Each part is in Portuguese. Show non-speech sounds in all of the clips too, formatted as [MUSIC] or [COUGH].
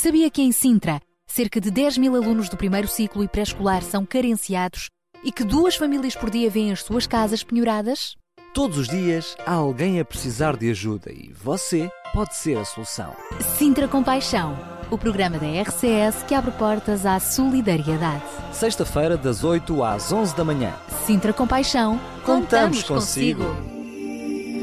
Sabia que em Sintra, cerca de 10 mil alunos do primeiro ciclo e pré-escolar são carenciados e que duas famílias por dia vêm as suas casas penhoradas? Todos os dias há alguém a precisar de ajuda e você pode ser a solução. Sintra Compaixão, o programa da RCS que abre portas à solidariedade. Sexta-feira, das 8 às 11 da manhã. Sintra Compaixão, contamos, Contamos consigo. consigo.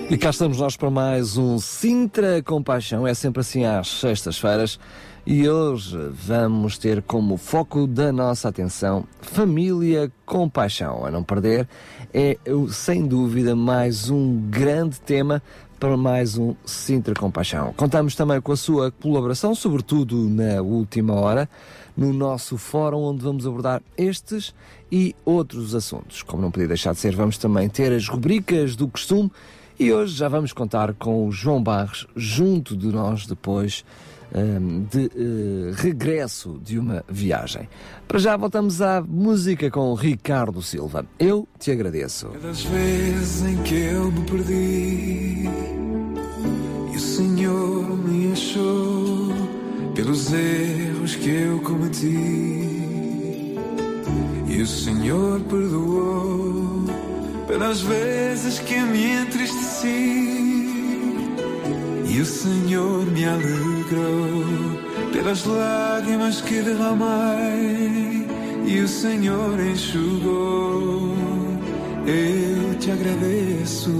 E cá estamos nós para mais um Sintra Compaixão. É sempre assim às sextas-feiras. E hoje vamos ter como foco da nossa atenção Família Compaixão. A não perder, é sem dúvida mais um grande tema para mais um Sintra Compaixão. Contamos também com a sua colaboração, sobretudo na última hora, no nosso fórum, onde vamos abordar estes e outros assuntos. Como não podia deixar de ser, vamos também ter as rubricas do costume e hoje já vamos contar com o João Barros junto de nós depois de eh, regresso de uma viagem. Para já voltamos à música com Ricardo Silva. Eu te agradeço. Das vezes em que eu me perdi e o Senhor me achou pelos erros que eu cometi e o Senhor perdoou pelas vezes que me entristeci e o Senhor me alegrou pelas lágrimas que derramei. E o Senhor enxugou. Eu te agradeço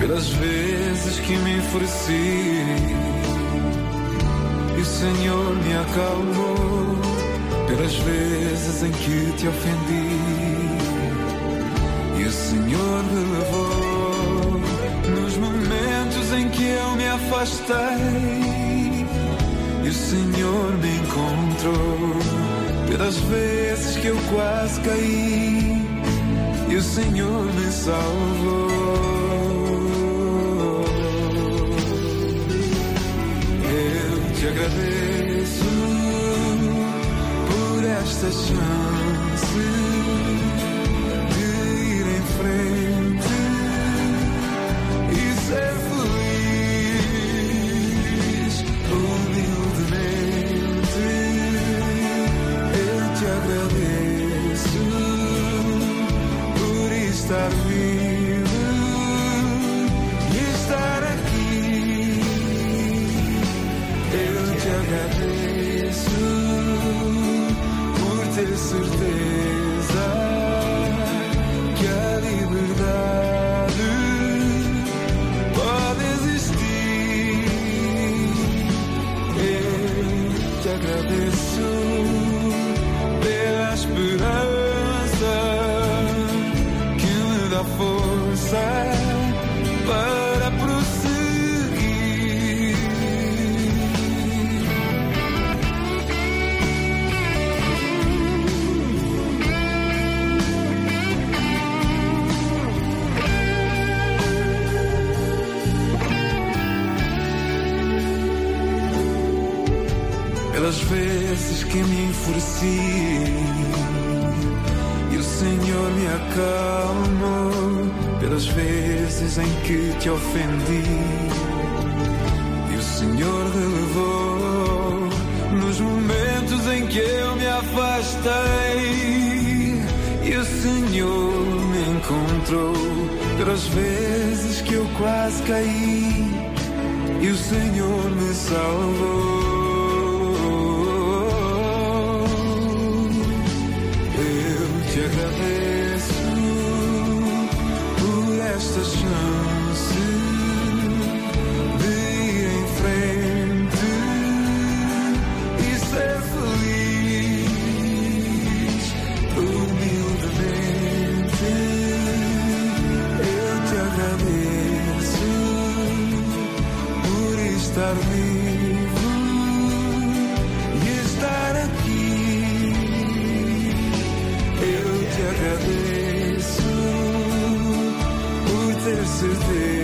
pelas vezes que me enfureci. E o Senhor me acalmou pelas vezes em que te ofendi. E o Senhor me levou em que eu me afastei. E o Senhor me encontrou pelas vezes que eu quase caí. E o Senhor me salvou. Eu te agradeço por esta chance que me enfureci. E o Senhor me acalmou pelas vezes em que te ofendi. E o Senhor relevou nos momentos em que eu me afastei. E o Senhor me encontrou pelas vezes que eu quase caí. E o Senhor me salvou. Te agradeço por ter certeza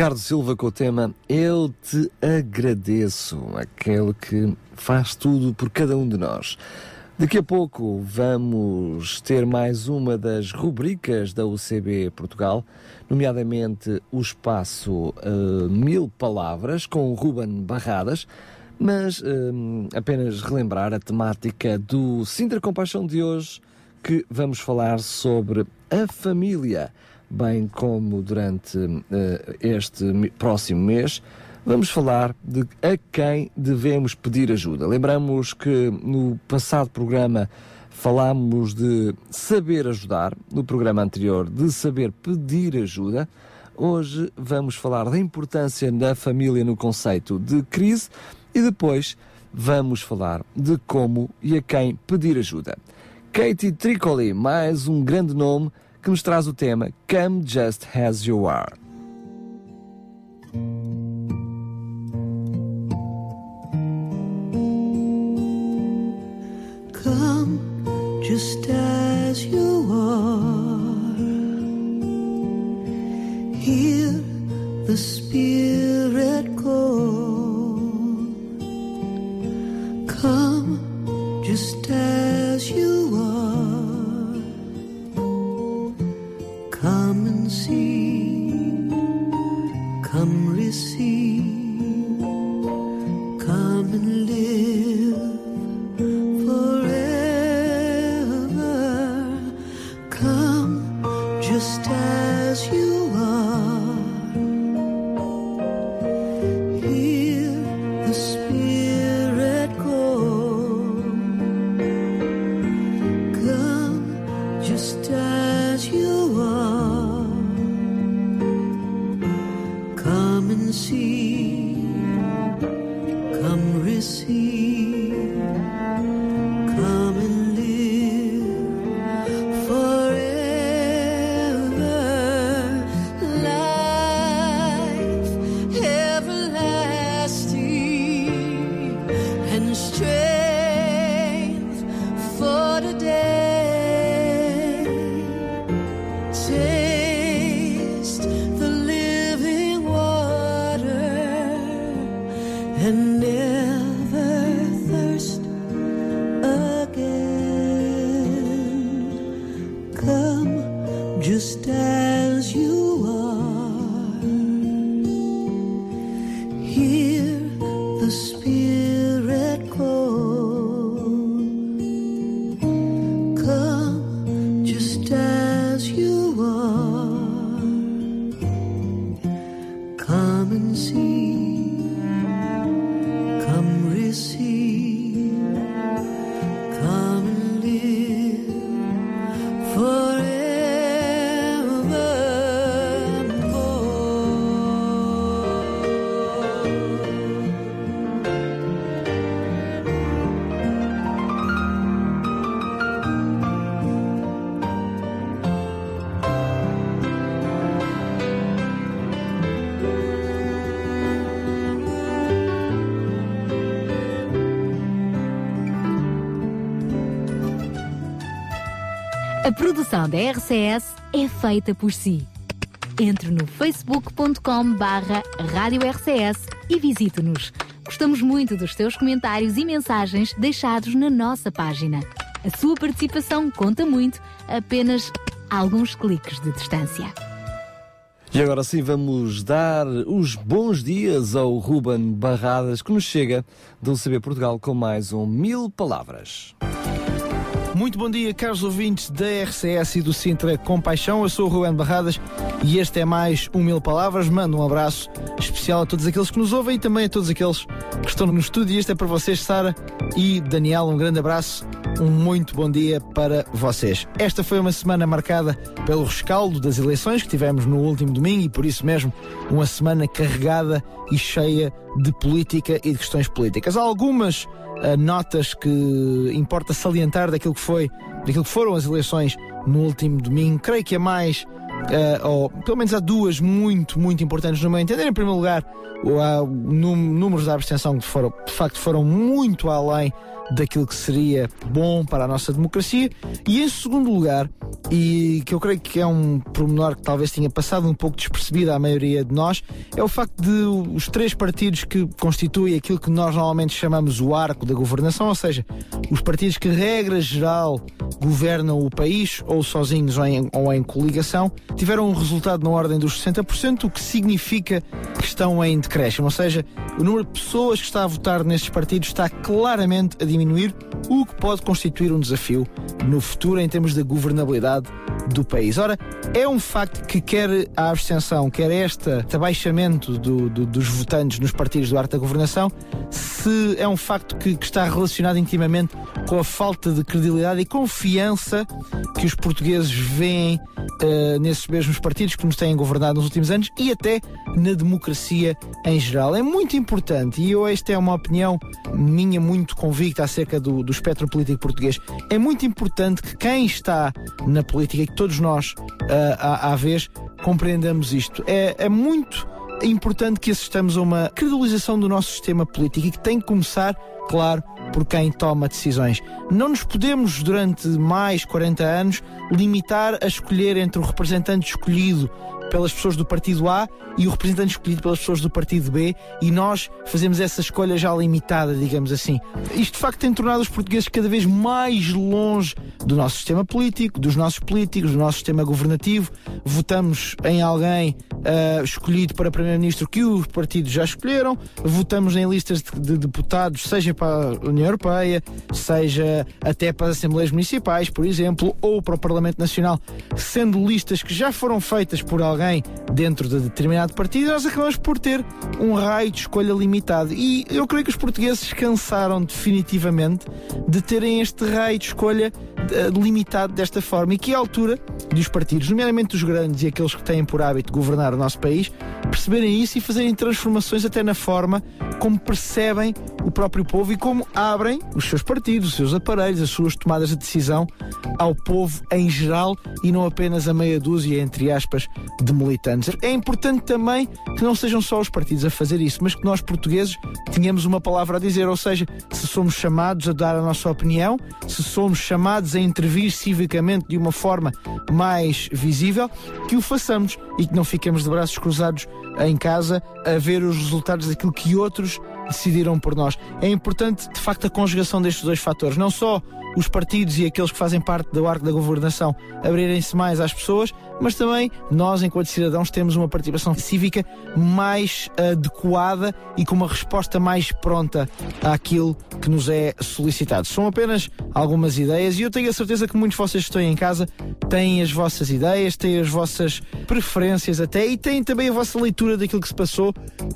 Ricardo Silva com o tema Eu te agradeço, aquele que faz tudo por cada um de nós. Daqui a pouco vamos ter mais uma das rubricas da UCB Portugal, nomeadamente o espaço eh, Mil Palavras com o Ruben Barradas, mas eh, apenas relembrar a temática do Sintra Compaixão de hoje, que vamos falar sobre a família bem como durante eh, este próximo mês, vamos falar de a quem devemos pedir ajuda. Lembramos que no passado programa falámos de saber ajudar, no programa anterior de saber pedir ajuda. Hoje vamos falar da importância da família no conceito de crise e depois vamos falar de como e a quem pedir ajuda. Katie Tricoli, mais um grande nome que nos traz o tema Come Just As You Are. Come just as you are. Hear the Spirit call. Come just as you are. See. Come receive. Come and live produção da RCS é feita por si. Entre no facebook.com barra Rádio RCS e visite-nos. Gostamos muito dos seus comentários e mensagens deixados na nossa página. A sua participação conta muito, apenas alguns cliques de distância. E agora sim vamos dar os bons dias ao Ruben Barradas que nos chega do CB Portugal com mais um Mil Palavras. Muito bom dia, caros ouvintes da RCS e do Sintra Compaixão. Eu sou o Ruben Barradas e este é mais um Mil Palavras. Mando um abraço especial a todos aqueles que nos ouvem e também a todos aqueles que estão no estúdio. Este é para vocês, Sara e Daniel. Um grande abraço, um muito bom dia para vocês. Esta foi uma semana marcada pelo rescaldo das eleições que tivemos no último domingo e por isso mesmo uma semana carregada e cheia de política e de questões políticas. Há algumas notas que importa salientar daquilo que foi, daquilo que foram as eleições no último domingo. Creio que é mais Uh, ou pelo menos há duas muito, muito importantes no meu entender. Em primeiro lugar, há números da abstenção que foram, de facto foram muito além daquilo que seria bom para a nossa democracia. E em segundo lugar, e que eu creio que é um pormenor que talvez tenha passado um pouco despercebido à maioria de nós, é o facto de os três partidos que constituem aquilo que nós normalmente chamamos o arco da governação, ou seja, os partidos que, regra geral, governam o país, ou sozinhos ou em, ou em coligação, tiveram um resultado na ordem dos 60%, o que significa que estão em decréscimo. Ou seja, o número de pessoas que está a votar nestes partidos está claramente a diminuir, o que pode constituir um desafio no futuro em termos de governabilidade do país. Ora, é um facto que quer a abstenção, quer este abaixamento do, do, dos votantes nos partidos do arte da governação, se é um facto que, que está relacionado intimamente com a falta de credibilidade e confiança que os portugueses veem uh, nesses mesmos partidos que nos têm governado nos últimos anos e até na democracia em geral. É muito importante, e eu esta é uma opinião minha muito convicta acerca do, do espectro político português, é muito importante que quem está na política, e que todos nós, uh, à, à vez, compreendamos isto. É, é muito importante que assistamos a uma credibilização do nosso sistema político e que tem que começar, claro, por quem toma decisões. Não nos podemos, durante mais 40 anos, limitar a escolher entre o representante escolhido pelas pessoas do partido A e o representante escolhido pelas pessoas do partido B e nós fazemos essa escolha já limitada, digamos assim. Isto de facto tem tornado os portugueses cada vez mais longe do nosso sistema político, dos nossos políticos, do nosso sistema governativo. Votamos em alguém uh, escolhido para Primeiro-Ministro que os partidos já escolheram, votamos em listas de, de deputados, seja para a União Europeia, seja até para as Assembleias Municipais, por exemplo, ou para o Parlamento Nacional, sendo listas que já foram feitas por alguém alguém dentro de determinado partido, nós acabamos por ter um raio de escolha limitado. E eu creio que os portugueses cansaram definitivamente de terem este raio de escolha eh, limitado desta forma e que é a altura dos partidos, nomeadamente os grandes e aqueles que têm por hábito governar o nosso país, perceberem isso e fazerem transformações até na forma como percebem o próprio povo e como abrem os seus partidos, os seus aparelhos, as suas tomadas de decisão ao povo em geral e não apenas a meia dúzia, entre aspas, de militantes. É importante também que não sejam só os partidos a fazer isso, mas que nós portugueses tenhamos uma palavra a dizer, ou seja, se somos chamados a dar a nossa opinião, se somos chamados a intervir civicamente de uma forma mais visível, que o façamos e que não fiquemos de braços cruzados em casa a ver os resultados daquilo que outros decidiram por nós. É importante, de facto, a conjugação destes dois fatores. Não só os partidos e aqueles que fazem parte do arco da governação abrirem-se mais às pessoas, mas também nós, enquanto cidadãos, temos uma participação cívica mais adequada e com uma resposta mais pronta àquilo que nos é solicitado. São apenas algumas ideias e eu tenho a certeza que muitos de vocês que estão em casa têm as vossas ideias, têm as vossas preferências até e têm também a vossa leitura daquilo que se passou.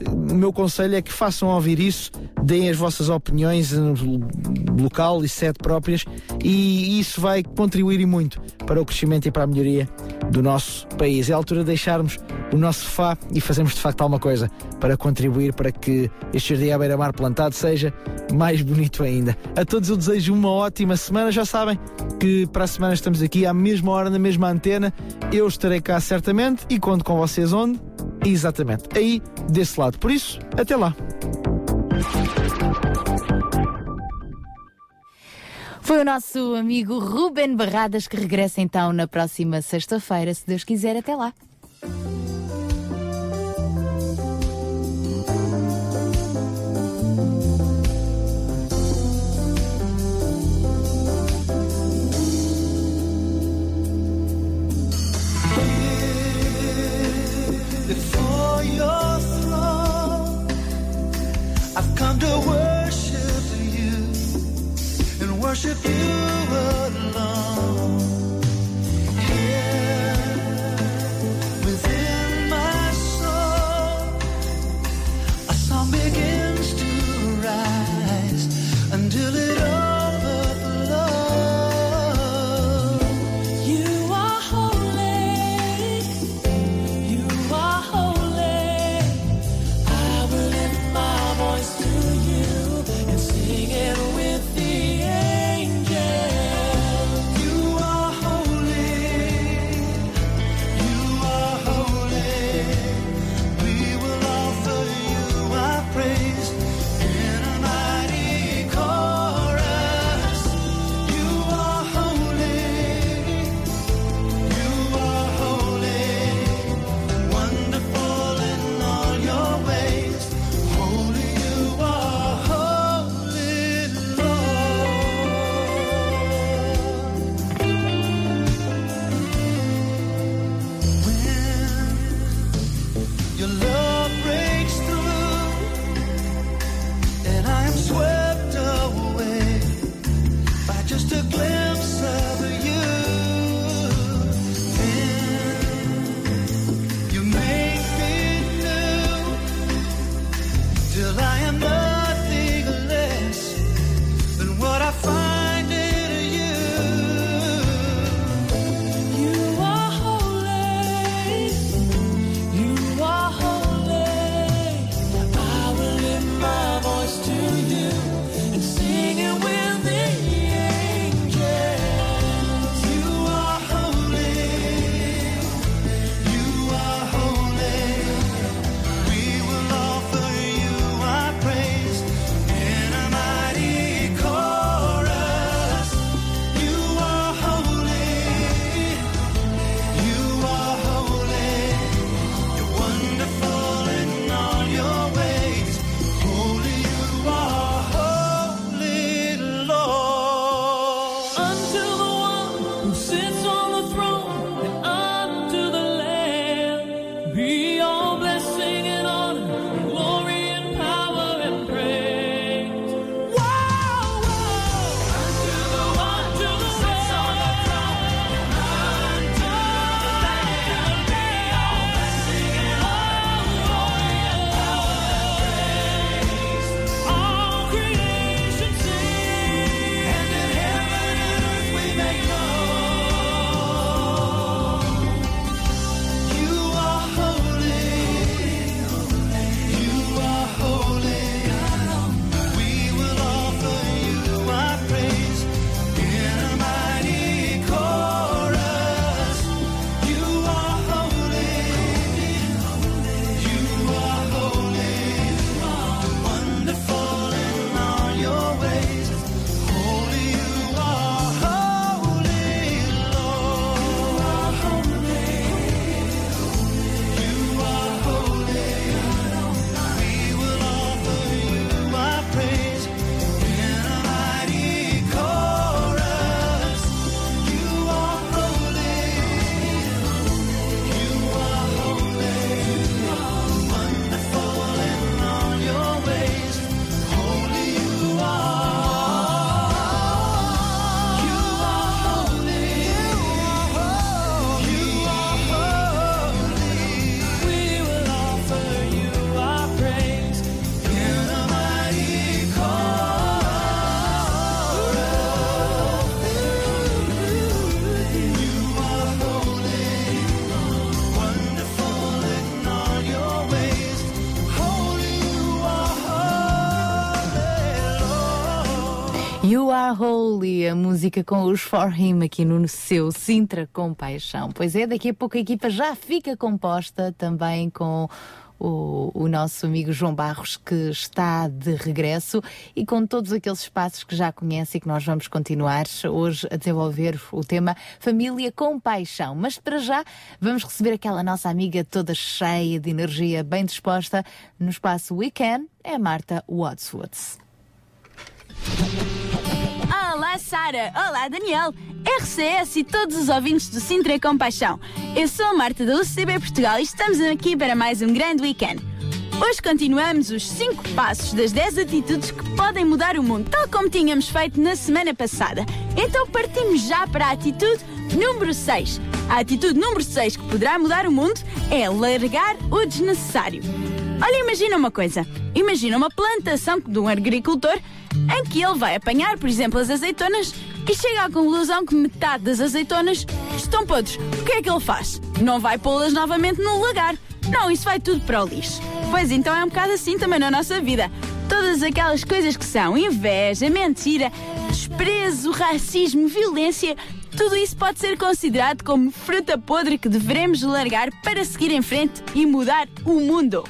O meu conselho é que façam ouvir isso, deem as vossas opiniões local e sede próprias e isso vai contribuir e muito para o crescimento e para a melhoria do nosso país. É a altura de deixarmos o nosso sofá e fazermos de facto alguma coisa para contribuir para que este jardim à beira-mar plantado seja mais bonito ainda. A todos eu desejo uma ótima semana. Já sabem que para a semana estamos aqui à mesma hora, na mesma antena. Eu estarei cá certamente e conto com vocês onde? Exatamente, aí desse lado. Por isso, até lá. Foi o nosso amigo Ruben Barradas que regressa então na próxima sexta-feira, se Deus quiser. Até lá. worship you alone. Julie, a música com os For Him aqui no seu Sintra com Paixão. Pois é, daqui a pouco a equipa já fica composta também com o, o, nosso amigo João Barros, que está de regresso, e com todos aqueles espaços que já conhece e que nós vamos continuar hoje a desenvolver o tema Família com Paixão. Mas para já vamos receber aquela nossa amiga toda cheia de energia, bem disposta, no espaço Weekend, é Marta Wadsworth. Olá, Sara! Olá, Daniel! RCS e todos os ouvintes do Sintra Compaixão. Eu sou a Marta da UCB Portugal e estamos aqui para mais um grande weekend. Hoje continuamos os 5 passos das 10 atitudes que podem mudar o mundo, tal como tínhamos feito na semana passada. Então partimos já para a atitude número 6. A atitude número 6 que poderá mudar o mundo é largar o desnecessário. Olha, imagina uma coisa. Imagina uma plantação de um agricultor em que ele vai apanhar, por exemplo, as azeitonas e chega à conclusão que metade das azeitonas estão podres. O que é que ele faz? Não vai pô-las novamente no lagar. Não, isso vai tudo para o lixo. Pois então é um bocado assim também na nossa vida. Todas aquelas coisas que são inveja, mentira, desprezo, racismo, violência, tudo isso pode ser considerado como fruta podre que devemos largar para seguir em frente e mudar o mundo.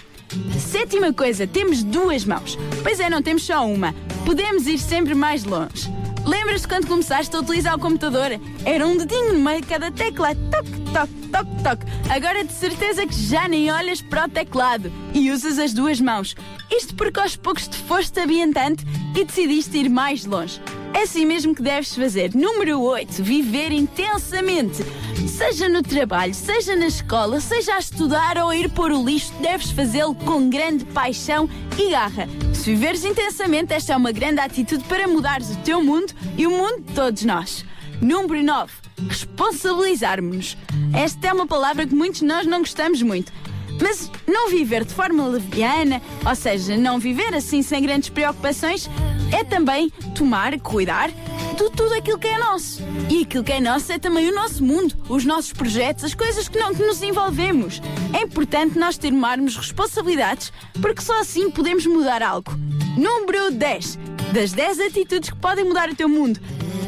Sétima coisa, temos duas mãos. Pois é, não temos só uma. Podemos ir sempre mais longe. Lembras-te quando começaste a utilizar o computador? Era um dedinho no meio de cada tecla. Toc, toc, toc, toc. Agora de certeza que já nem olhas para o teclado e usas as duas mãos. Isto porque aos poucos te foste ambientante e decidiste ir mais longe. É assim mesmo que deves fazer. Número 8. Viver intensamente. Seja no trabalho, seja na escola, seja a estudar ou a ir pôr o lixo, deves fazê-lo com grande paixão e garra. Se viveres intensamente, esta é uma grande atitude para mudares o teu mundo e o mundo de todos nós. Número 9. Responsabilizarmos-nos. Esta é uma palavra que muitos de nós não gostamos muito. Mas não viver de forma leviana, ou seja, não viver assim sem grandes preocupações, é também tomar, cuidar de tudo aquilo que é nosso. E aquilo que é nosso é também o nosso mundo, os nossos projetos, as coisas que não que nos envolvemos. É importante nós tomarmos responsabilidades, porque só assim podemos mudar algo. Número 10. Das 10 atitudes que podem mudar o teu mundo.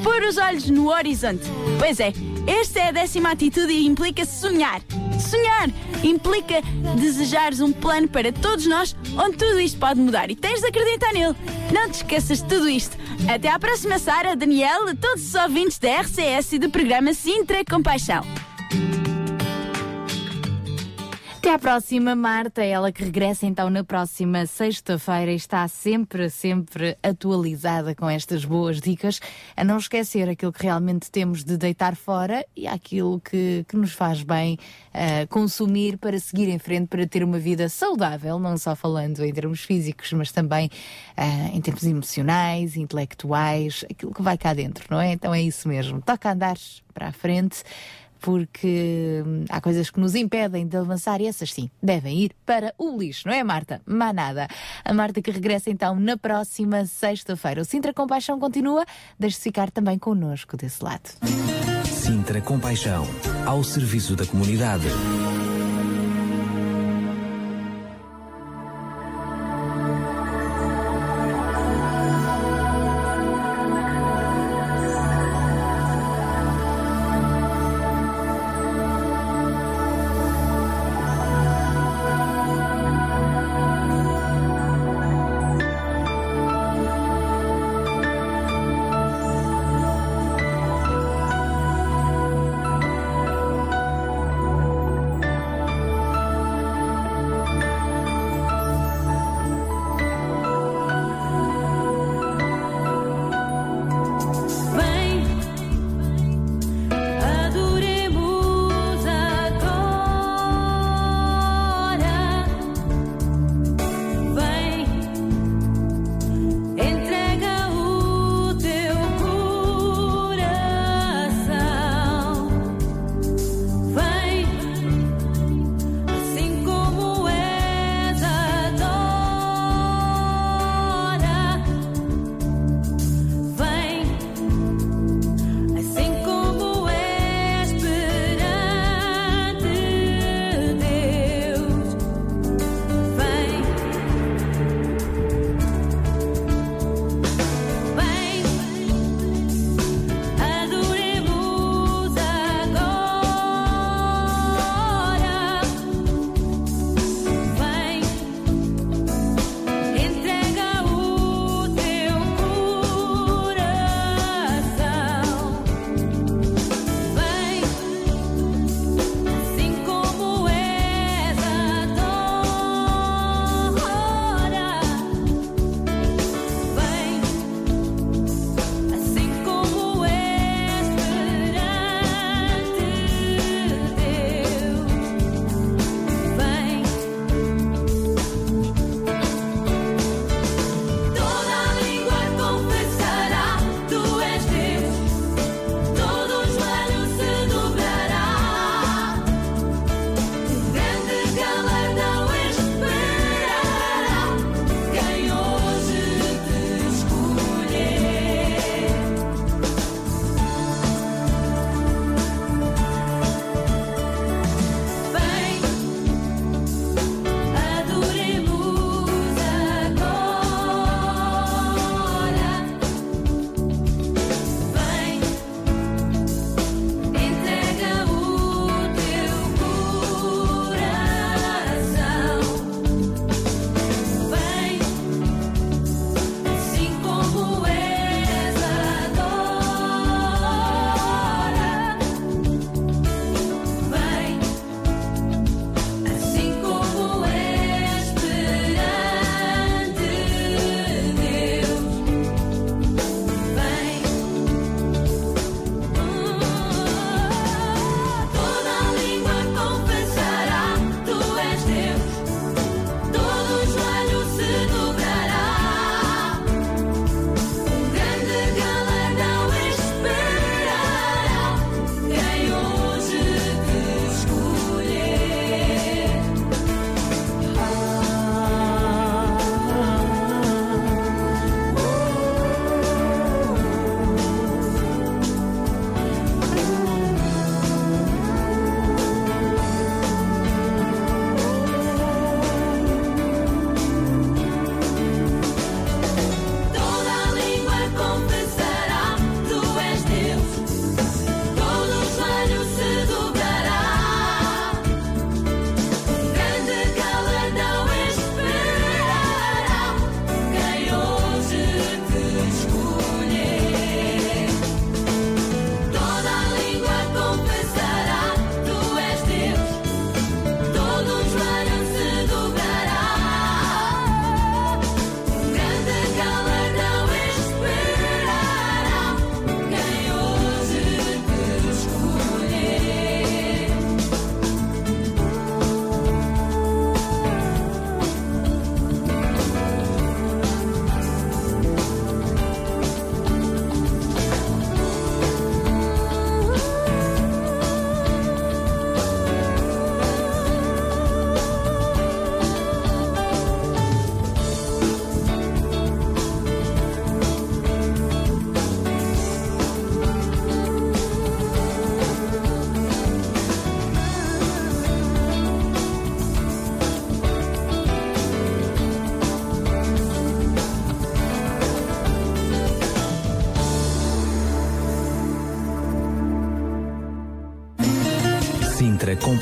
Pôr os olhos no horizonte. Pois é, esta é a décima atitude e implica sonhar. Sonhar implica desejares um plano para todos nós onde tudo isto pode mudar e tens de acreditar nele. Não te esqueças de tudo isto. Até à próxima, Sara, Daniel, todos os ouvintes da RCS e do programa Sintra Compaixão. Até à próxima, Marta. Ela que regressa então na próxima sexta-feira e está sempre, sempre atualizada com estas boas dicas. A não esquecer aquilo que realmente temos de deitar fora e aquilo que, que nos faz bem uh, consumir para seguir em frente, para ter uma vida saudável, não só falando em termos físicos, mas também uh, em termos emocionais, intelectuais, aquilo que vai cá dentro, não é? Então é isso mesmo. Toca andar para a frente porque hum, há coisas que nos impedem de avançar e essas sim devem ir para o lixo, não é, Marta? Má nada. A Marta que regressa então na próxima sexta-feira. O Sintra Compaixão continua, deixe-se ficar também connosco desse lado. Sintra Compaixão, ao serviço da comunidade.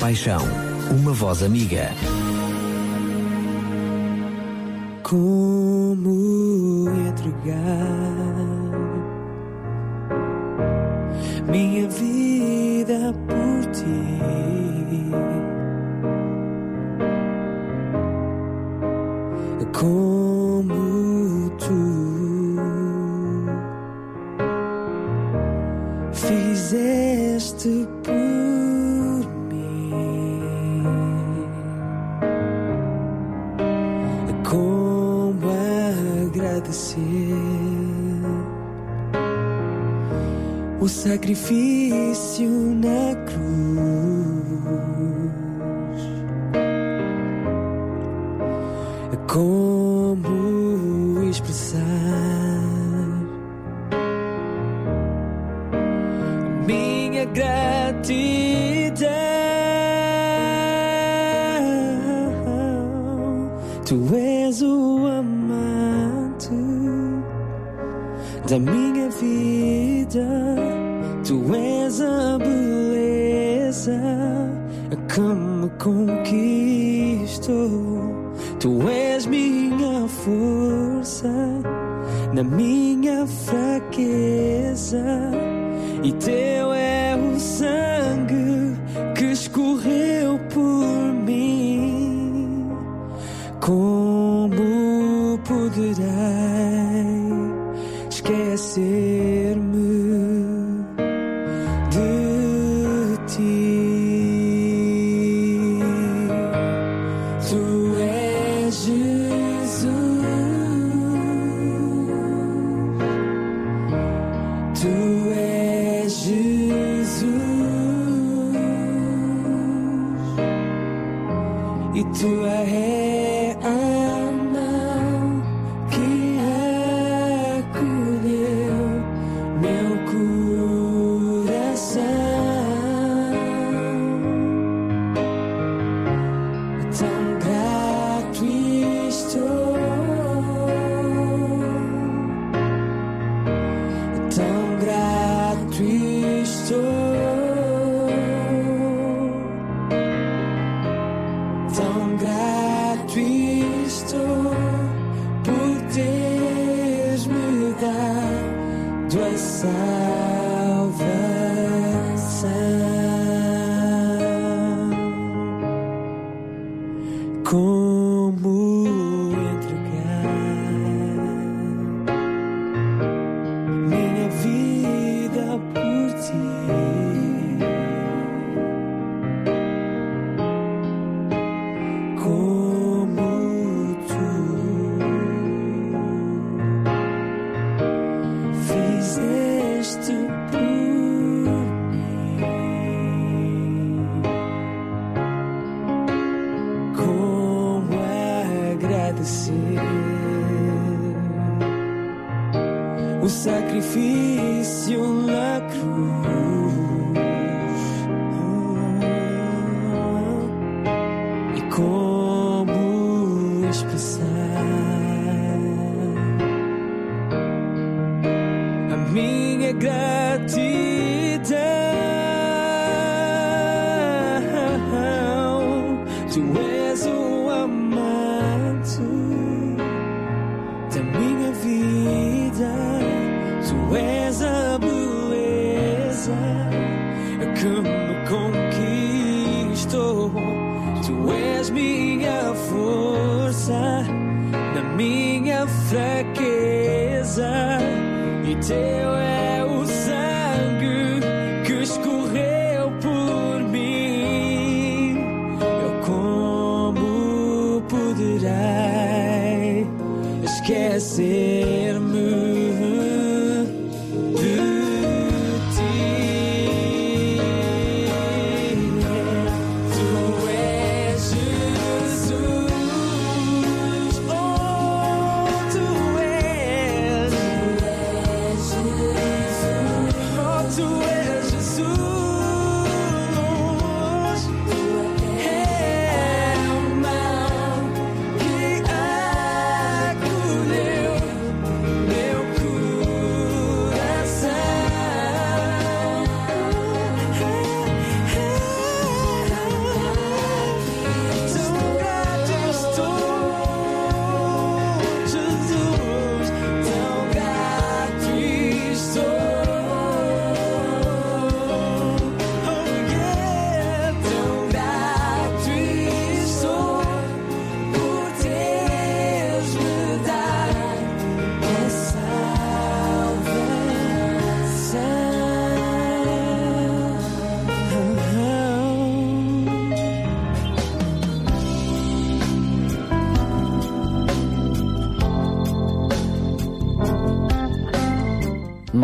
Compaixão, uma voz amiga. Como entregar o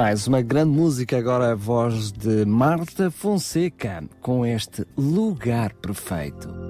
Mais uma grande música, agora a voz de Marta Fonseca, com este Lugar Perfeito.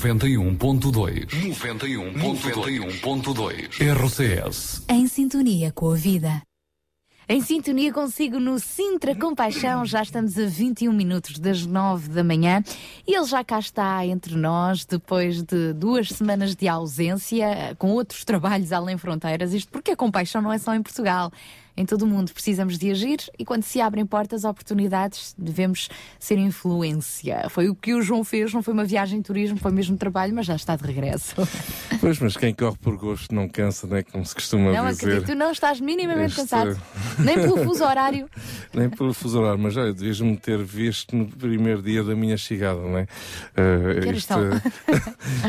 91.2. 91.2. RCS. Em sintonia com a vida. Em sintonia consigo no Sintra Compaixão, já estamos a 21 minutos das 9 da manhã e ele já cá está entre nós depois de duas semanas de ausência com outros trabalhos além fronteiras. Isto porque a compaixão não é só em Portugal em todo o mundo. Precisamos de agir e quando se abrem portas, oportunidades, devemos ser influência. Foi o que o João fez, não foi uma viagem de turismo, foi mesmo trabalho, mas já está de regresso. [LAUGHS] Pois, mas quem corre por gosto não cansa, não é? Como se costuma não dizer. acredito, tu não estás minimamente Este- cansado. [LAUGHS] Nem pelo fuso horário. [LAUGHS] Nem pelo fuso horário, mas olha, devias-me ter visto no primeiro dia da minha chegada, não é? Horas isto,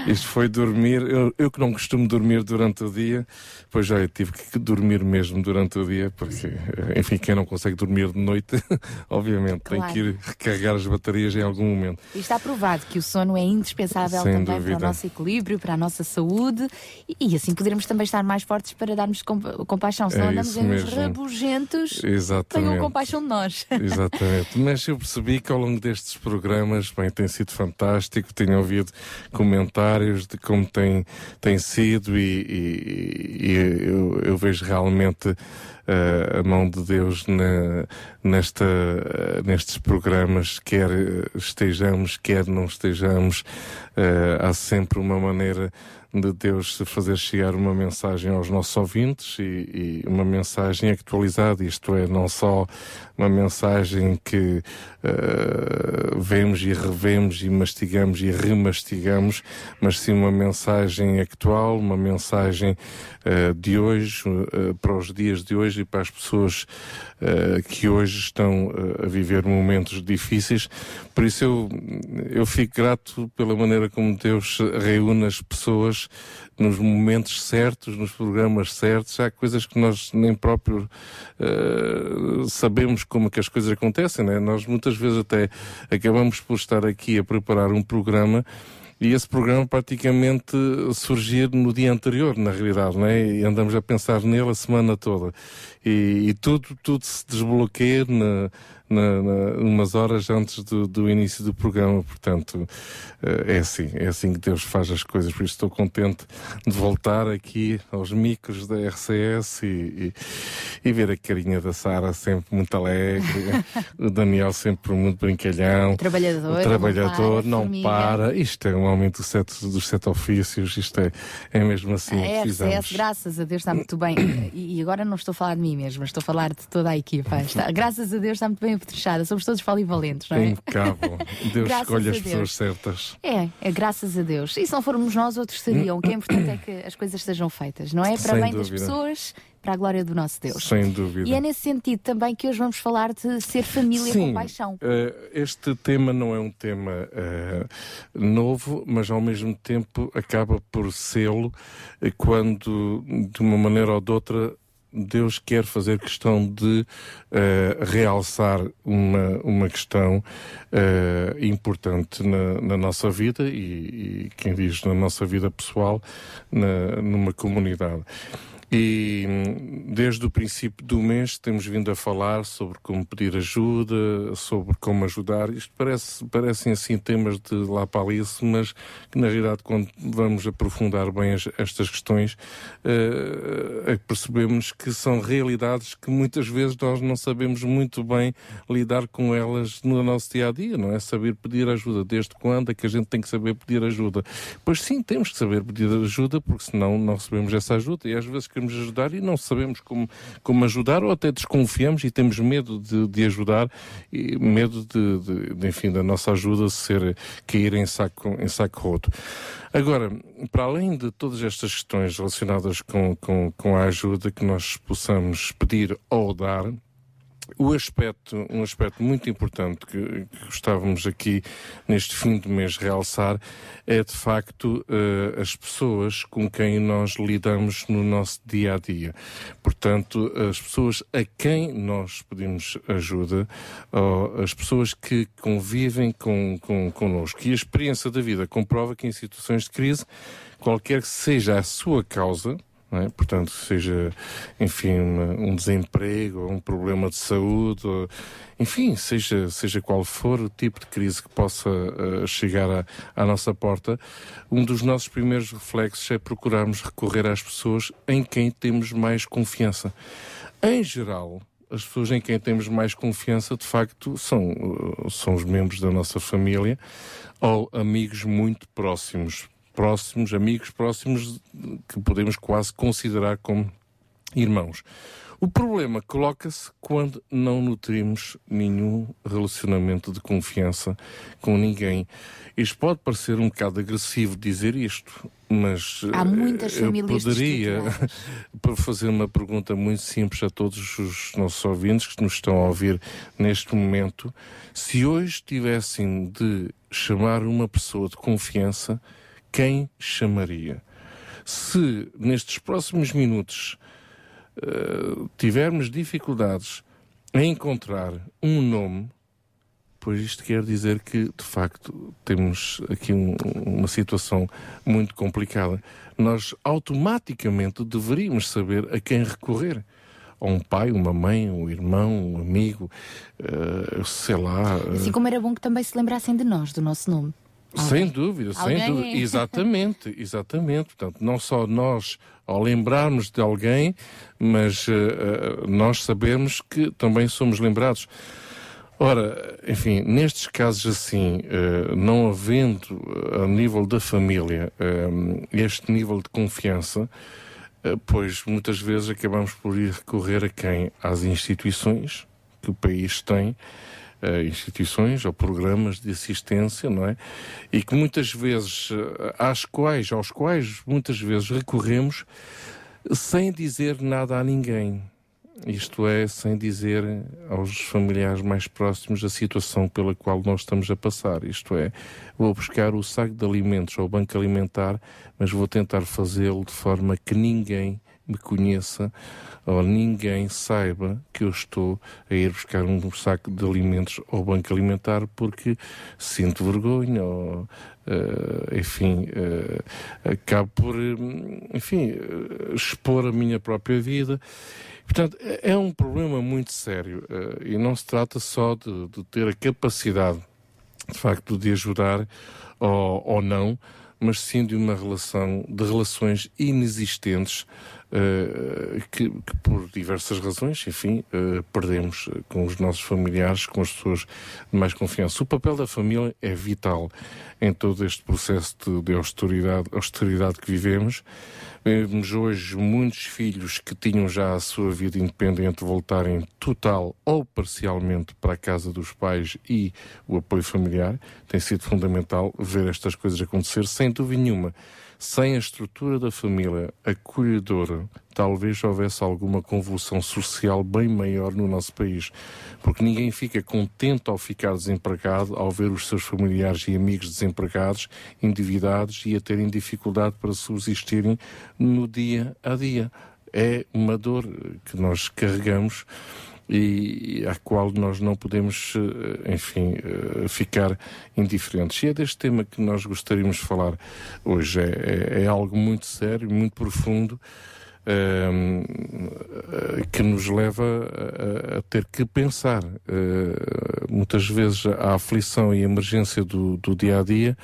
isto foi dormir, eu, eu que não costumo dormir durante o dia, pois já eu tive que dormir mesmo durante o dia, porque, eh, enfim, quem não consegue dormir de noite, [LAUGHS] obviamente, Claro. tem que ir recarregar as baterias em algum momento. E está provado que o sono é indispensável Sem também para dúvida. o nosso equilíbrio, para a nossa saúde e, assim poderemos também estar mais fortes para darmos compa- compaixão. Se não É andamos em uns rabugentos, tenham compaixão de nós. [LAUGHS] Exatamente. Mas eu percebi que ao longo destes programas, bem, tem sido fantástico. Tenho ouvido comentários de como tem, tem sido e, e- e eu, eu vejo realmente eh, a mão de Deus na- nesta, eh, nestes programas, quer estejamos, quer não estejamos, eh, há sempre uma maneira de Deus fazer chegar uma mensagem aos nossos ouvintes e, e uma mensagem atualizada, isto é, não só uma mensagem que eh, vemos e revemos e mastigamos e remastigamos, mas sim uma mensagem atual, uma mensagem eh, de hoje, eh, para os dias de hoje e para as pessoas que hoje estão a viver momentos difíceis. Por isso eu, eu fico grato pela maneira como Deus reúne as pessoas nos momentos certos, nos programas certos. Há coisas que nós nem próprio eh, sabemos como que as coisas acontecem, né? Nós muitas vezes até acabamos por estar aqui a preparar um programa e esse programa praticamente surgir no dia anterior, na realidade, né? E andamos a pensar nele a semana toda. E, e tudo, tudo se desbloqueia na, na, na- umas horas antes do, do início do programa. Portanto, eh, é assim, é assim que Deus faz as coisas. Por isso estou contente de voltar aqui aos micros da RCS e, e, e ver a carinha da Sara sempre muito alegre, [LAUGHS] o Daniel sempre muito brincalhão. Trabalhador, O trabalhador não não para, para. formiga. Isto é um dos sete, dos sete ofícios, isto é, é mesmo assim A RCS, graças a Deus, está muito bem. [COUGHS] E, e agora não estou a falar de mim mesma, estou a falar de toda a equipa. Está- graças a Deus está muito bem apetrechada. Somos todos polivalentes, não é? Impecável. Deus escolhe as pessoas certas. É, é graças a Deus. E se não formos nós, outros seriam. O que é importante é que as coisas sejam feitas, não é? Para Sem bem das dúvida. pessoas, para a glória do nosso Deus. Sem dúvida. E é nesse sentido também que hoje vamos falar de ser família com paixão. eh, este tema não é um tema eh, novo, mas ao mesmo tempo acaba por sê-lo eh, quando, de uma maneira ou de outra, Deus quer fazer questão de eh, realçar uma, uma questão eh, importante na, na nossa vida e, e quem diz na nossa vida pessoal, na, numa comunidade. E hum, desde o princípio do mês temos vindo a falar sobre como pedir ajuda, sobre como ajudar. Isto parece, parecem assim temas de lá para ali, mas que na realidade quando vamos aprofundar bem as- estas questões que percebemos que são realidades que muitas vezes nós não sabemos muito bem lidar com elas no nosso dia a dia, não é? Saber pedir ajuda. Desde quando é que a gente tem que saber pedir ajuda? Pois sim, temos que saber pedir ajuda, porque senão não recebemos essa ajuda. E às vezes queremos ajudar e não sabemos como, como ajudar, ou até desconfiamos e temos medo de, de ajudar, e medo de, de- de, enfim, da nossa ajuda ser cair em saco, em saco roto. Agora, para além de todas estas questões relacionadas com, com, com a ajuda que nós possamos pedir ou dar, o aspecto, um aspecto muito importante que, que gostávamos aqui neste fim de mês realçar é de facto eh, as pessoas com quem nós lidamos no nosso dia a dia. Portanto, as pessoas a quem nós pedimos ajuda, as pessoas que convivem com, com, connosco. E a experiência da vida comprova que em situações de crise, qualquer que seja a sua causa, é? Portanto, seja, enfim, um desemprego, um problema de saúde, ou, enfim, seja, seja qual for o tipo de crise que possa eh, chegar à, à nossa porta, um dos nossos primeiros reflexos é procurarmos recorrer às pessoas em quem temos mais confiança. Em geral, as pessoas em quem temos mais confiança, de facto, são, eh, são os membros da nossa família ou amigos muito próximos. Próximos, amigos próximos que podemos quase considerar como irmãos. O problema coloca-se quando não nutrimos nenhum relacionamento de confiança com ninguém. Isto pode parecer um bocado agressivo dizer isto, mas Há muitas eh, eu famílias poderia [LAUGHS] para fazer uma pergunta muito simples a todos os nossos ouvintes que nos estão a ouvir neste momento. Se hoje tivessem de chamar uma pessoa de confiança, quem chamaria? Se nestes próximos minutos eh, tivermos dificuldades em encontrar um nome, pois isto quer dizer que, de facto, temos aqui um- uma situação muito complicada. Nós automaticamente deveríamos saber a quem recorrer. A um pai, uma mãe, um irmão, um amigo, eh, sei lá. eh, Assim como era bom que também se lembrassem de nós, do nosso nome. Sem dúvida, sem Alguém dúvida. é. Exatamente, [LAUGHS] exatamente. Portanto, não só nós, ao lembrarmos de alguém, mas eh, nós sabemos que também somos lembrados. Ora, enfim, nestes casos assim, eh, não havendo eh, a nível da família este nível de confiança, pois muitas vezes acabamos por ir recorrer a quem? Às instituições que o país tem, eh, instituições ou programas de assistência, não é? E que muitas vezes, eh, às quais, aos quais muitas vezes recorremos sem dizer nada a ninguém. Isto é, sem dizer aos familiares mais próximos a situação pela qual nós estamos a passar. Isto é, vou buscar o saco de alimentos ao banco alimentar, mas vou tentar fazê-lo de forma que ninguém me conheça ou ninguém saiba que eu estou a ir buscar um saco de alimentos ao banco alimentar porque sinto vergonha ou, eh, enfim, eh, acabo por, hum, enfim, eh, expor a minha própria vida. Portanto, é é um problema muito sério eh, e não se trata só de, de ter a capacidade, de facto, de ajudar ou, ou não, mas sim de uma relação, de relações inexistentes que, que por diversas razões, enfim, eh, perdemos eh, com os nossos familiares, com as pessoas de mais confiança. O papel da família é vital em todo este processo de, de austeridade, austeridade que vivemos. Vemos hoje muitos filhos que tinham já a sua vida independente voltarem total ou parcialmente para a casa dos pais e o apoio familiar. Tem sido fundamental ver estas coisas acontecer, sem dúvida nenhuma. Sem a estrutura da família acolhedora, talvez houvesse alguma convulsão social bem maior no nosso país. Porque ninguém fica contente ao ficar desempregado, ao ver os seus familiares e amigos desempregados, endividados e a terem dificuldade para subsistirem no dia a dia. É uma dor que nós carregamos e à qual nós não podemos, eh, enfim, eh, ficar indiferentes. E é deste tema que nós gostaríamos de falar hoje. É, é- é algo muito sério, muito profundo, ehm, eh, que nos leva a, a ter que pensar. Muitas vezes a aflição e a emergência do, do dia a dia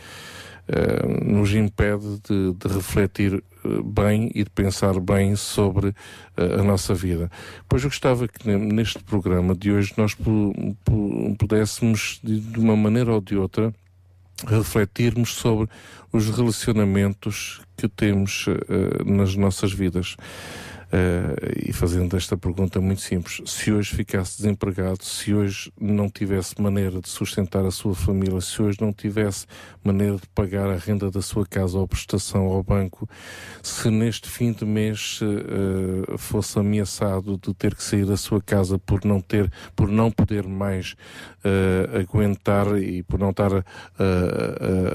eh, nos impede de, de refletir eh, bem e de pensar bem sobre eh, a nossa vida. Pois eu gostava que ne- neste programa de hoje nós pu- pu- pudéssemos, de, uma maneira ou de outra, refletirmos sobre os relacionamentos que temos eh, nas nossas vidas. Eh, e fazendo esta pergunta muito simples: se hoje ficasse desempregado, se hoje não tivesse maneira de sustentar a sua família, se hoje não tivesse maneira de pagar a renda da sua casa ou prestação ao banco, se neste fim de mês eh, fosse ameaçado de ter que sair da sua casa por não ter, por não poder mais eh, aguentar e por não estar a-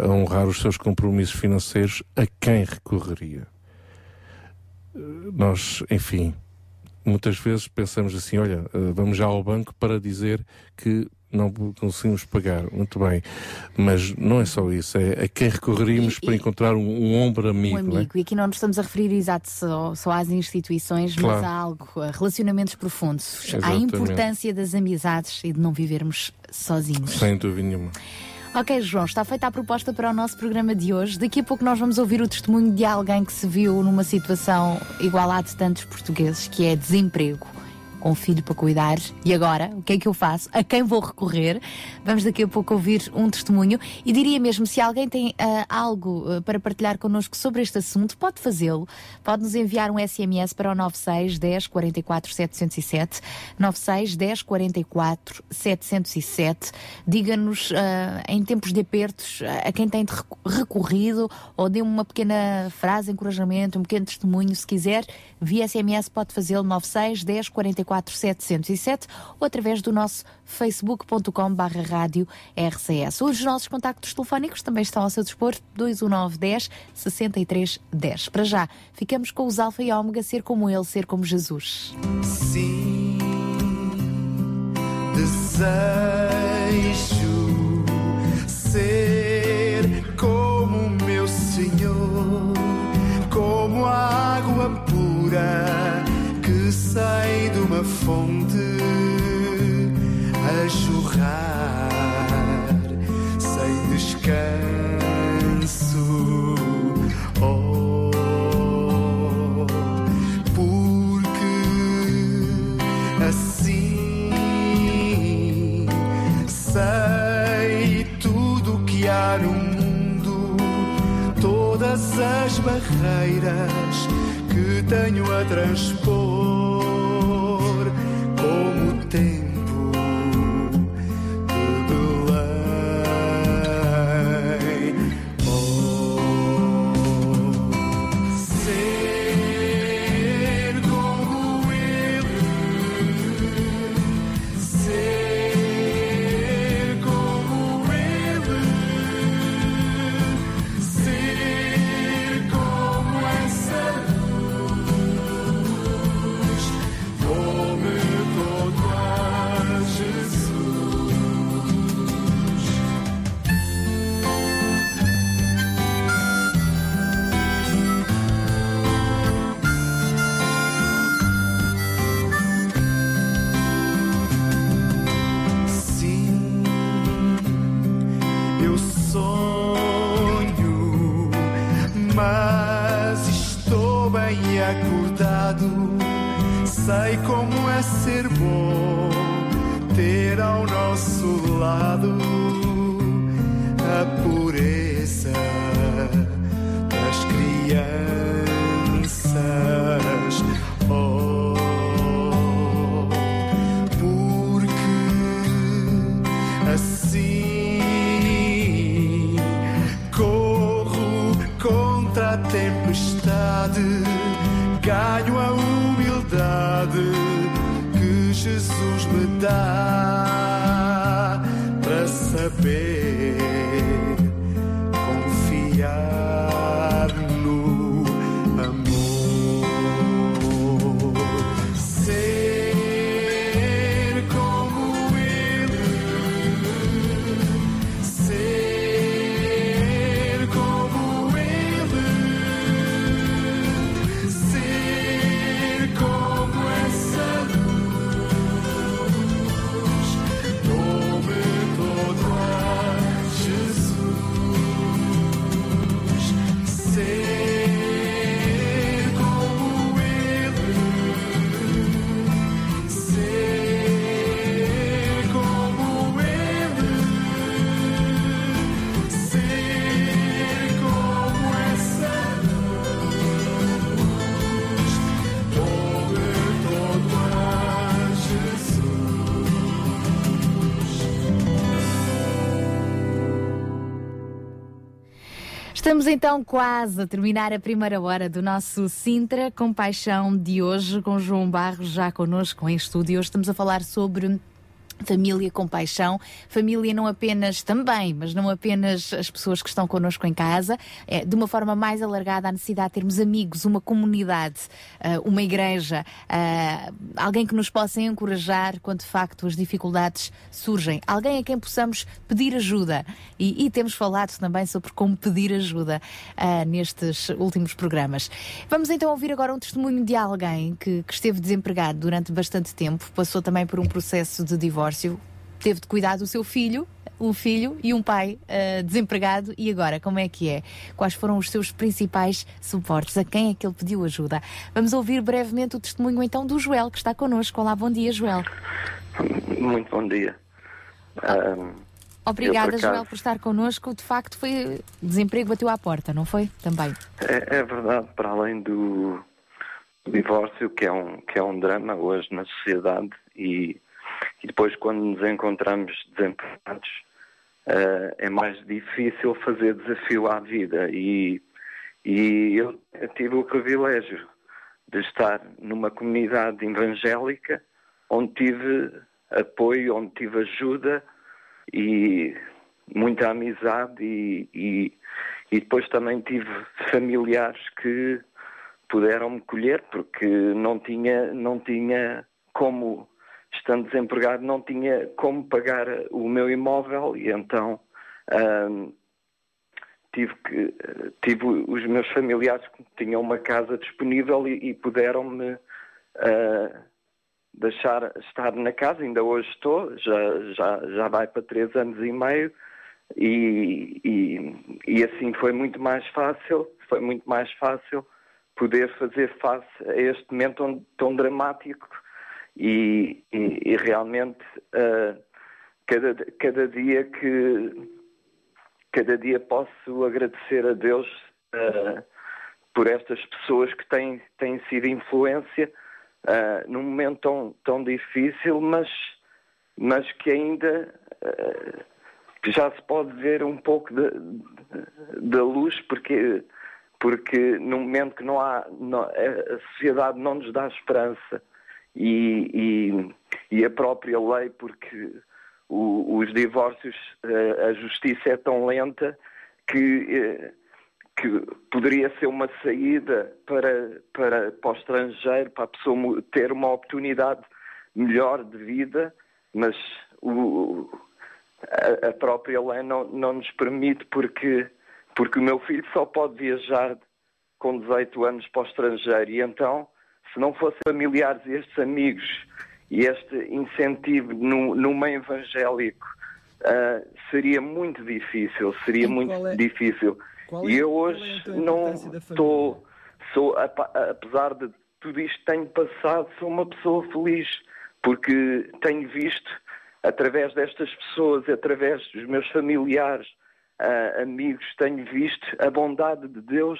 a honrar os seus compromissos financeiros, a quem recorreria? Nós, enfim, muitas vezes pensamos assim: olha, eh, vamos já ao banco para dizer que não conseguimos pagar. Muito bem, mas não é só isso, é a quem recorreríamos para encontrar um, um ombro amigo. um não é? amigo. E aqui não nos estamos a referir exato só, só às instituições, mas Claro. a algo, a relacionamentos profundos, à Exatamente. importância das amizades e de não vivermos sozinhos. Sem dúvida nenhuma. Ok, João, está feita a proposta para o nosso programa de hoje. Daqui a pouco nós vamos ouvir o testemunho de alguém que se viu numa situação igual à de tantos portugueses, que é desemprego. Com filho para cuidar. E agora, o que é que eu faço? A quem vou recorrer? Vamos daqui a pouco ouvir um testemunho. E diria mesmo, se alguém tem ah, algo ah, para partilhar connosco sobre este assunto, pode fazê-lo. Pode nos enviar um SMS para o 96 10 44 707. 96 10 44 707. Diga-nos ah, em tempos de apertos a quem tem recorrido ou dê uma pequena frase, encorajamento, um pequeno testemunho, se quiser. Via SMS pode fazê-lo 96 10 44 707 ou através do nosso facebook.com barra rádio RCS. Os nossos contactos telefónicos também estão ao seu dispor 219 10 63 10. Para já, ficamos com os Alfa e Ômega, ser como ele, ser como Jesus. Sim, desejo ser pura que sai de uma fonte a jorrar sem descanso. Oh, porque assim sei tudo o que há no mundo, todas as barreiras que tenho a transpor, como acordado. Sei como é ser bom ter ao nosso lado a pureza Estamos então quase a terminar a primeira hora do nosso Sintra com Paixão de hoje, com João Barros já connosco em estúdio. Hoje estamos a falar sobre Família com paixão, família não apenas também, mas não apenas as pessoas que estão connosco em casa, é, de uma forma mais alargada a necessidade de termos amigos, uma comunidade, ah, uma igreja, ah, alguém que nos possa encorajar quando de facto as dificuldades surgem, alguém a quem possamos pedir ajuda. E, e temos falado também sobre como pedir ajuda ah, nestes últimos programas. Vamos então ouvir agora um testemunho de alguém que, que esteve desempregado durante bastante tempo, passou também por um processo de divórcio teve de cuidar do seu filho, um filho e um pai uh, desempregado. E agora, como é que é? Quais foram os seus principais suportes? A quem é que ele pediu ajuda? Vamos ouvir brevemente o testemunho então do Joel, que está connosco. Olá, bom dia, Joel. Muito bom dia. Um, Obrigada, eu, por acaso, Joel, por estar connosco. De facto, foi desemprego bateu à porta, não foi? Também. É, é verdade, para além do divórcio, que é um, que é um drama hoje na sociedade, e, e depois, quando nos encontramos desempregados, uh, é mais difícil fazer desafio à vida. E, e eu tive o privilégio de estar numa comunidade evangélica onde tive apoio, onde tive ajuda e muita amizade e, e, e, depois também tive familiares que puderam me colher porque não tinha, não tinha como, estando desempregado, não tinha como pagar o meu imóvel e então tive que tive os meus familiares que tinham uma casa disponível e, e puderam-me uh, deixar estar na casa, ainda hoje estou, já, já, já vai para três anos e meio, e, e, e, assim foi muito mais fácil, foi muito mais fácil poder fazer face a este momento tão, tão dramático e, e realmente uh, cada, cada dia que cada dia posso agradecer a Deus uh, por estas pessoas que têm, têm sido influência uh, num momento tão, tão difícil, mas, mas que ainda que já se pode ver um pouco da luz, porque, porque no momento que não há, não, a sociedade não nos dá esperança e, e, e a própria lei, porque o, os divórcios, uh, a justiça é tão lenta que que poderia ser uma saída para, para, para o estrangeiro, para a pessoa ter uma oportunidade melhor de vida, mas o, a, a, própria lei não, não nos permite porque, porque o meu filho só pode viajar com 18 anos para o estrangeiro. E então, se não fossem familiares e estes amigos e este incentivo no, no meio evangélico, uh, seria muito difícil, seria muito é? difícil. Qual e é, eu hoje é não estou, sou, apesar de tudo isto que tenho passado, sou uma pessoa feliz, porque tenho visto, através destas pessoas, através dos meus familiares, uh, amigos, tenho visto a bondade de Deus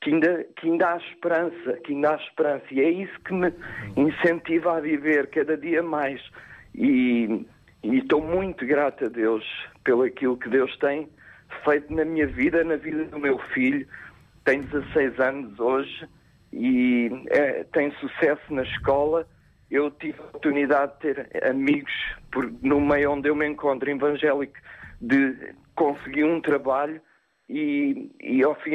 que ainda, que ainda há esperança, que ainda há esperança. E é isso que me incentiva a viver cada dia mais. E, estou muito grato a Deus pelo aquilo que Deus tem feito na minha vida, na vida do meu filho. Tem 16 anos hoje e é, tem sucesso na escola. Eu tive a oportunidade de ter amigos por, no meio onde eu me encontro, evangélico, de conseguir um trabalho e, e ao fim,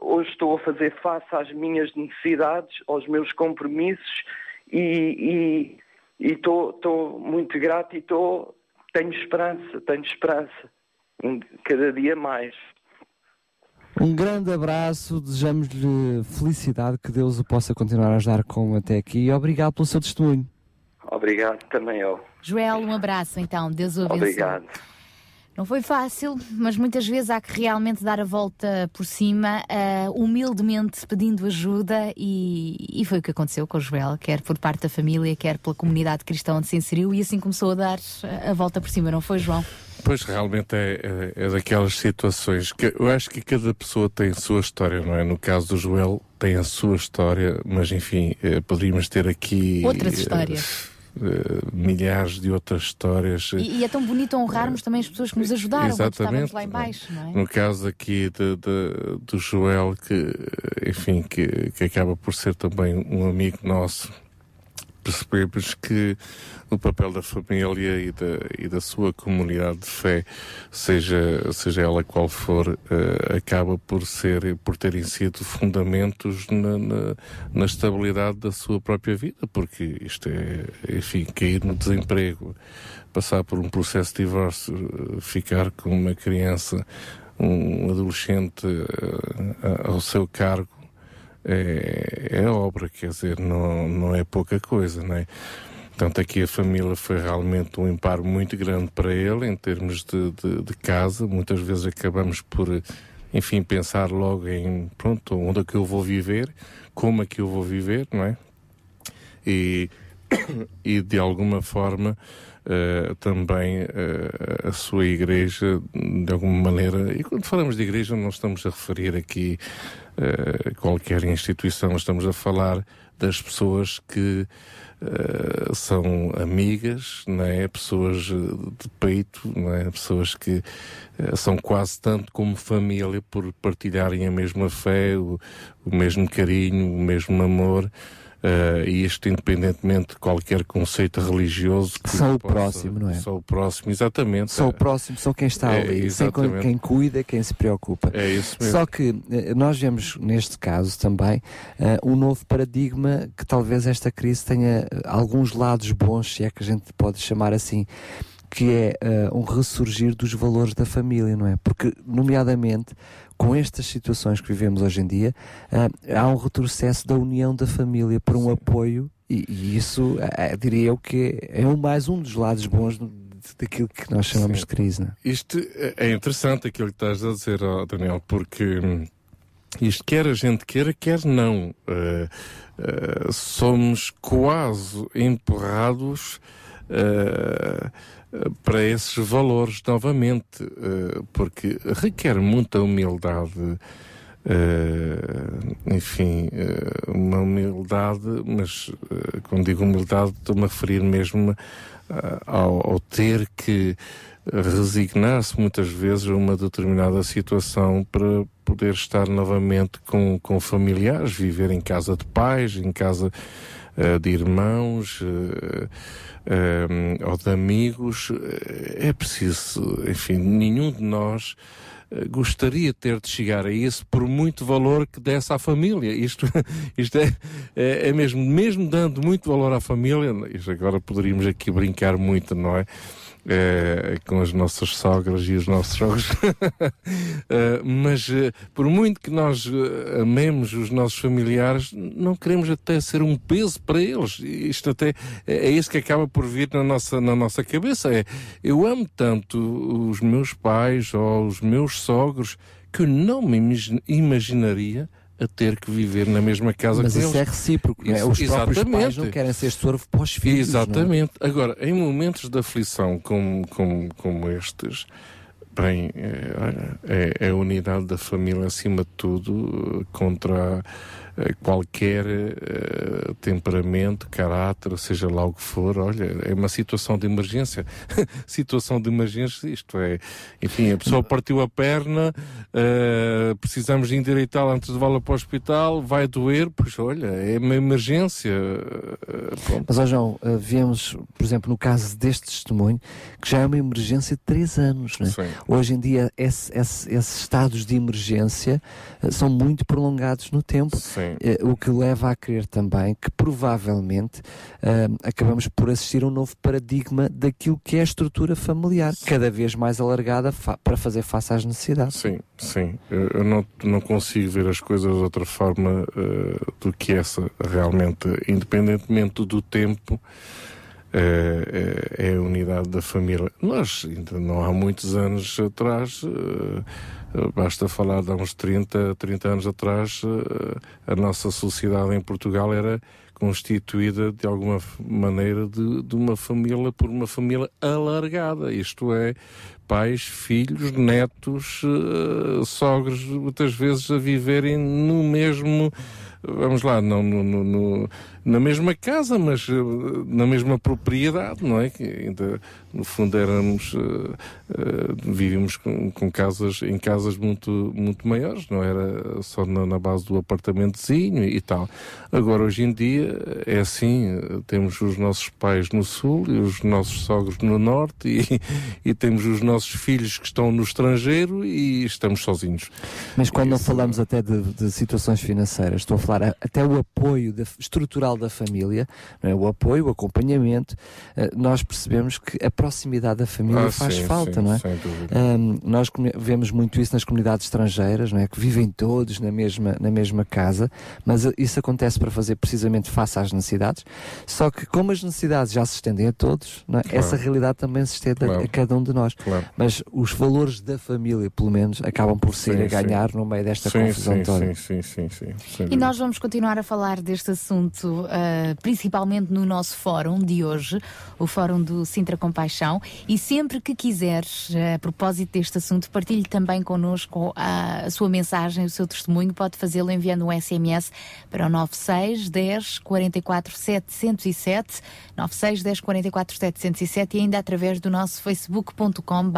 hoje estou a fazer face às minhas necessidades, aos meus compromissos e estou muito grato e tô, tenho esperança, tenho esperança um, cada dia mais. Um grande abraço, desejamos-lhe felicidade, que Deus o possa continuar a ajudar como até aqui e obrigado pelo seu testemunho. Obrigado também eu. Joel, um abraço então, Deus o abençoe. Obrigado. Não foi fácil, mas muitas vezes há que realmente dar a volta por cima, uh, humildemente pedindo ajuda, e, e, foi o que aconteceu com o Joel, quer por parte da família, quer pela comunidade cristã onde se inseriu, e assim começou a dar a volta por cima, não foi, João? Pois realmente é, é, é, daquelas situações que eu acho que cada pessoa tem a sua história, não é? No caso do Joel, tem a sua história, mas enfim, eh, poderíamos ter aqui. Outras histórias. Uh, milhares de outras histórias. E, e, é tão bonito honrarmos uh, também as pessoas que nos ajudaram Exatamente. lá embaixo, não é? No caso aqui de, de, do Joel, que, enfim, que, que acaba por ser também um amigo nosso, percebemos que o papel da família e da, e da sua comunidade de fé, seja, seja ela qual for, uh, acaba por ser, por terem sido fundamentos na, na, na, estabilidade da sua própria vida, porque isto é, enfim, cair no desemprego, passar por um processo de divórcio, ficar com uma criança, um adolescente uh, ao seu cargo, é, é obra, quer dizer, não, não é pouca coisa, não é? Portanto, aqui a família foi realmente um imparo muito grande para ele em termos de, de, de casa. Muitas vezes acabamos por, enfim, pensar logo em, pronto, onde é que eu vou viver, como é que eu vou viver, não é? E, [COUGHS] e de alguma forma uh, também uh, a sua igreja, de alguma maneira, e quando falamos de igreja não estamos a referir aqui uh, qualquer instituição, estamos a falar das pessoas que Uh, são amigas, não é? pessoas de peito, não é? pessoas que uh, são quase tanto como família por partilharem a mesma fé, o, o mesmo carinho, o mesmo amor. Uh, e isto independentemente de qualquer conceito religioso. Só o possa, próximo, não é? Só o próximo, exatamente. Só o próximo, só quem está é, ali, sem quem cuida, quem se preocupa. É isso mesmo. Só que uh, nós vemos neste caso também uh, um novo paradigma que talvez esta crise tenha alguns lados bons, se é que a gente pode chamar assim que é uh, um ressurgir dos valores da família, não é? Porque, nomeadamente, com estas situações que vivemos hoje em dia, uh, há um retrocesso da união da família por um Sim. apoio, e, e isso, uh, diria eu, que é, é mais um dos lados bons daquilo que nós chamamos Sim. de crise. Não é? Isto é interessante aquilo que estás a dizer, oh, Daniel, porque hum, isto quer a gente queira, quer não. Uh, uh, somos quase empurrados uh, para esses valores novamente, uh, porque requer muita humildade, uh, enfim, uh, uma humildade, mas quando digo humildade estou-me a referir mesmo ao, ao ter que resignar-se muitas vezes a uma determinada situação para poder estar novamente com, com familiares, viver em casa de pais, em casa de irmãos ou de amigos, eh, é preciso, enfim, nenhum de nós eh, gostaria de ter de chegar a isso por muito valor que desse à família. Isto, [LAUGHS] isto é, é, é mesmo, mesmo dando muito valor à família, isto agora poderíamos aqui brincar muito, não é? É, com as nossas sogras e os nossos sogros. [LAUGHS] é, mas é, por muito que nós amemos os nossos familiares, não queremos até ser um peso para eles. Isto até é, é isso que acaba por vir na nossa, na nossa cabeça. É, eu amo tanto os meus pais ou os meus sogros que eu não me imaginaria a ter que viver na mesma casa Mas isso eles. é recíproco, não é? Os próprios Exatamente. pais não querem ser sorvo para os filhos. Exatamente. Agora, em momentos de aflição como, como, como estes, bem, é, é, é a unidade da família acima de tudo contra eh, qualquer uh, temperamento, caráter, seja lá o que for, olha, é uma situação de emergência. [LAUGHS] situação de emergência, isto é, enfim, a pessoa partiu a perna, uh, precisamos de endireitá-la antes de levá-la para o hospital, vai doer, pois olha, é uma emergência. Uh, Mas, ó João, vemos, por exemplo, no caso deste testemunho, que já é uma emergência de três anos, né? Hoje em dia, esse, esse, esses estados de emergência são muito prolongados no tempo. Sim. Uh, o que leva a crer também que provavelmente uh, acabamos por assistir a um novo paradigma daquilo que é a estrutura familiar, cada vez mais alargada para fazer face às necessidades. Sim, sim. Eu não, não consigo ver as coisas de outra forma uh, do que essa, realmente, independentemente do tempo. É, é, a unidade da família. Nós, ainda não há muitos anos atrás, Basta falar de há uns 30, 30 anos atrás, eh, a nossa sociedade em Portugal era constituída de alguma maneira de, de, uma família por uma família alargada, isto é, pais, filhos, netos, sogros, muitas vezes a viverem no mesmo vamos lá, não, no, no, no, na mesma casa, mas uh, na mesma propriedade, não é? Que ainda, no fundo, éramos, uh, vivíamos com, com, casas, em casas muito, muito maiores, não era só na, na, base do apartamentozinho e tal. Agora, hoje em dia, é assim, temos os nossos pais no sul e os nossos sogros no norte e, [LAUGHS] e temos os nossos filhos que estão no estrangeiro e estamos sozinhos. Mas quando Isso, não falamos até de, de situações financeiras, estou a falar falar, até o apoio estrutural da família, é? o apoio, o acompanhamento, eh, nós percebemos que a proximidade da família Ah, faz sim, falta, sim, não é? sem dúvida. Ahm, nós vemos muito isso nas comunidades estrangeiras, não é? Que vivem todos na mesma, na mesma casa, mas ah, isso acontece para fazer precisamente face às necessidades. Só que como as necessidades já se estendem a todos, não é? Claro. essa realidade também se estende a- Claro. a cada um de nós. Claro. Mas os valores da família, pelo menos, acabam por sair Sim, a ganhar sim. no meio desta Sim, confusão sim, toda. Sim, sim, sim, sim, E nós vamos continuar a falar deste assunto, ah, principalmente no nosso fórum de hoje, o fórum do Sintra Compaixão. E sempre que quiseres, ah, a propósito deste assunto, partilhe também connosco a, a sua mensagem, o seu testemunho. Pode fazê-lo enviando um SMS para o 96 10 44 707, 96 10 44 707 e ainda através do nosso facebook.com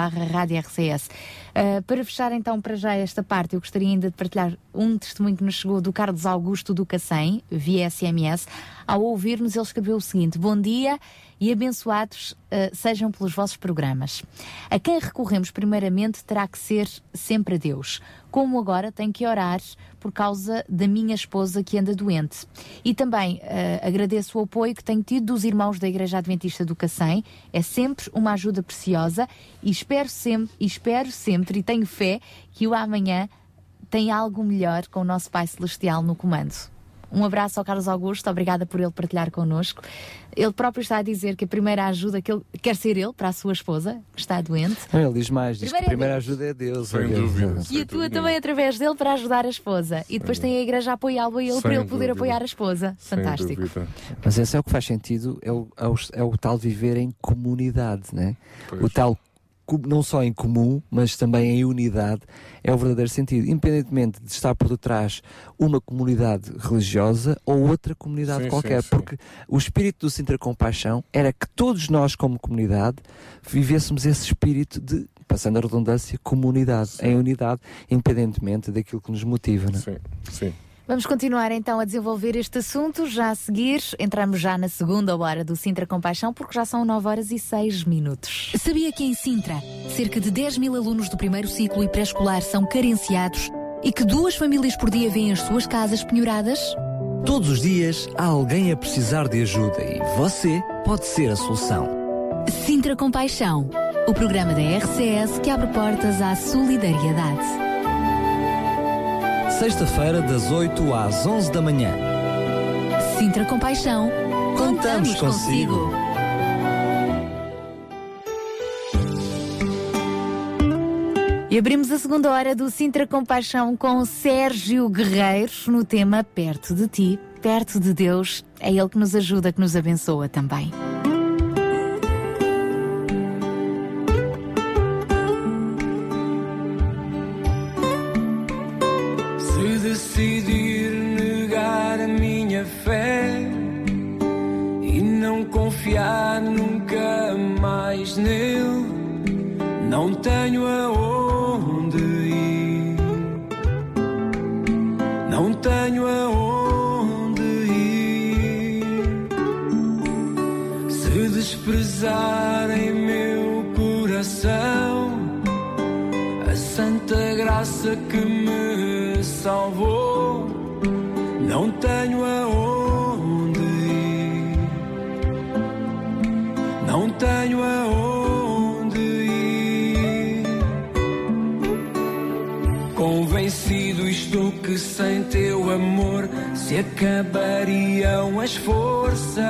Ah, para fechar então para já esta parte, eu gostaria ainda de partilhar um testemunho que nos chegou do Carlos Augusto do Cacém, via SMS. Ao ouvir-nos, ele escreveu o seguinte: Bom dia e abençoados ah, sejam pelos vossos programas. A quem recorremos primeiramente terá que ser sempre a Deus. Como agora tenho que orar por causa da minha esposa que anda doente. E também ah, agradeço o apoio que tenho tido dos irmãos da Igreja Adventista do Cacém. É sempre uma ajuda preciosa e espero sempre, e espero sempre e tenho fé que o amanhã tem algo melhor com o nosso Pai Celestial no comando. Um abraço ao Carlos Augusto, obrigada por ele partilhar connosco. Ele próprio está a dizer que a primeira ajuda que ele quer ser ele para a sua esposa, que está doente, Não, ele diz mais, diz que a primeira Deus. ajuda é Deus. Sem olha. dúvida. e atua também através dele para ajudar a esposa. E depois tem a igreja a apoiá-lo a ele Sem para ele poder dúvida. apoiar a esposa. Fantástico. Mas esse é o que faz sentido, é o, é o, é o tal viver em comunidade, né? Pois. O tal, não só em comum, mas também em unidade, é o verdadeiro sentido. Independentemente de estar por detrás uma comunidade religiosa ou outra comunidade Sim, qualquer, sim, sim. porque o espírito do Sintra Compaixão era que todos nós, como comunidade, vivêssemos esse espírito de, passando a redundância, comunidade, em unidade, independentemente daquilo que nos motiva, né? Sim, sim. Vamos continuar então a desenvolver este assunto. Já a seguir, entramos já na segunda hora do Sintra Compaixão, porque já são 9 horas e 6 minutos. Sabia que em Sintra, cerca de 10 mil alunos do primeiro ciclo e pré-escolar são carenciados e que duas famílias por dia vêm as suas casas penhoradas? Todos os dias há alguém a precisar de ajuda e você pode ser a solução. Sintra Compaixão, o programa da RCS que abre portas à solidariedade. Sexta-feira, das 8 às 11 da manhã. Sintra Compaixão, Contamos consigo. E abrimos a segunda hora do Sintra Compaixão com Sérgio Guerreiro no tema Perto de Ti, perto de Deus. É Ele que nos ajuda, que nos abençoa também. Decidir negar a minha fé e não confiar nunca mais nele, não tenho aonde ir, não tenho aonde ir. Se desprezarem meu coração a santa graça salvou. Não tenho aonde ir, não tenho aonde ir. Convencido estou que sem teu amor se acabariam as forças.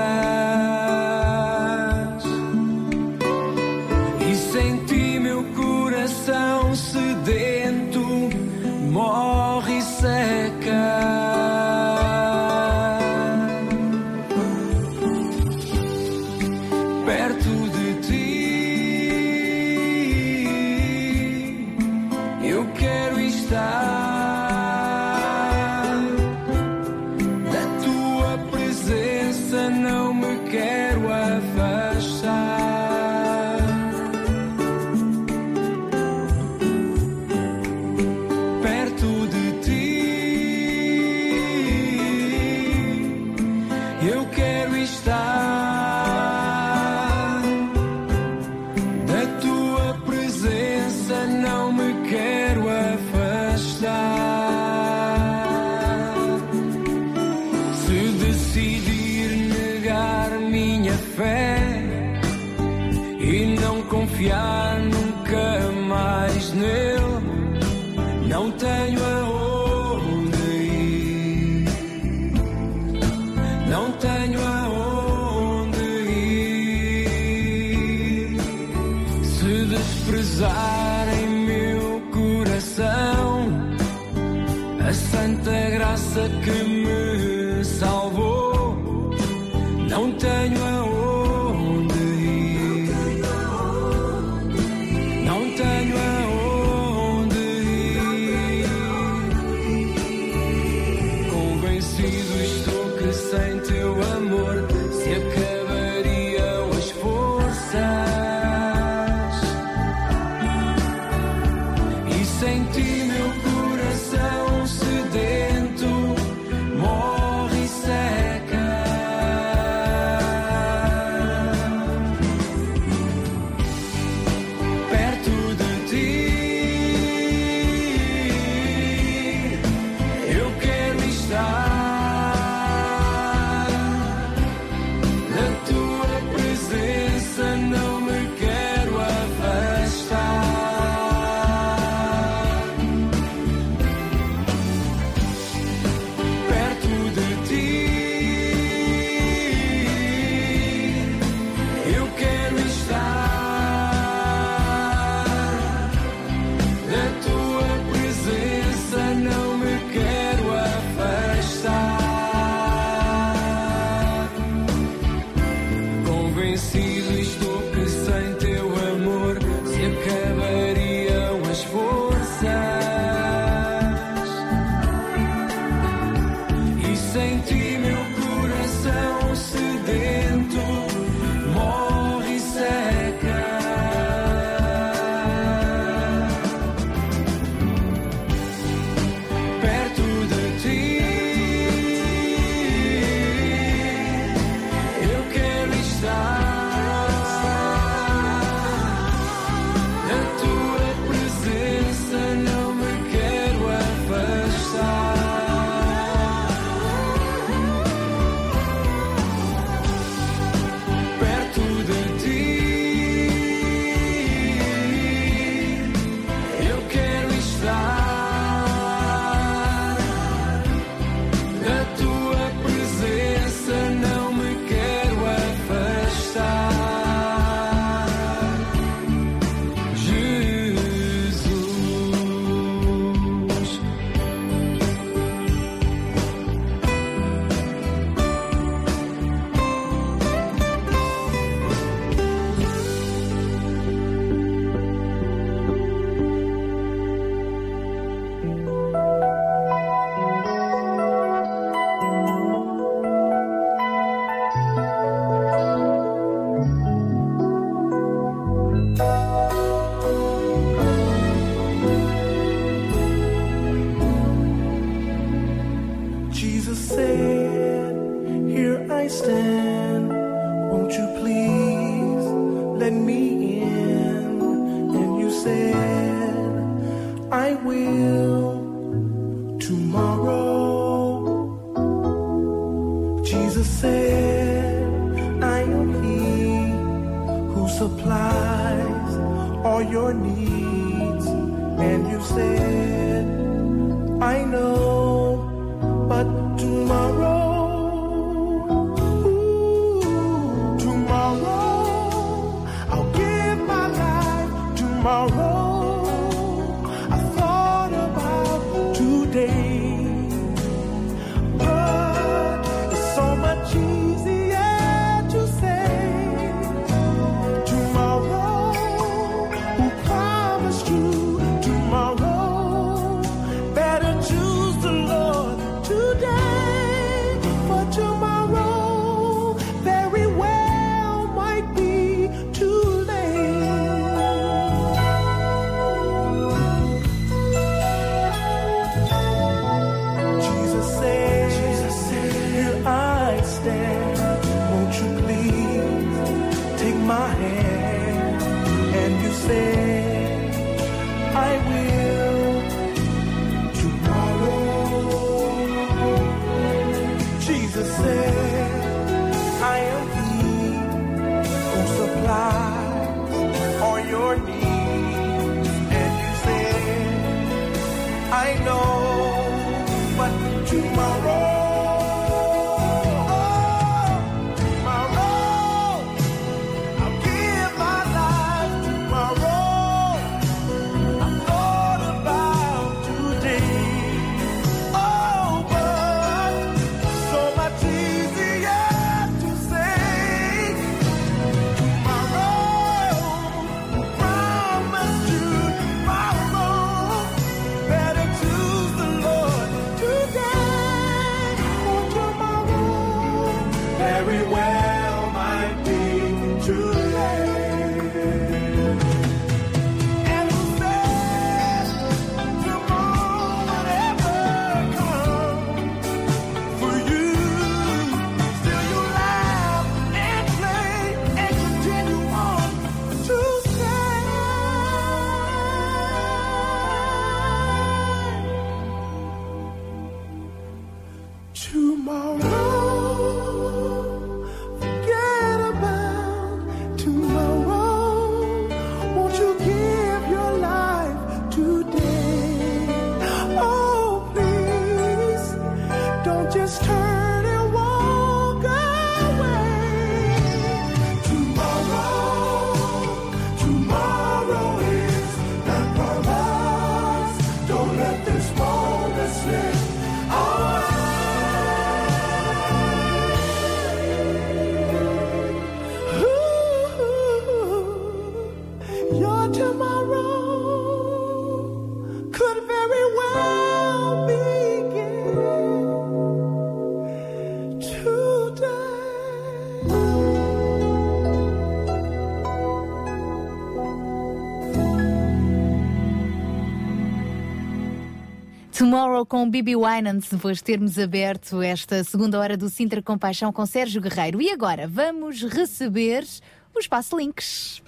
Tomorrow com Bibi Winans, depois de termos aberto esta segunda hora do Sintra Compaixão com Sérgio Guerreiro. E agora vamos receber o Espaço Links.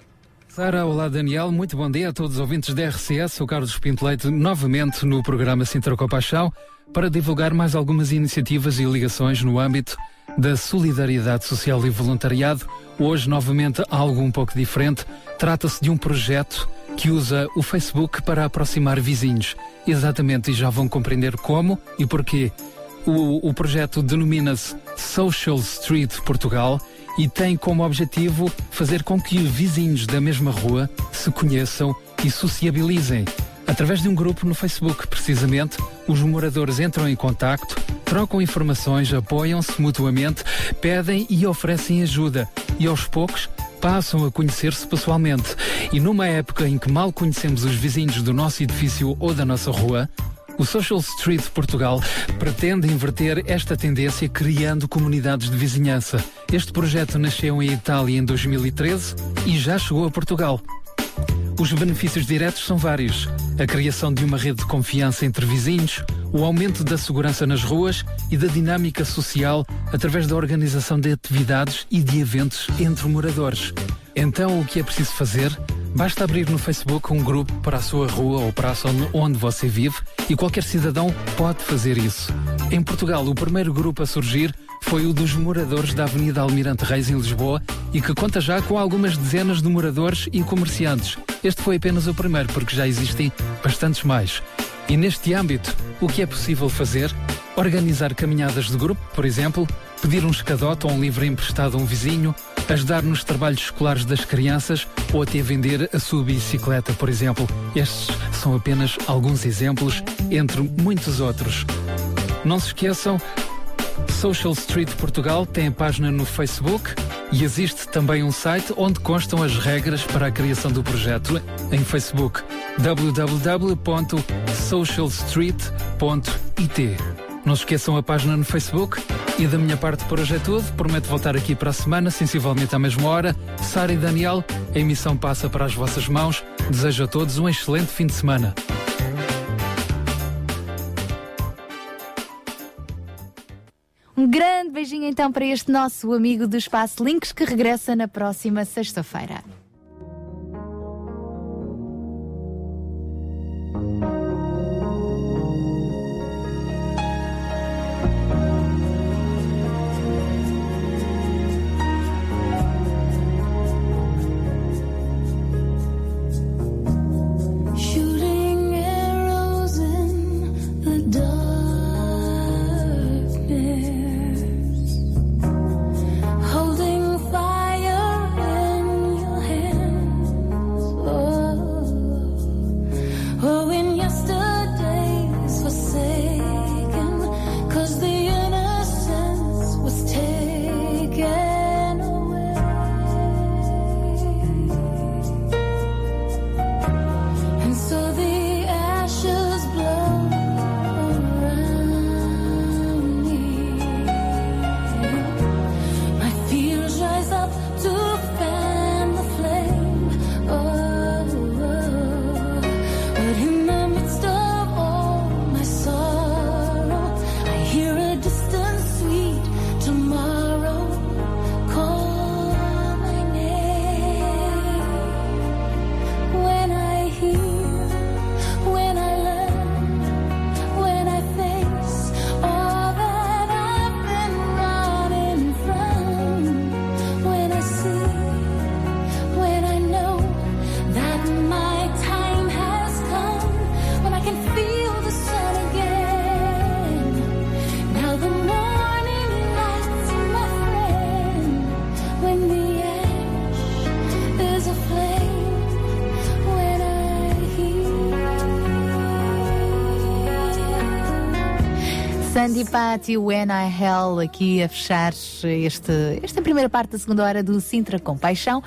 Sara, olá Daniel, muito bom dia a todos os ouvintes da RCS. Sou Carlos Pinto Leite, novamente no programa Sintra Compaixão, para divulgar mais algumas iniciativas e ligações no âmbito da solidariedade social e voluntariado. Hoje, novamente, algo um pouco diferente. Trata-se de um projeto que usa o Facebook para aproximar vizinhos. Exatamente, e já vão compreender como e porquê. O, o projeto denomina-se Social Street Portugal e tem como objetivo fazer com que vizinhos da mesma rua se conheçam e sociabilizem. Através de um grupo no Facebook, precisamente, os moradores entram em contacto, trocam informações, apoiam-se mutuamente, pedem e oferecem ajuda e aos poucos passam a conhecer-se pessoalmente. E numa época em que mal conhecemos os vizinhos do nosso edifício ou da nossa rua, o Social Street Portugal pretende inverter esta tendência criando comunidades de vizinhança. Este projeto nasceu em Itália em 2013 e já chegou a Portugal. Os benefícios diretos são vários: a criação de uma rede de confiança entre vizinhos, o aumento da segurança nas ruas e da dinâmica social através da organização de atividades e de eventos entre moradores. Então, o que é preciso fazer? Basta abrir no Facebook um grupo para a sua rua ou para a zona onde você vive e qualquer cidadão pode fazer isso. Em Portugal, o primeiro grupo a surgir foi o dos moradores da Avenida Almirante Reis, em Lisboa, e que conta já com algumas dezenas de moradores e comerciantes. Este foi apenas o primeiro, porque já existem bastantes mais. E neste âmbito, o que é possível fazer? Organizar caminhadas de grupo, por exemplo, pedir um escadote ou um livro emprestado a um vizinho, ajudar nos trabalhos escolares das crianças ou até vender a sua bicicleta, por exemplo. Estes são apenas alguns exemplos, entre muitos outros. Não se esqueçam, Social Street Portugal tem a página no Facebook e existe também um site onde constam as regras para a criação do projeto em Facebook www.socialstreet.it. Não se esqueçam a página no Facebook e da minha parte por hoje é tudo. Prometo voltar aqui para a semana, sensivelmente à mesma hora. Sara e Daniel, a emissão passa para as vossas mãos. Desejo a todos um excelente fim de semana. Um grande beijinho então para este nosso amigo do Espaço Links que regressa na próxima sexta-feira. Mandy Patty, When I Hell, aqui a fechar este, esta primeira parte da segunda hora do Sintra com Paixão.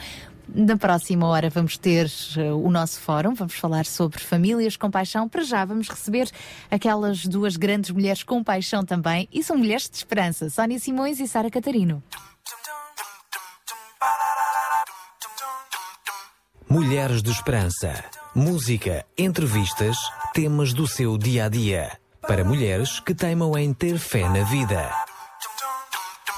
Na próxima hora vamos ter uh, o nosso fórum, vamos falar sobre famílias com paixão. Para já vamos receber aquelas duas grandes mulheres com paixão também e são mulheres de esperança, Sónia Simões e Sara Catarino. Mulheres de Esperança. Música, entrevistas, temas do seu dia a dia. Para mulheres que teimam em ter fé na vida.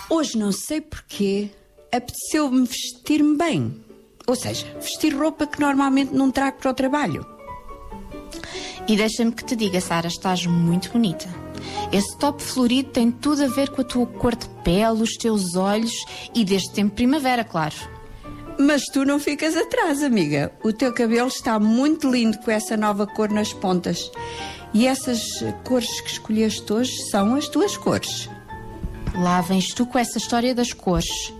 Hoje não sei porquê, apeteceu-me vestir-me bem. Ou seja, vestir roupa que normalmente não trago para o trabalho. E deixa-me que te diga, Sara, estás muito bonita. Esse top florido tem tudo a ver com a tua cor de pele, os teus olhos e deste tempo primavera, claro. Mas tu não ficas atrás, amiga. O teu cabelo está muito lindo com essa nova cor nas pontas. E essas cores que escolheste hoje são as tuas cores. Lá vens tu com essa história das cores.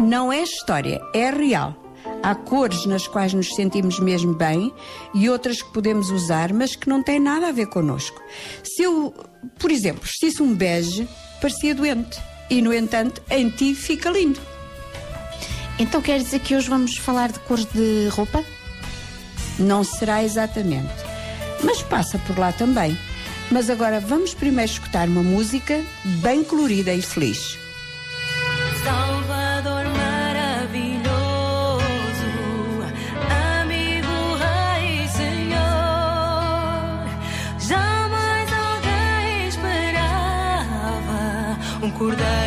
Não é história, é real. Há cores nas quais nos sentimos mesmo bem e outras que podemos usar, mas que não têm nada a ver connosco. Se eu, por exemplo, vestisse um bege, parecia doente. E, no entanto, em ti fica lindo. Então quer dizer que hoje vamos falar de cores de roupa? Não será exatamente, mas passa por lá também. Mas agora vamos primeiro escutar uma música bem colorida e feliz. Salvador maravilhoso, amigo, Rei, Senhor. Jamais alguém esperava um cordeiro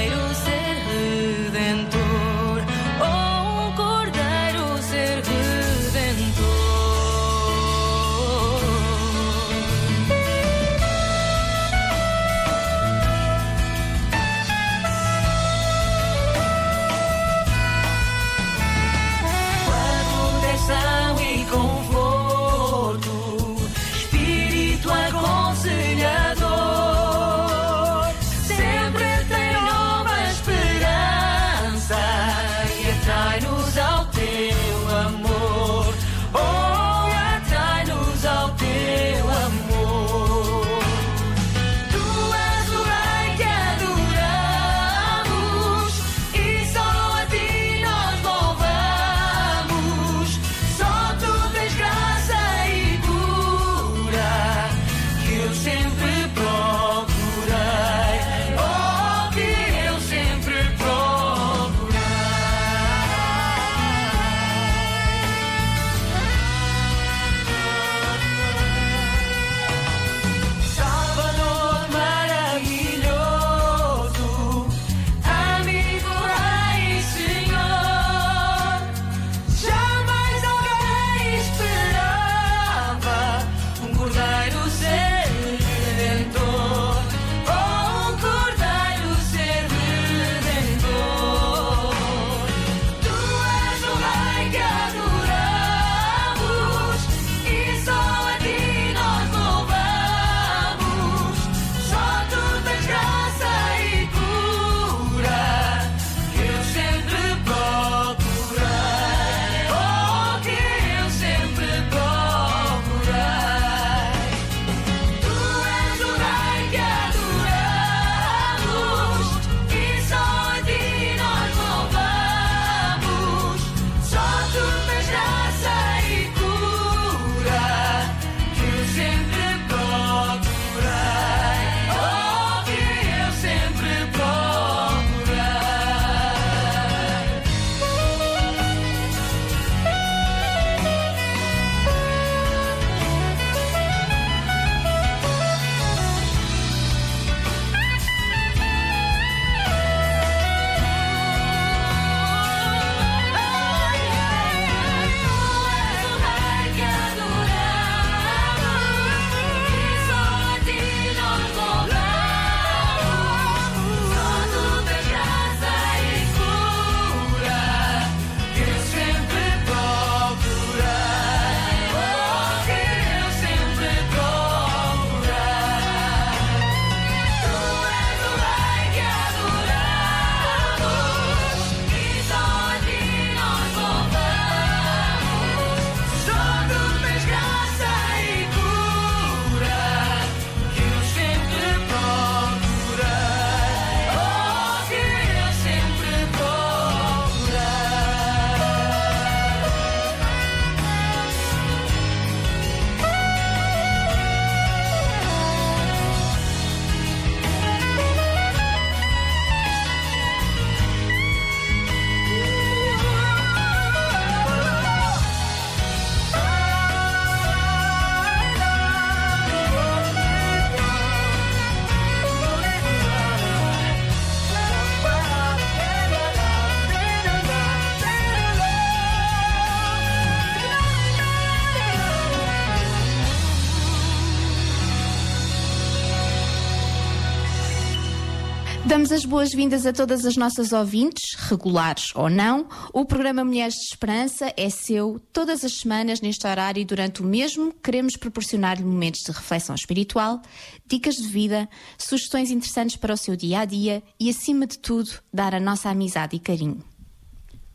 Damos as boas-vindas a todas as nossas ouvintes, regulares ou não. O programa Mulheres de Esperança é seu todas as semanas neste horário e durante o mesmo queremos proporcionar-lhe momentos de reflexão espiritual, dicas de vida, sugestões interessantes para o seu dia a dia e, acima de tudo, dar a nossa amizade e carinho.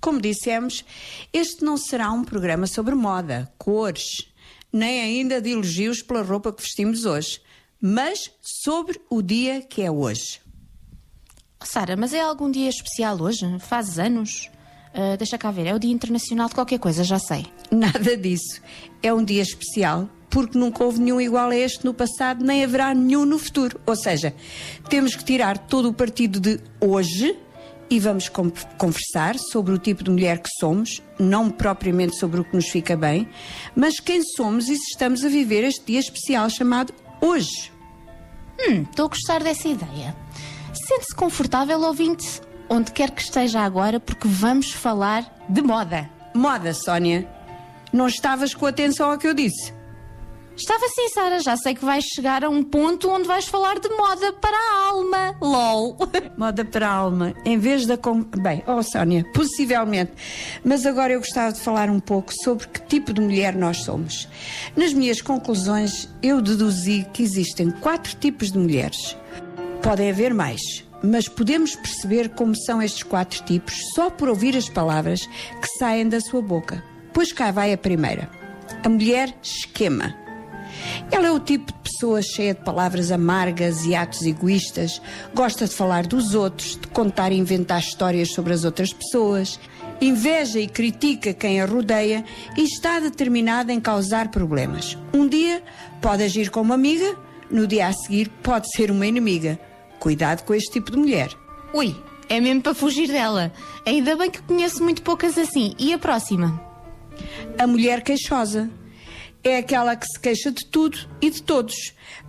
Como dissemos, este não será um programa sobre moda, cores, nem ainda de elogios pela roupa que vestimos hoje, mas sobre o dia que é hoje. Sara, mas é algum dia especial hoje? Faz anos? Ah, deixa cá ver, é o Dia Internacional de qualquer coisa, já sei. Nada disso. É um dia especial porque nunca houve nenhum igual a este no passado, nem haverá nenhum no futuro. Ou seja, temos que tirar todo o partido de hoje e vamos con- conversar sobre o tipo de mulher que somos, não propriamente sobre o que nos fica bem, mas quem somos e se estamos a viver este dia especial chamado hoje. Hum, estou a gostar dessa ideia. Sente-se confortável, ouvinte, onde quer que esteja agora, porque vamos falar de moda. Moda, Sónia. Não estavas com atenção ao que eu disse. Estava sim, Sara. Já sei que vais chegar a um ponto onde vais falar de moda para a alma. LOL. [LAUGHS] Moda para a alma, em vez da. com- Bem, oh Sónia, possivelmente. Mas agora eu gostava de falar um pouco sobre que tipo de mulher nós somos. Nas minhas conclusões, eu deduzi que existem quatro tipos de mulheres. Podem haver mais, mas podemos perceber como são estes quatro tipos só por ouvir as palavras que saem da sua boca. Pois cá vai a primeira. A mulher esquema. Ela é o tipo de pessoa cheia de palavras amargas e atos egoístas, gosta de falar dos outros, de contar e inventar histórias sobre as outras pessoas, inveja e critica quem a rodeia e está determinada em causar problemas. Um dia pode agir como amiga, no dia a seguir pode ser uma inimiga. Cuidado com este tipo de mulher. Ui, é mesmo para fugir dela. Ainda bem que conheço muito poucas assim. E a próxima? A mulher queixosa. É aquela que se queixa de tudo e de todos.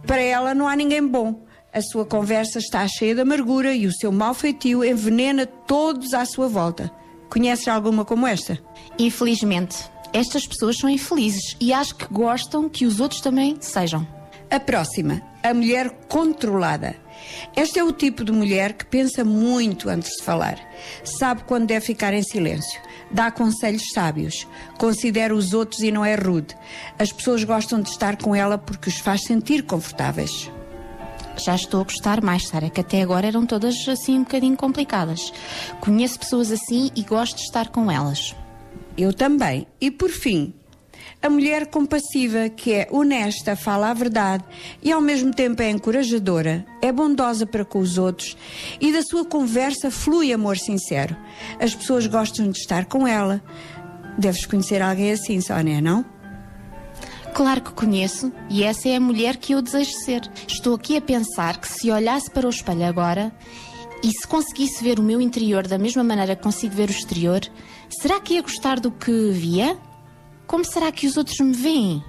Para ela não há ninguém bom. A sua conversa está cheia de amargura e o seu mau feitio envenena todos à sua volta. Conheces alguma como esta? Infelizmente, estas pessoas são infelizes e acho que gostam que os outros também sejam. A próxima, a mulher controlada. Esta é o tipo de mulher que pensa muito antes de falar. Sabe quando deve ficar em silêncio. Dá conselhos sábios. Considera os outros e não é rude. As pessoas gostam de estar com ela porque os faz sentir confortáveis. Já estou a gostar mais, Sara, que até agora eram todas assim um bocadinho complicadas. Conheço pessoas assim e gosto de estar com elas. Eu também. E por fim, a mulher compassiva, que é honesta, fala a verdade e ao mesmo tempo é encorajadora, é bondosa para com os outros e da sua conversa flui amor sincero. As pessoas gostam de estar com ela. Deves conhecer alguém assim, Sónia, não? Claro que conheço e essa é a mulher que eu desejo ser. Estou aqui a pensar que se olhasse para o espelho agora e se conseguisse ver o meu interior da mesma maneira que consigo ver o exterior, será que ia gostar do que via? Como será que os outros me veem?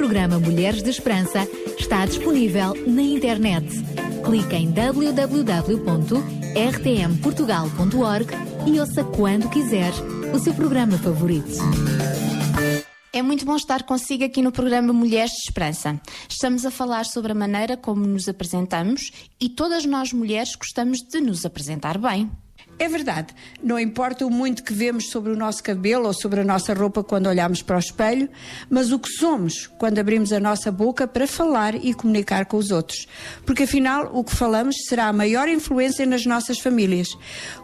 Programa Mulheres de Esperança está disponível na internet. Clique em www.rtmportugal.org e ouça quando quiser o seu programa favorito. É muito bom estar consigo aqui no programa Mulheres de Esperança. Estamos a falar sobre a maneira como nos apresentamos e todas nós mulheres gostamos de nos apresentar bem. É verdade. Não importa o muito que vemos sobre o nosso cabelo ou sobre a nossa roupa quando olhamos para o espelho, mas o que somos quando abrimos a nossa boca para falar e comunicar com os outros. Porque afinal, o que falamos será a maior influência nas nossas famílias.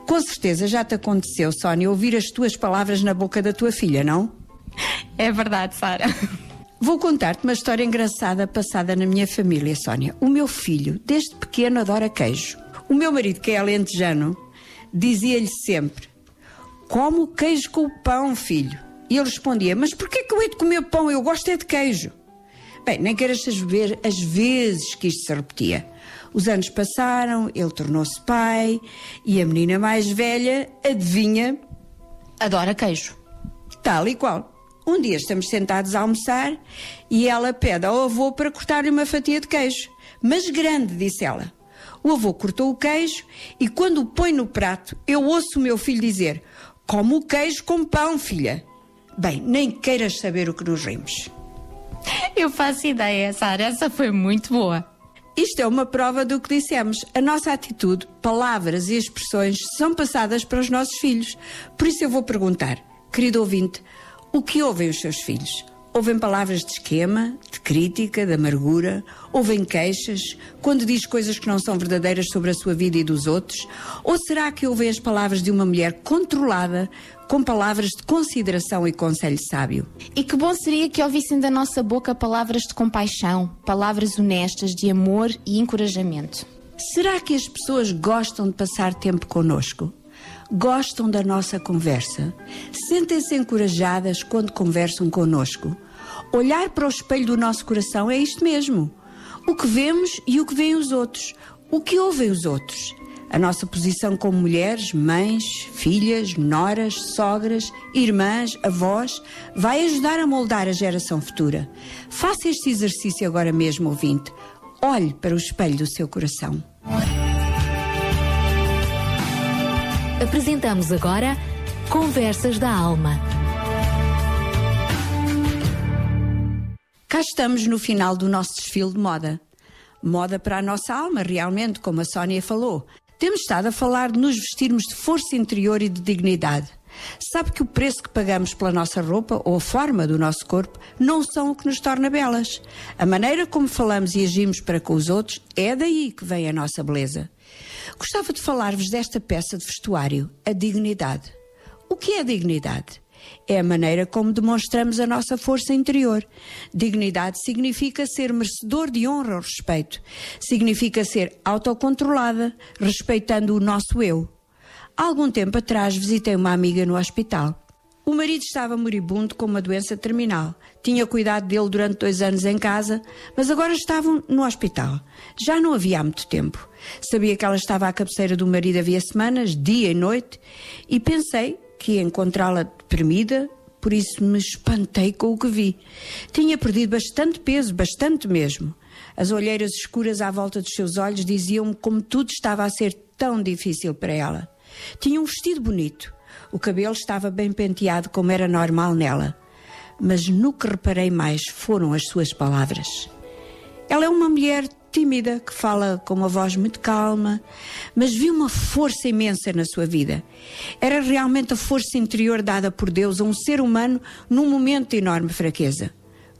Com certeza já te aconteceu, Sónia, ouvir as tuas palavras na boca da tua filha, não? É verdade, Sara. Vou contar-te uma história engraçada passada na minha família, Sónia. O meu filho, desde pequeno, adora queijo. O meu marido, que é alentejano, dizia-lhe sempre: Como queijo com o pão, filho. E ele respondia: Mas porquê que eu hei de comer pão? Eu gosto é de queijo. Bem, nem queiras saber as vezes que isto se repetia. Os anos passaram, ele tornou-se pai e a menina mais velha, adivinha? Adora queijo. Tal e qual. Um dia estamos sentados a almoçar e ela pede ao avô para cortar-lhe uma fatia de queijo. Mas grande, disse ela. O avô cortou o queijo e quando o põe no prato, eu ouço o meu filho dizer: Como o queijo com pão, filha. Bem, nem queiras saber o que nos rimos. Eu faço ideia, Sara. Essa foi muito boa. Isto é uma prova do que dissemos. A nossa atitude, palavras e expressões são passadas para os nossos filhos. Por isso eu vou perguntar, querido ouvinte, o que ouvem os seus filhos? Ouvem palavras de esquema, de crítica, de amargura? Ouvem queixas? Quando diz coisas que não são verdadeiras sobre a sua vida e dos outros? Ou será que ouvem as palavras de uma mulher controlada, com palavras de consideração e conselho sábio? E que bom seria que ouvissem da nossa boca palavras de compaixão, palavras honestas de amor e encorajamento. Será que as pessoas gostam de passar tempo conosco? Gostam da nossa conversa? Sentem-se encorajadas quando conversam conosco? Olhar para o espelho do nosso coração é isto mesmo. O que vemos e o que veem os outros. O que ouvem os outros. A nossa posição como mulheres, mães, filhas, noras, sogras, irmãs, avós, vai ajudar a moldar a geração futura. Faça este exercício agora mesmo, ouvinte. Olhe para o espelho do seu coração. Apresentamos agora Conversas da Alma. Cá estamos no final do nosso desfile de moda. Moda para a nossa alma, realmente, como a Sónia falou. Temos estado a falar de nos vestirmos de força interior e de dignidade. Sabe que o preço que pagamos pela nossa roupa ou a forma do nosso corpo não são o que nos torna belas. A maneira como falamos e agimos para com os outros é daí que vem a nossa beleza. Gostava de falar-vos desta peça de vestuário, a dignidade. O que é dignidade? É a maneira como demonstramos a nossa força interior. Dignidade significa ser merecedor de honra ou respeito. Significa ser autocontrolada, respeitando o nosso eu. Há algum tempo atrás visitei uma amiga no hospital. O marido estava moribundo com uma doença terminal. Tinha cuidado dele durante dois anos em casa, mas agora estavam no hospital. Já não havia há muito tempo. Sabia que ela estava à cabeceira do marido havia semanas, dia e noite, e pensei que encontrá-la deprimida, por isso me espantei com o que vi. Tinha perdido bastante peso, bastante mesmo. As olheiras escuras à volta dos seus olhos diziam-me como tudo estava a ser tão difícil para ela. Tinha um vestido bonito. O cabelo estava bem penteado, como era normal nela. Mas no que reparei mais foram as suas palavras. Ela é uma mulher tímida, que fala com uma voz muito calma, mas vi uma força imensa na sua vida. Era realmente a força interior dada por Deus a um ser humano num momento de enorme fraqueza.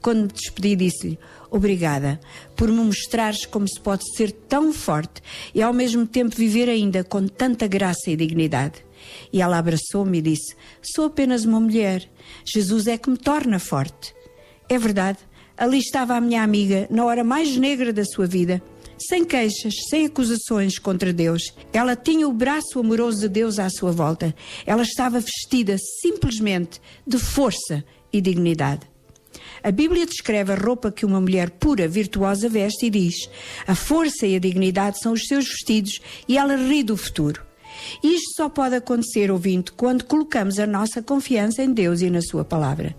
Quando me despedi, disse-lhe: Obrigada por me mostrares como se pode ser tão forte e ao mesmo tempo viver ainda com tanta graça e dignidade. E ela abraçou-me e disse: Sou apenas uma mulher. Jesus é que me torna forte. É verdade, ali estava a minha amiga, na hora mais negra da sua vida, sem queixas, sem acusações contra Deus. Ela tinha o braço amoroso de Deus à sua volta. Ela estava vestida simplesmente de força e dignidade. A Bíblia descreve a roupa que uma mulher pura, virtuosa veste e diz: a força e a dignidade são os seus vestidos e ela ri do futuro. Isto só pode acontecer, ouvinte, quando colocamos a nossa confiança em Deus e na Sua palavra.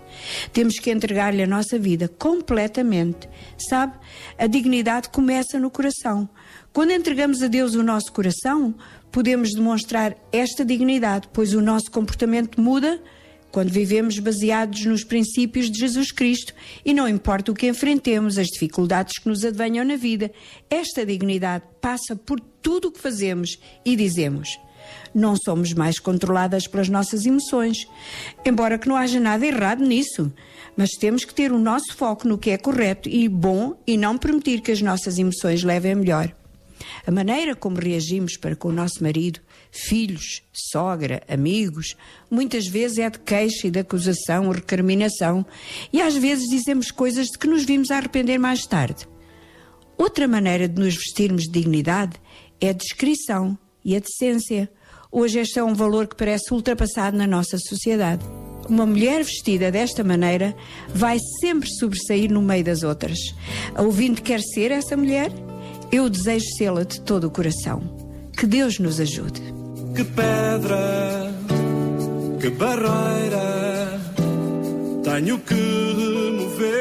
Temos que entregar-lhe a nossa vida completamente. Sabe? A dignidade começa no coração. Quando entregamos a Deus o nosso coração, podemos demonstrar esta dignidade, pois o nosso comportamento muda quando vivemos baseados nos princípios de Jesus Cristo e não importa o que enfrentemos, as dificuldades que nos advenham na vida, esta dignidade passa por tudo o que fazemos e dizemos. Não somos mais controladas pelas nossas emoções, embora que não haja nada errado nisso, mas temos que ter o nosso foco no que é correto e bom e não permitir que as nossas emoções levem a melhor. A maneira como reagimos para com o nosso marido, filhos, sogra, amigos, muitas vezes é de queixa e de acusação, recriminação, e às vezes dizemos coisas de que nos vimos a arrepender mais tarde. Outra maneira de nos vestirmos de dignidade é a descrição e a decência. Hoje este é um valor que parece ultrapassado na nossa sociedade. Uma mulher vestida desta maneira vai sempre sobressair no meio das outras. A ouvinte quer ser essa mulher? Eu desejo sê-la de todo o coração. Que Deus nos ajude. Que pedra, que barreira tenho que remover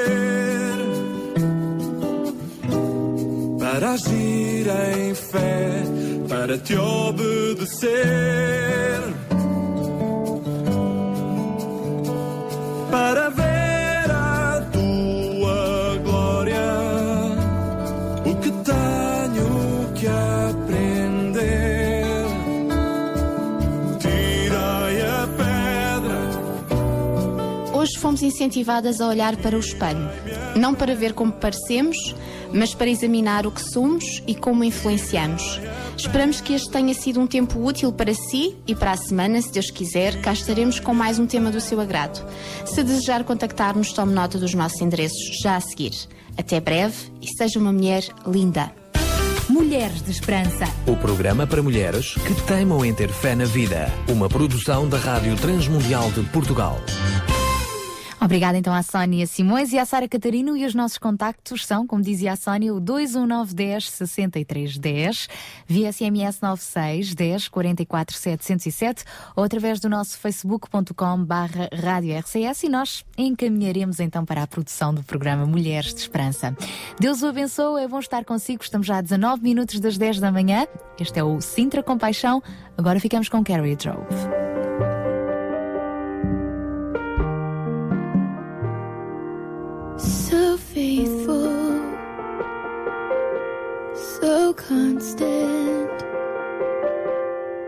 para agir em fé, para te obedecer, para ver a tua glória. O que tenho que aprender? Tirei a pedra. Hoje fomos incentivadas a olhar para o espelho, não para ver como parecemos, mas para examinar o que somos e como influenciamos. Esperamos que este tenha sido um tempo útil para si e para a semana, se Deus quiser, cá estaremos com mais um tema do seu agrado. Se desejar contactar-nos, tome nota dos nossos endereços já a seguir. Até breve e seja uma mulher linda. Mulheres de Esperança. O programa para mulheres que teimam em ter fé na vida. Uma produção da Rádio Transmundial de Portugal. Obrigada então à Sónia Simões e à Sara Catarino. E os nossos contactos são, como dizia a Sónia, o 21910 6310, via SMS 96 10 44 707 ou através do nosso facebook.com barra rádio RCS e nós encaminharemos então para a produção do programa Mulheres de Esperança. Deus o abençoe, é bom estar consigo, estamos já a 19 minutos das 10 da manhã, este é o Sintra Compaixão, agora ficamos com Carrie Drove. So faithful, so constant,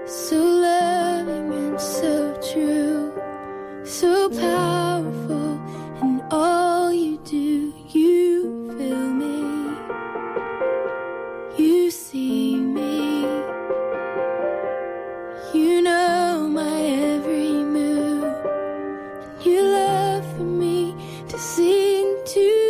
so loving and so true, so powerful in all you do. You fill me, you see to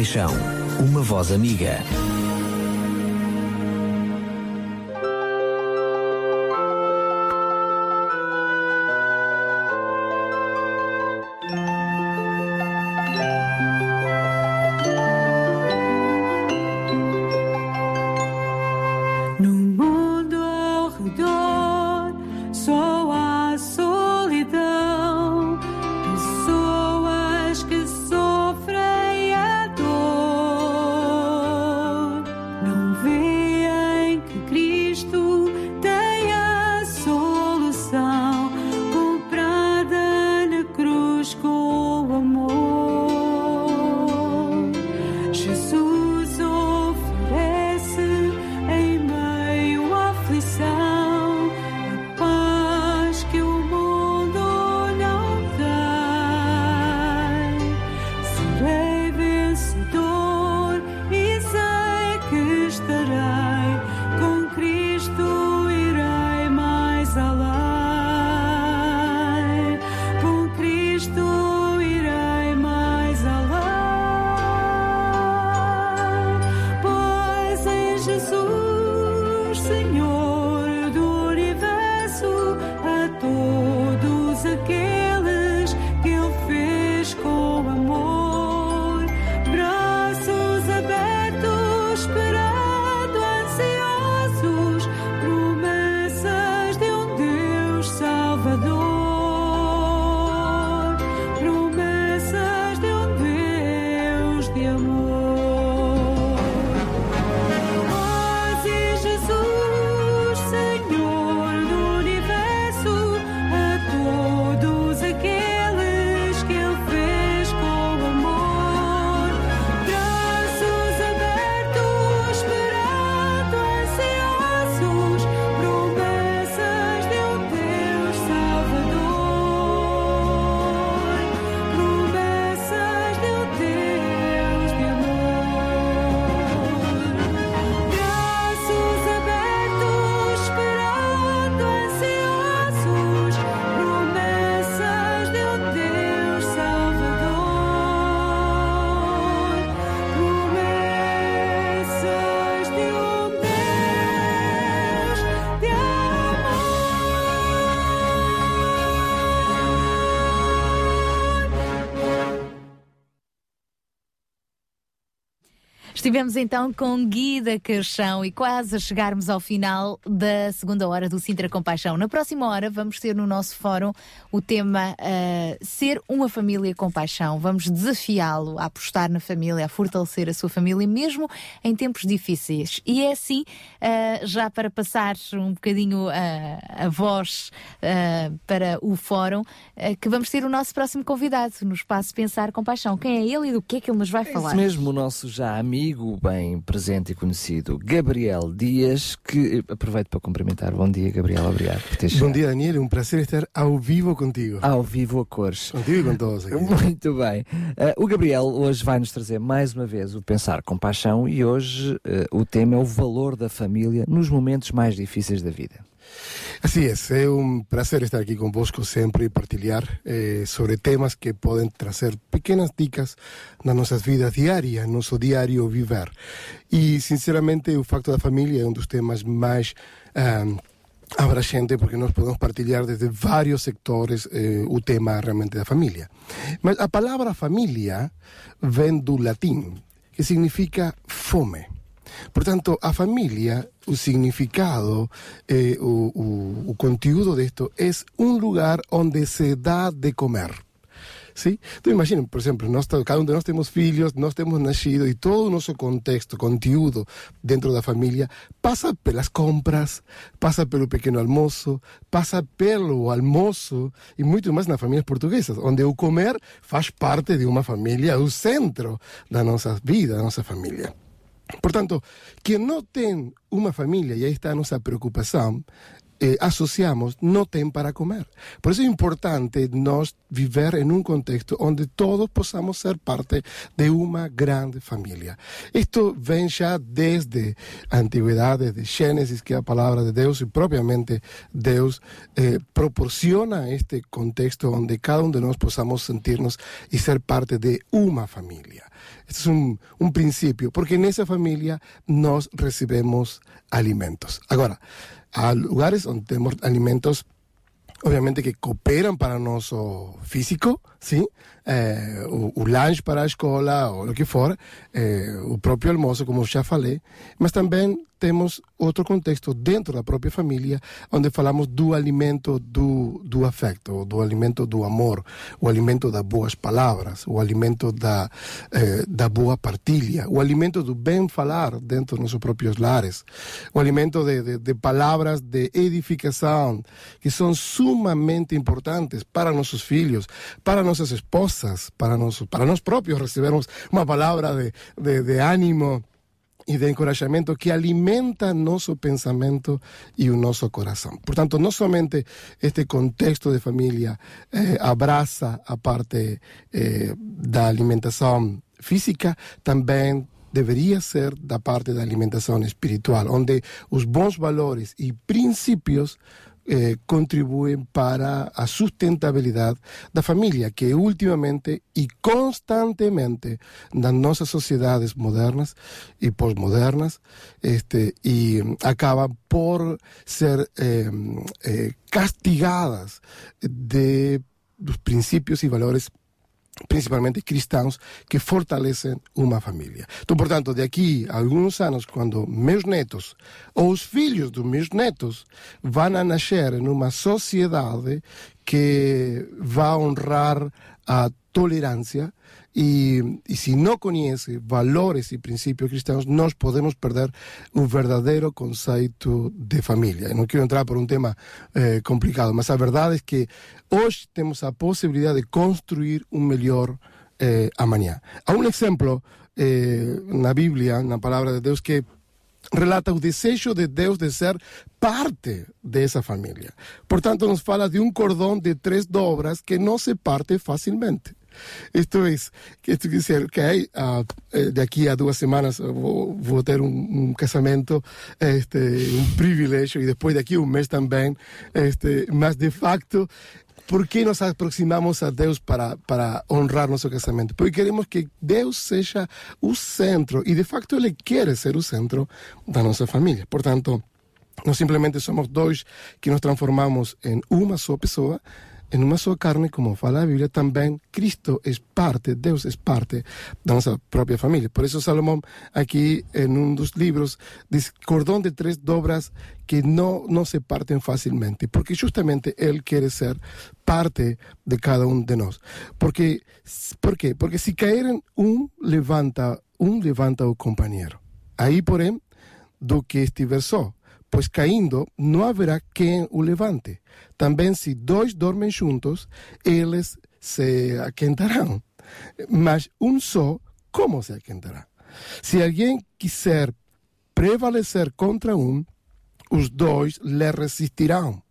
Compaixão. Uma voz amiga. Estivemos então com Guida Caixão e quase a chegarmos ao final da segunda hora do Sintra Compaixão. Na próxima hora vamos ter no nosso fórum o tema ah, Ser uma família com paixão. Vamos desafiá-lo a apostar na família, a fortalecer a sua família, mesmo em tempos difíceis. E é assim, ah, já para passar um bocadinho ah, a voz para o fórum, que vamos ter o nosso próximo convidado no espaço Pensar com Paixão. Quem é ele e do que é que ele nos vai falar? Esse mesmo, o nosso já amigo, bem presente e conhecido, Gabriel Dias, que aproveito para cumprimentar. Bom dia, Gabriel, obrigado por ter Bom chegado. dia, Daniel. É um prazer estar ao vivo contigo. Ao vivo a cores. Contigo e com todos. aqui. Muito bem. Eh, o Gabriel hoje vai nos trazer mais uma vez o Pensar com Paixão e hoje eh, o tema é o valor da família nos momentos mais difíceis da vida. Así es, é un placer estar aquí convosco sempre e partilhar eh, sobre temas que podem trazer pequenas dicas nas nossas vidas diárias, nosso diário viver. E, sinceramente, o facto da família é um dos temas mais ah, abrangente porque nós podemos partilhar desde vários sectores eh, o tema realmente da família. Mas a palavra família vem do latim, que significa fome. Portanto, a família, o significado, eh, o, o, o conteúdo disto é um lugar onde se dá de comer. ¿sí? Então imaginem, por exemplo, nós, cada um de nós temos filhos, nós temos nascido e todo o nosso contexto, conteúdo dentro da família passa pelas compras, passa pelo pequeno almoço, passa pelo almoço e muito mais nas famílias portuguesas, onde o comer faz parte de uma família, o centro da nossa vida, da nossa família. Portanto, quem não tem uma família, e aí está a nossa preocupação, eh, associamos não tem para comer. Por isso é importante nós viver em um contexto onde todos possamos ser parte de uma grande família. Isto vem já desde a antiguidade, de Gênesis, que é a palavra de Deus, e propriamente Deus eh, proporciona este contexto onde cada um de nós possamos sentirnos e ser parte de uma família. Este é um, um princípio, porque nessa família nós recebemos alimentos. Agora, há lugares onde temos alimentos obviamente que cooperam para o nosso físico, sim, eh, o, o lanche para a escola ou o que for, eh, o próprio almoço, como já falei, mas também temos outro contexto dentro da própria família, onde falamos do alimento do, do afeto, do alimento do amor, o alimento das boas palavras, o alimento da, eh, da boa partilha, o alimento do bem falar dentro dos nossos próprios lares, o alimento de, de, de palavras de edificação, que são sumamente importantes para nossos filhos, para nossas esposas, para nós, para nós próprios recebermos uma palavra de, de, de e de encorajamento que alimenta nosso pensamento e o nosso coração. Portanto, não somente este contexto de família eh, abraça a parte eh, da alimentação física, também deveria ser da parte da alimentação espiritual, onde os bons valores e princípios eh, contribuem para a sustentabilidade da família, que ultimamente e constantemente nas nossas sociedades modernas e pós-modernas este, e acabam por ser eh, eh, castigadas de dos princípios e valores principalmente cristãos, que fortalecem uma família. Então, portanto, de aqui a alguns anos, quando meus netos ou os filhos dos meus netos vão a nascer em uma sociedade que vai honrar a tolerância e, e se não conhece valores e princípios cristãos, nós podemos perder o verdadeiro conceito de família. Eu não quero entrar por um tema eh, complicado, mas a verdade é que hoje temos a possibilidade de construir um melhor eh, amanhã. Há um exemplo eh, na Bíblia, na palavra de Deus, que relata o desejo de Deus de ser parte dessa família. Portanto, nos fala de um cordão de três dobras que não se parte facilmente. Isto é, que esto dizer que hay, uh, de aqui a duas semanas vou, vou ter um, um, casamento, este, um privilégio, e depois daqui um mês também, este, mas de facto por que nos aproximamos a Deus para, para honrar nosso casamento? Porque queremos que Deus seja o centro, e de facto Ele quer ser o centro da nossa família. Portanto, não simplesmente somos dois que nos transformamos em uma só pessoa, em uma só carne, como fala a Bíblia, também Cristo é parte, Deus é parte da nossa própria família. Por isso Salomão, aqui em um dos livros, diz cordão de três dobras que não, não se partem facilmente, porque justamente Ele quer ser parte de cada um de nós. Porque, por quê? Porque se caírem, um levanta, um levanta o companheiro. Aí, porém, do que estiver só pois caindo não haverá quem o levante. Também se dois dormem juntos, eles se aquentarão. Mas um só, como se aquentará? Se alguém quiser prevalecer contra um, os dois lhe resistirão.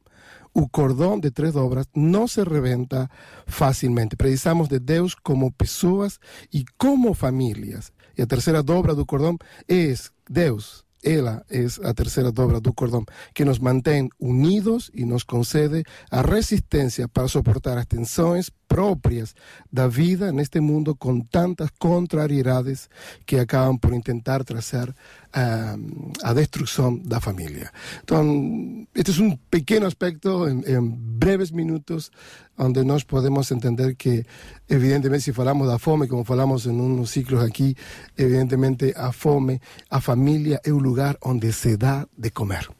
O cordão de três dobras não se rebenta facilmente. Precisamos de Deus como pessoas e como famílias. E a terceira dobra do cordão é Deus ela é a terceira dobra do cordão que nos mantém unidos e nos concede a resistência para suportar as tensões próprias da vida neste mundo com tantas contrariedades que acabam por intentar trazer uh, a destruição da família. Então, este é um pequeno aspecto, em, em, breves minutos, onde nós podemos entender que, evidentemente, se falamos da fome, como falamos em uns ciclos aqui, evidentemente a fome, a família é o lugar onde se dá de comer.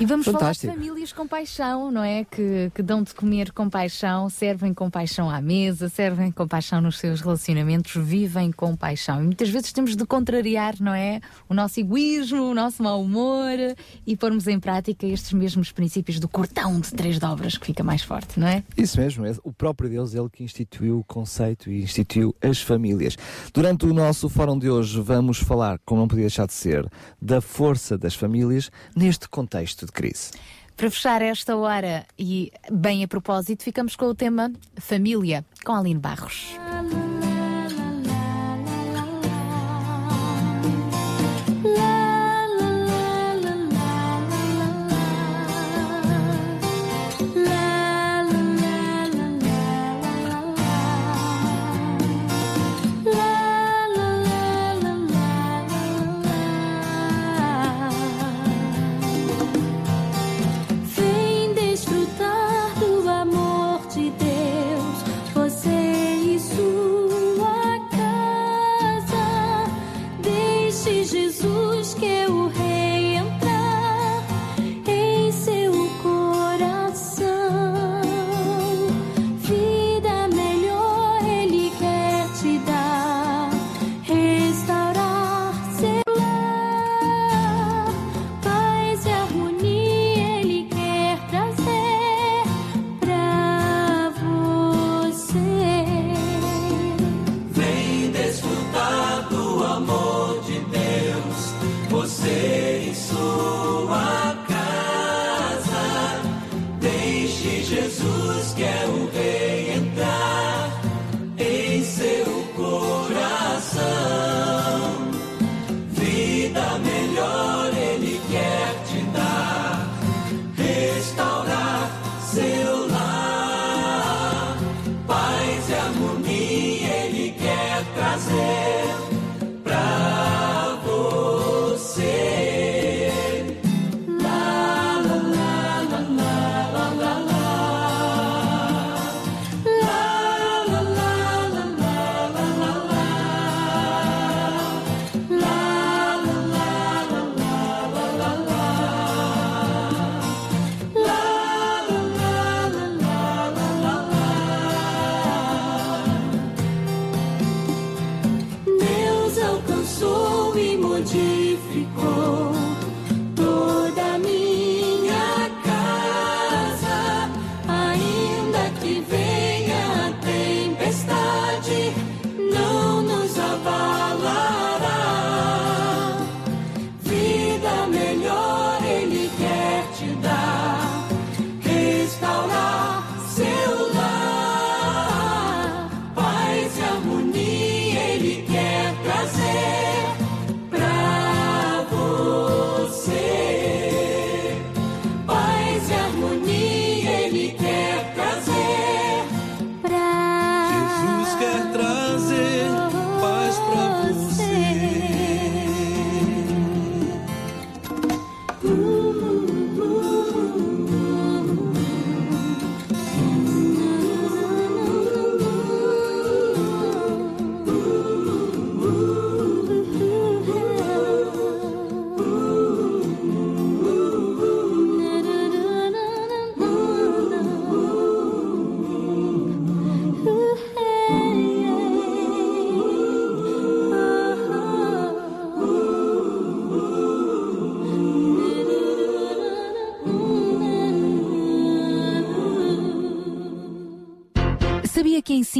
E vamos Fantástico. falar de famílias com paixão, não é? Que, que dão de comer com paixão, servem com paixão à mesa, servem com paixão nos seus relacionamentos, vivem com paixão. E muitas vezes temos de contrariar, não é? O nosso egoísmo, o nosso mau humor e pormos em prática estes mesmos princípios do cortão de três dobras que fica mais forte, não é? Isso mesmo, é o próprio Deus, ele que instituiu o conceito e instituiu as famílias. Durante o nosso fórum de hoje vamos falar, como não podia deixar de ser, da força das famílias neste contexto de crise. Para fechar esta hora e bem a propósito, ficamos com o tema Família, com Aline Barros.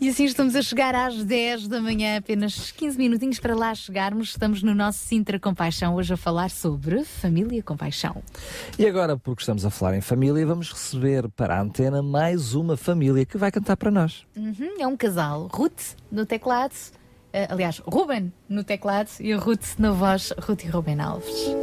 E assim estamos a chegar às 10 da manhã, apenas 15 minutinhos para lá chegarmos. Estamos no nosso Sintra Compaixão hoje a falar sobre família compaixão. E agora, porque estamos a falar em família, vamos receber para a antena mais uma família que vai cantar para nós. Uhum, é um casal, Ruth no teclado, eh, aliás, Ruben no teclado e a Ruth na voz, Ruth e Ruben Alves.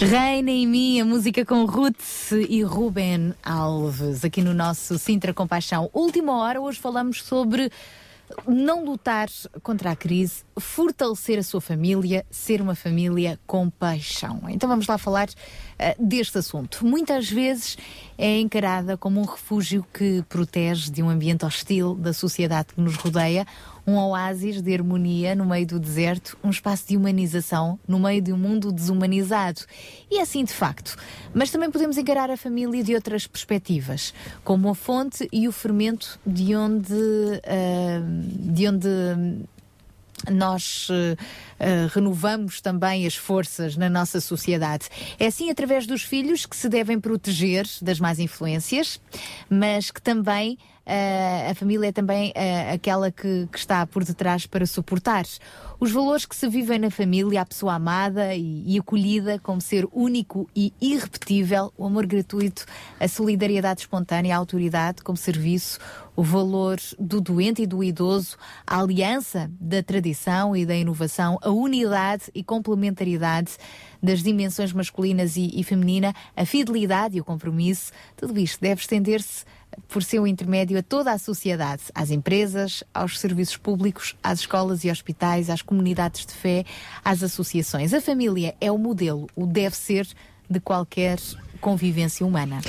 Reina em mim, a música com Ruth e Ruben Alves, aqui no nosso Sintra Compaixão. Última hora, hoje falamos sobre não lutar contra a crise, fortalecer a sua família, ser uma família com paixão. Então vamos lá falar uh, deste assunto. Muitas vezes é encarada como um refúgio que protege de um ambiente hostil da sociedade que nos rodeia, um oásis de harmonia no meio do deserto, um espaço de humanização no meio de um mundo desumanizado. E é assim de facto. Mas também podemos encarar a família de outras perspectivas, como a fonte e o fermento de onde, uh, de onde nós uh, uh, renovamos também as forças na nossa sociedade. É assim através dos filhos que se devem proteger das más influências, mas que também a família é também aquela que, que, está por detrás para suportar. Os valores que se vivem na família, a pessoa amada e, e acolhida como ser único e irrepetível, o amor gratuito, a solidariedade espontânea, a autoridade como serviço, o valor do doente e do idoso, a aliança da tradição e da inovação, a unidade e complementaridade das dimensões masculinas e, e feminina, a fidelidade e o compromisso, tudo isto deve estender-se por seu intermédio a toda a sociedade, às empresas, aos serviços públicos, às escolas e hospitais, às comunidades de fé, às associações. A família é o modelo, o deve ser de qualquer convivência humana.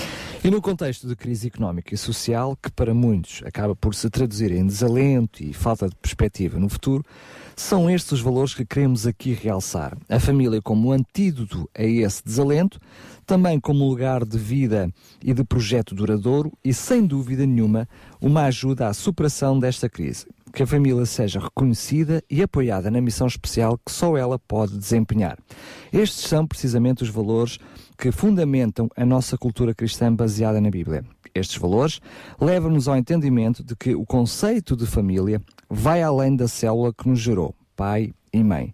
E no contexto de crise económica e social, que para muitos acaba por se traduzir em desalento e falta de perspectiva no futuro, são estes os valores que queremos aqui realçar. A família como antídoto a esse desalento, também como lugar de vida e de projeto duradouro e, sem dúvida nenhuma, uma ajuda à superação desta crise. Que a família seja reconhecida e apoiada na missão especial que só ela pode desempenhar. Estes são precisamente os valores que fundamentam a nossa cultura cristã baseada na Bíblia. Estes valores levam-nos ao entendimento de que o conceito de família vai além da célula que nos gerou, pai e mãe,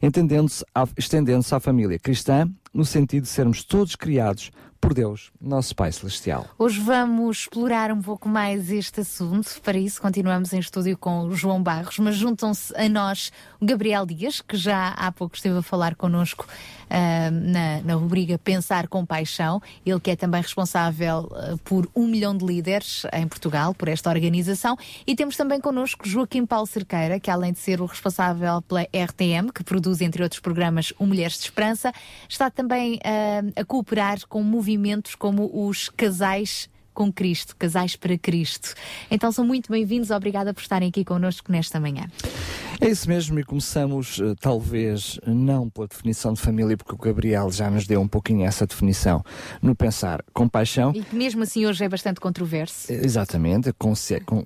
estendendo-se à família cristã no sentido de sermos todos criados por Deus, nosso Pai Celestial. Hoje vamos explorar um pouco mais este assunto. Para isso, continuamos em estúdio com o João Barros, mas juntam-se a nós o Gabriel Dias, que já há pouco esteve a falar connosco na, na rubrica Pensar com Paixão. Ele que é também responsável uh, por um milhão de líderes em Portugal, por esta organização. E temos também connosco Joaquim Paulo Cerqueira, que além de ser o responsável pela RTM, que produz, entre outros programas, o Mulheres de Esperança, está também uh, a cooperar com movimentos como os casais com Cristo, casais para Cristo. Então são muito bem-vindos, obrigada por estarem aqui connosco nesta manhã. É isso mesmo, e começamos uh, talvez não pela definição de família, porque o Gabriel já nos deu um pouquinho essa definição no pensar compaixão. E que mesmo assim hoje é bastante controverso. Exatamente,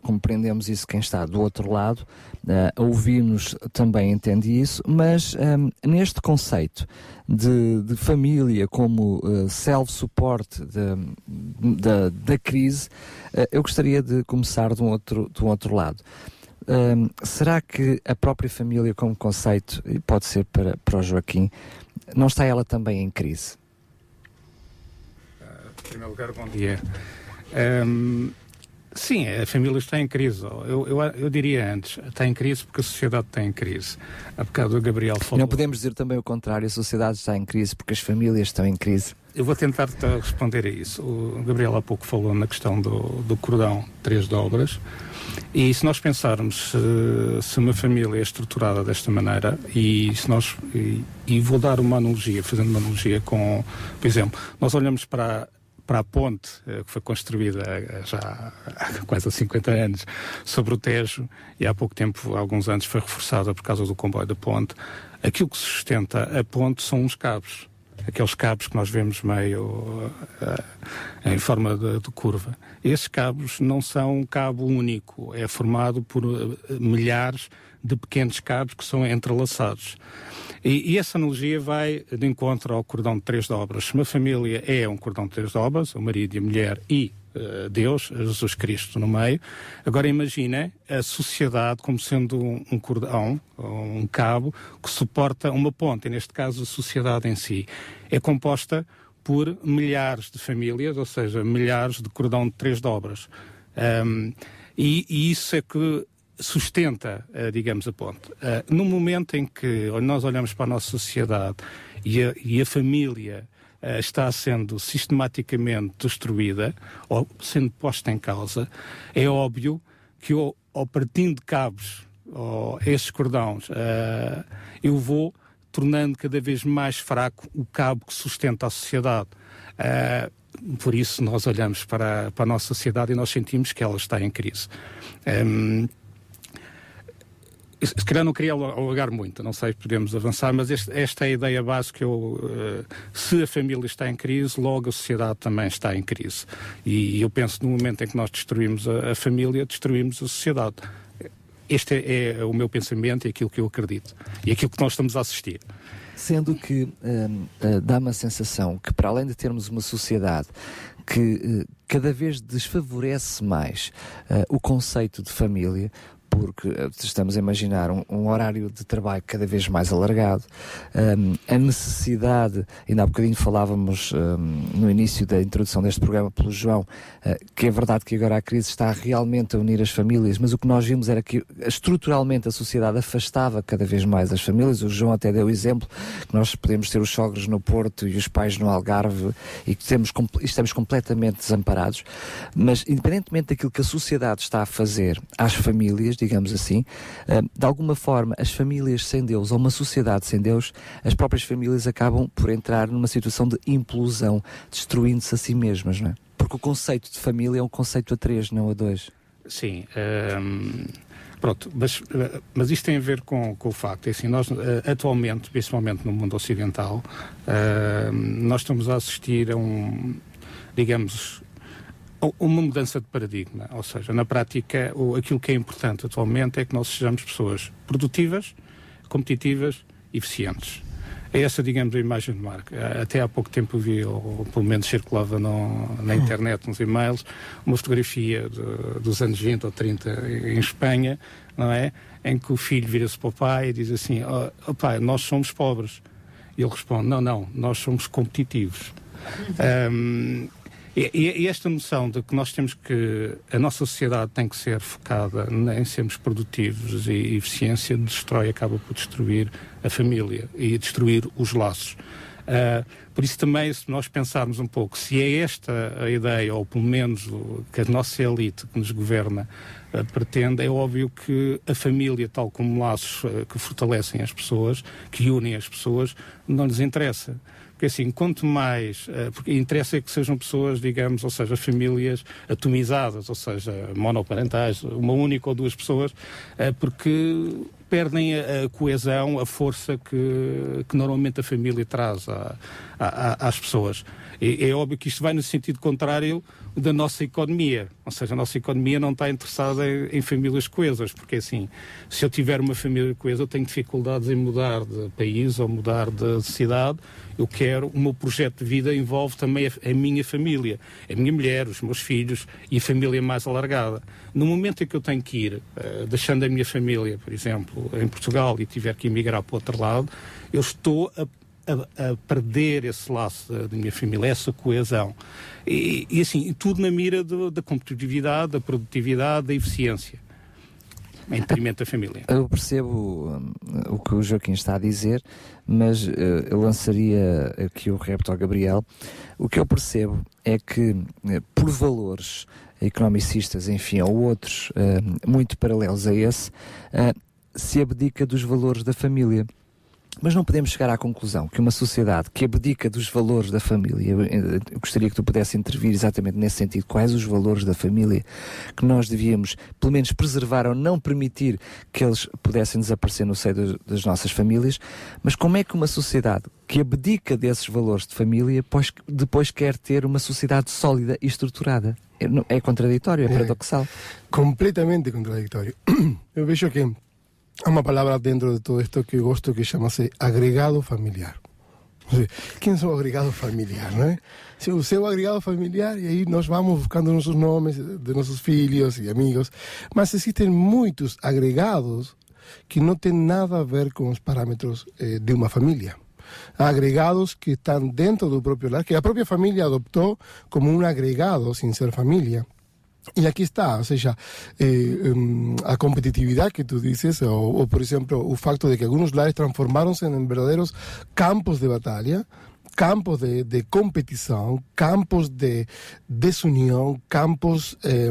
compreendemos isso quem está do outro lado, uh, ouvir-nos também entende isso, mas um, neste conceito de, de família como uh, self-support da, da crise, uh, eu gostaria de começar de um outro, de um outro lado. Será que a própria família como conceito, e pode ser para, para o Joaquim, não está ela também em crise? em primeiro lugar, bom dia. Um, sim, a família está em crise. Eu, eu, eu, diria antes, está em crise porque a sociedade está em crise. Há bocado o Gabriel falou... Não podemos dizer também o contrário, a sociedade está em crise porque as famílias estão em crise. Eu vou tentar responder a isso. O Gabriel há pouco falou na questão do, do cordão três dobras. E se nós pensarmos se, se uma família é estruturada desta maneira, e se nós e, e, vou dar uma analogia, fazendo uma analogia com, por exemplo, nós olhamos para para a ponte eh, que foi construída eh, já há [LAUGHS] quase há 50 anos sobre o Tejo e há pouco tempo, há alguns anos, foi reforçada por causa do comboio da ponte. Aquilo que sustenta a ponte são uns cabos aqueles cabos que nós vemos meio uh, em forma de, de, curva. Esses cabos não são um cabo único, é formado por milhares de pequenos cabos que são entrelaçados. E, e, essa analogia vai de encontro ao cordão de três dobras. Uma família é um cordão de três dobras, o marido e a mulher e uh, Deus, Jesus Cristo no meio, agora imagina a sociedade como sendo um, um cordão, um cabo, que suporta uma ponte, e neste caso a sociedade em si. É composta por milhares de famílias, ou seja, milhares de cordão de três dobras. Um, e, e, isso é que sustenta, eh, digamos, a ponte. Eh, no momento em que nós olhamos para a nossa sociedade e a, e a família eh, está sendo sistematicamente destruída ou sendo posta em causa, é óbvio que eu, ao partindo de cabos, esses cordões, eu vou tornando cada vez mais fraco o cabo que sustenta a sociedade. Por isso nós olhamos para, para a nossa sociedade e nós sentimos que ela está em crise. Se calhar não queria alargar muito, não sei se podemos avançar, mas este, esta é a ideia básica. que Eu, uh, se a família está em crise, logo a sociedade também está em crise. E eu penso no momento em que nós destruímos a, a família, destruímos a sociedade. Este é, é, o meu pensamento e aquilo que eu acredito. E aquilo que nós estamos a assistir. Sendo que hum, uh, dá-me a sensação que, para além de termos uma sociedade que uh, cada vez desfavorece mais uh, o conceito de família, porque eh, estamos a imaginar um, um, horário de trabalho cada vez mais alargado, um, a necessidade, ainda há bocadinho falávamos um, no início da introdução deste programa pelo João, uh, que é verdade que agora a crise está realmente a unir as famílias, mas o que nós vimos era que estruturalmente a sociedade afastava cada vez mais as famílias. O João até deu o exemplo que nós podemos ter os sogros no Porto e os pais no Algarve e que temos, estamos completamente desamparados, mas independentemente daquilo que a sociedade está a fazer às famílias, digamos assim, eh, de alguma forma, as famílias sem Deus ou uma sociedade sem Deus, as próprias famílias acabam por entrar numa situação de implosão, destruindo-se a si mesmas, não é? Porque o conceito de família é um conceito a três, não a dois. Sim. Ehm, pronto, mas, eh, mas isto tem a ver com, com o facto, é assim, nós eh, atualmente, principalmente no mundo ocidental, ehm, nós estamos a assistir a um, digamos, uma mudança de paradigma. Ou seja, na prática, o, aquilo que é importante atualmente é que nós sejamos pessoas produtivas, competitivas eficientes. É essa, digamos, a imagem de marca. Até há pouco tempo vi, ou pelo menos circulava no, na internet, nos e-mails, uma fotografia de, dos anos 20 ou 30 em Espanha, não é? Em que o filho vira-se para o pai e diz assim: oh, oh, pai, nós somos pobres. E ele responde: não, não, nós somos competitivos. [LAUGHS] Um, e, e, esta noção de que nós temos que. a nossa sociedade tem que ser focada em sermos produtivos e eficiência destrói, acaba por destruir a família e destruir os laços. Uh, por isso também, se nós pensarmos um pouco, se é esta a ideia, ou pelo menos que a nossa elite que nos governa uh, pretende, é óbvio que a família, tal como laços uh, que fortalecem as pessoas, que unem as pessoas, não lhes interessa. Porque assim, quanto mais. Uh, porque interessa que sejam pessoas, digamos, ou seja, famílias atomizadas, ou seja, monoparentais, uma única ou duas pessoas, uh, porque perdem a, a, coesão, a força que, que normalmente a família traz a, a, às pessoas. E, é óbvio que isto vai no sentido contrário da nossa economia. Ou seja, a nossa economia não está interessada em, em, famílias coesas, porque assim, se eu tiver uma família coesa, eu tenho dificuldades em mudar de país ou mudar de cidade. Eu quero, o meu projeto de vida envolve também a, a minha família, a minha mulher, os meus filhos e a família mais alargada. No momento em que eu tenho que ir, uh, deixando a minha família, por exemplo, em Portugal e tiver que emigrar para o outro lado, eu estou a a, a, perder esse laço da, minha família, essa coesão. E, e assim, tudo na mira do, da competitividade, da produtividade, da eficiência. Em detrimento da família. Eu percebo um, o que o Joaquim está a dizer, mas uh, eu lançaria aqui o repto ao Gabriel. O que eu percebo é que, uh, por valores economicistas, enfim, ou outros uh, muito paralelos a esse, se abdica dos valores da família. Mas não podemos chegar à conclusão que uma sociedade que abdica dos valores da família, eu gostaria que tu pudesse intervir exatamente nesse sentido, quais os valores da família que nós devíamos, pelo menos, preservar ou não permitir que eles pudessem desaparecer no seio das nossas famílias, mas como é que uma sociedade que abdica desses valores de família depois, quer ter uma sociedade sólida e estruturada? É, é contraditório, é paradoxal. É, completamente contraditório. [CLEARS THROAT] Eu vejo que Hay una palabra dentro de todo esto que gosto que llama-se agregado familiar. Quem é o agregado familiar, não é? O seu agregado familiar, e aí nós vamos buscando nossos nomes de nossos filhos e amigos, mas existem muitos agregados que não têm nada a ver com os parâmetros eh, de uma família. Agregados que estão dentro do próprio lar, que a própria família adoptou como um agregado, sem ser família. E aqui está, ou seja, eh, um, a competitividade que tu dices, ou, ou, por exemplo, o facto de que alguns lares transformaram-se em verdadeiros campos de batalha, campos de, de competição, campos de desunião, campos eh,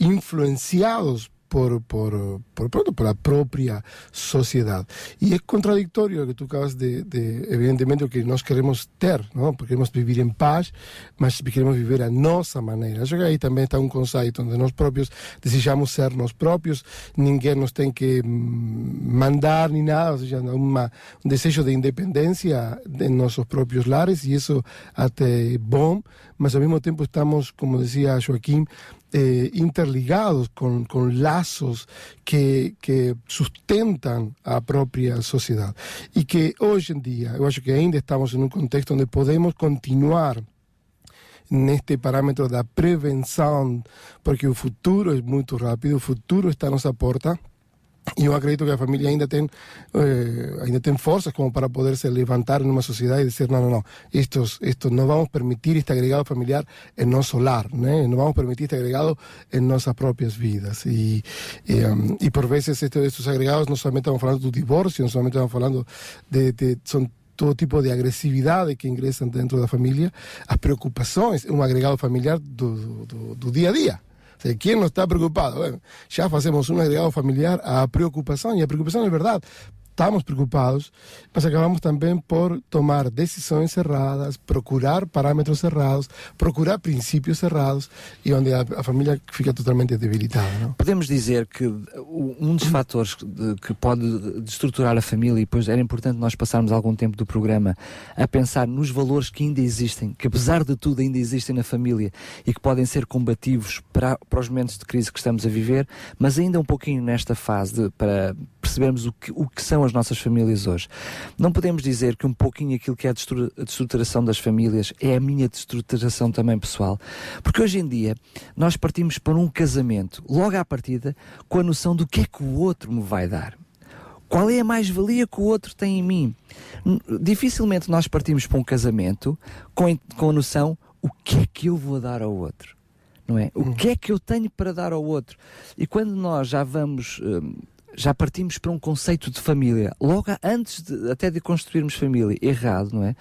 influenciados por, por, por, pronto, por la propia sociedade. E é contraditório o que tu acabas de, de, evidentemente, que nós queremos ter, não? porque queremos viver em paz, mas queremos viver a nossa maneira. Acho que aí também está um conceito onde nós próprios desejamos ser nós próprios, ninguém nos tem que hum, mandar nem nada, ou seja, uma, um desejo de independência em nossos próprios lares, e isso até é bom, mas ao mesmo tempo estamos, como dizia Joaquim, eh, interligados con, con lazos que, que, sustentan a propia sociedade. E que hoje em dia, eu acho que ainda estamos em um contexto onde podemos continuar neste parâmetro da prevenção, porque o futuro é muito rápido, o futuro está à nossa. E eu acredito que a família ainda tem, eh, ainda tem forças como para poder se levantar numa sociedade e dizer: não, não, não, estos, estos não vamos permitir este agregado familiar em nosso lar, né? não vamos permitir este agregado em nossas próprias vidas. E, e, um, e por vezes este, estes agregados não somente estamos falando do divórcio, não somente estamos falando de. de são todo tipo de agressividade que ingressam dentro da família, as preocupações, um agregado familiar do, do, do dia a dia. ¿Quién no está preocupado? Bueno, ya hacemos un agregado familiar a preocupación, y a preocupación es verdad. Estamos preocupados, mas acabamos também por tomar decisões erradas, procurar parâmetros errados, procurar princípios errados e onde a, a família fica totalmente debilitada. Não? Podemos dizer que um dos fatores de, que pode destruturar a família, e depois era importante nós passarmos algum tempo do programa a pensar nos valores que ainda existem, que apesar de tudo ainda existem na família e que podem ser combativos para, para os momentos de crise que estamos a viver, mas ainda um pouquinho nesta fase de, para percebermos o que, o que são as nossas famílias hoje. Não podemos dizer que um pouquinho aquilo que é a destruturação das famílias é a minha destruturação também pessoal. Porque hoje em dia nós partimos para um casamento, logo à partida, com a noção do que é que o outro me vai dar. Qual é a mais-valia que o outro tem em mim? Dificilmente nós partimos para um casamento com, com a noção o que é que eu vou dar ao outro. Não é? O que é que eu tenho para dar ao outro? E quando nós já vamos. Hum, já partimos para um conceito de família, logo antes de, até de construirmos família, errado, não é?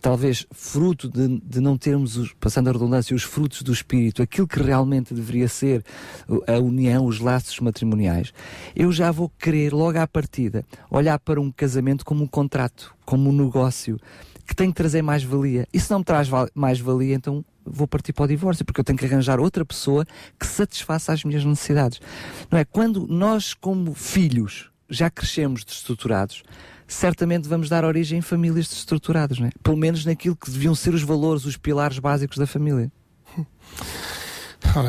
Talvez fruto de, de não termos, os, passando a redundância, os frutos do espírito, aquilo que realmente deveria ser a união, os laços matrimoniais, eu já vou querer, logo à partida, olhar para um casamento como um contrato, como um negócio, que tem que trazer mais valia. E se não me traz mais valia, então vou partir para o divórcio, porque eu tenho que arranjar outra pessoa que satisfaça as minhas necessidades. Não é? Quando nós, como filhos, já crescemos destruturados, certamente vamos dar origem a famílias destruturadas, não é? Pelo menos naquilo que deviam ser os valores, os pilares básicos da família. [LAUGHS]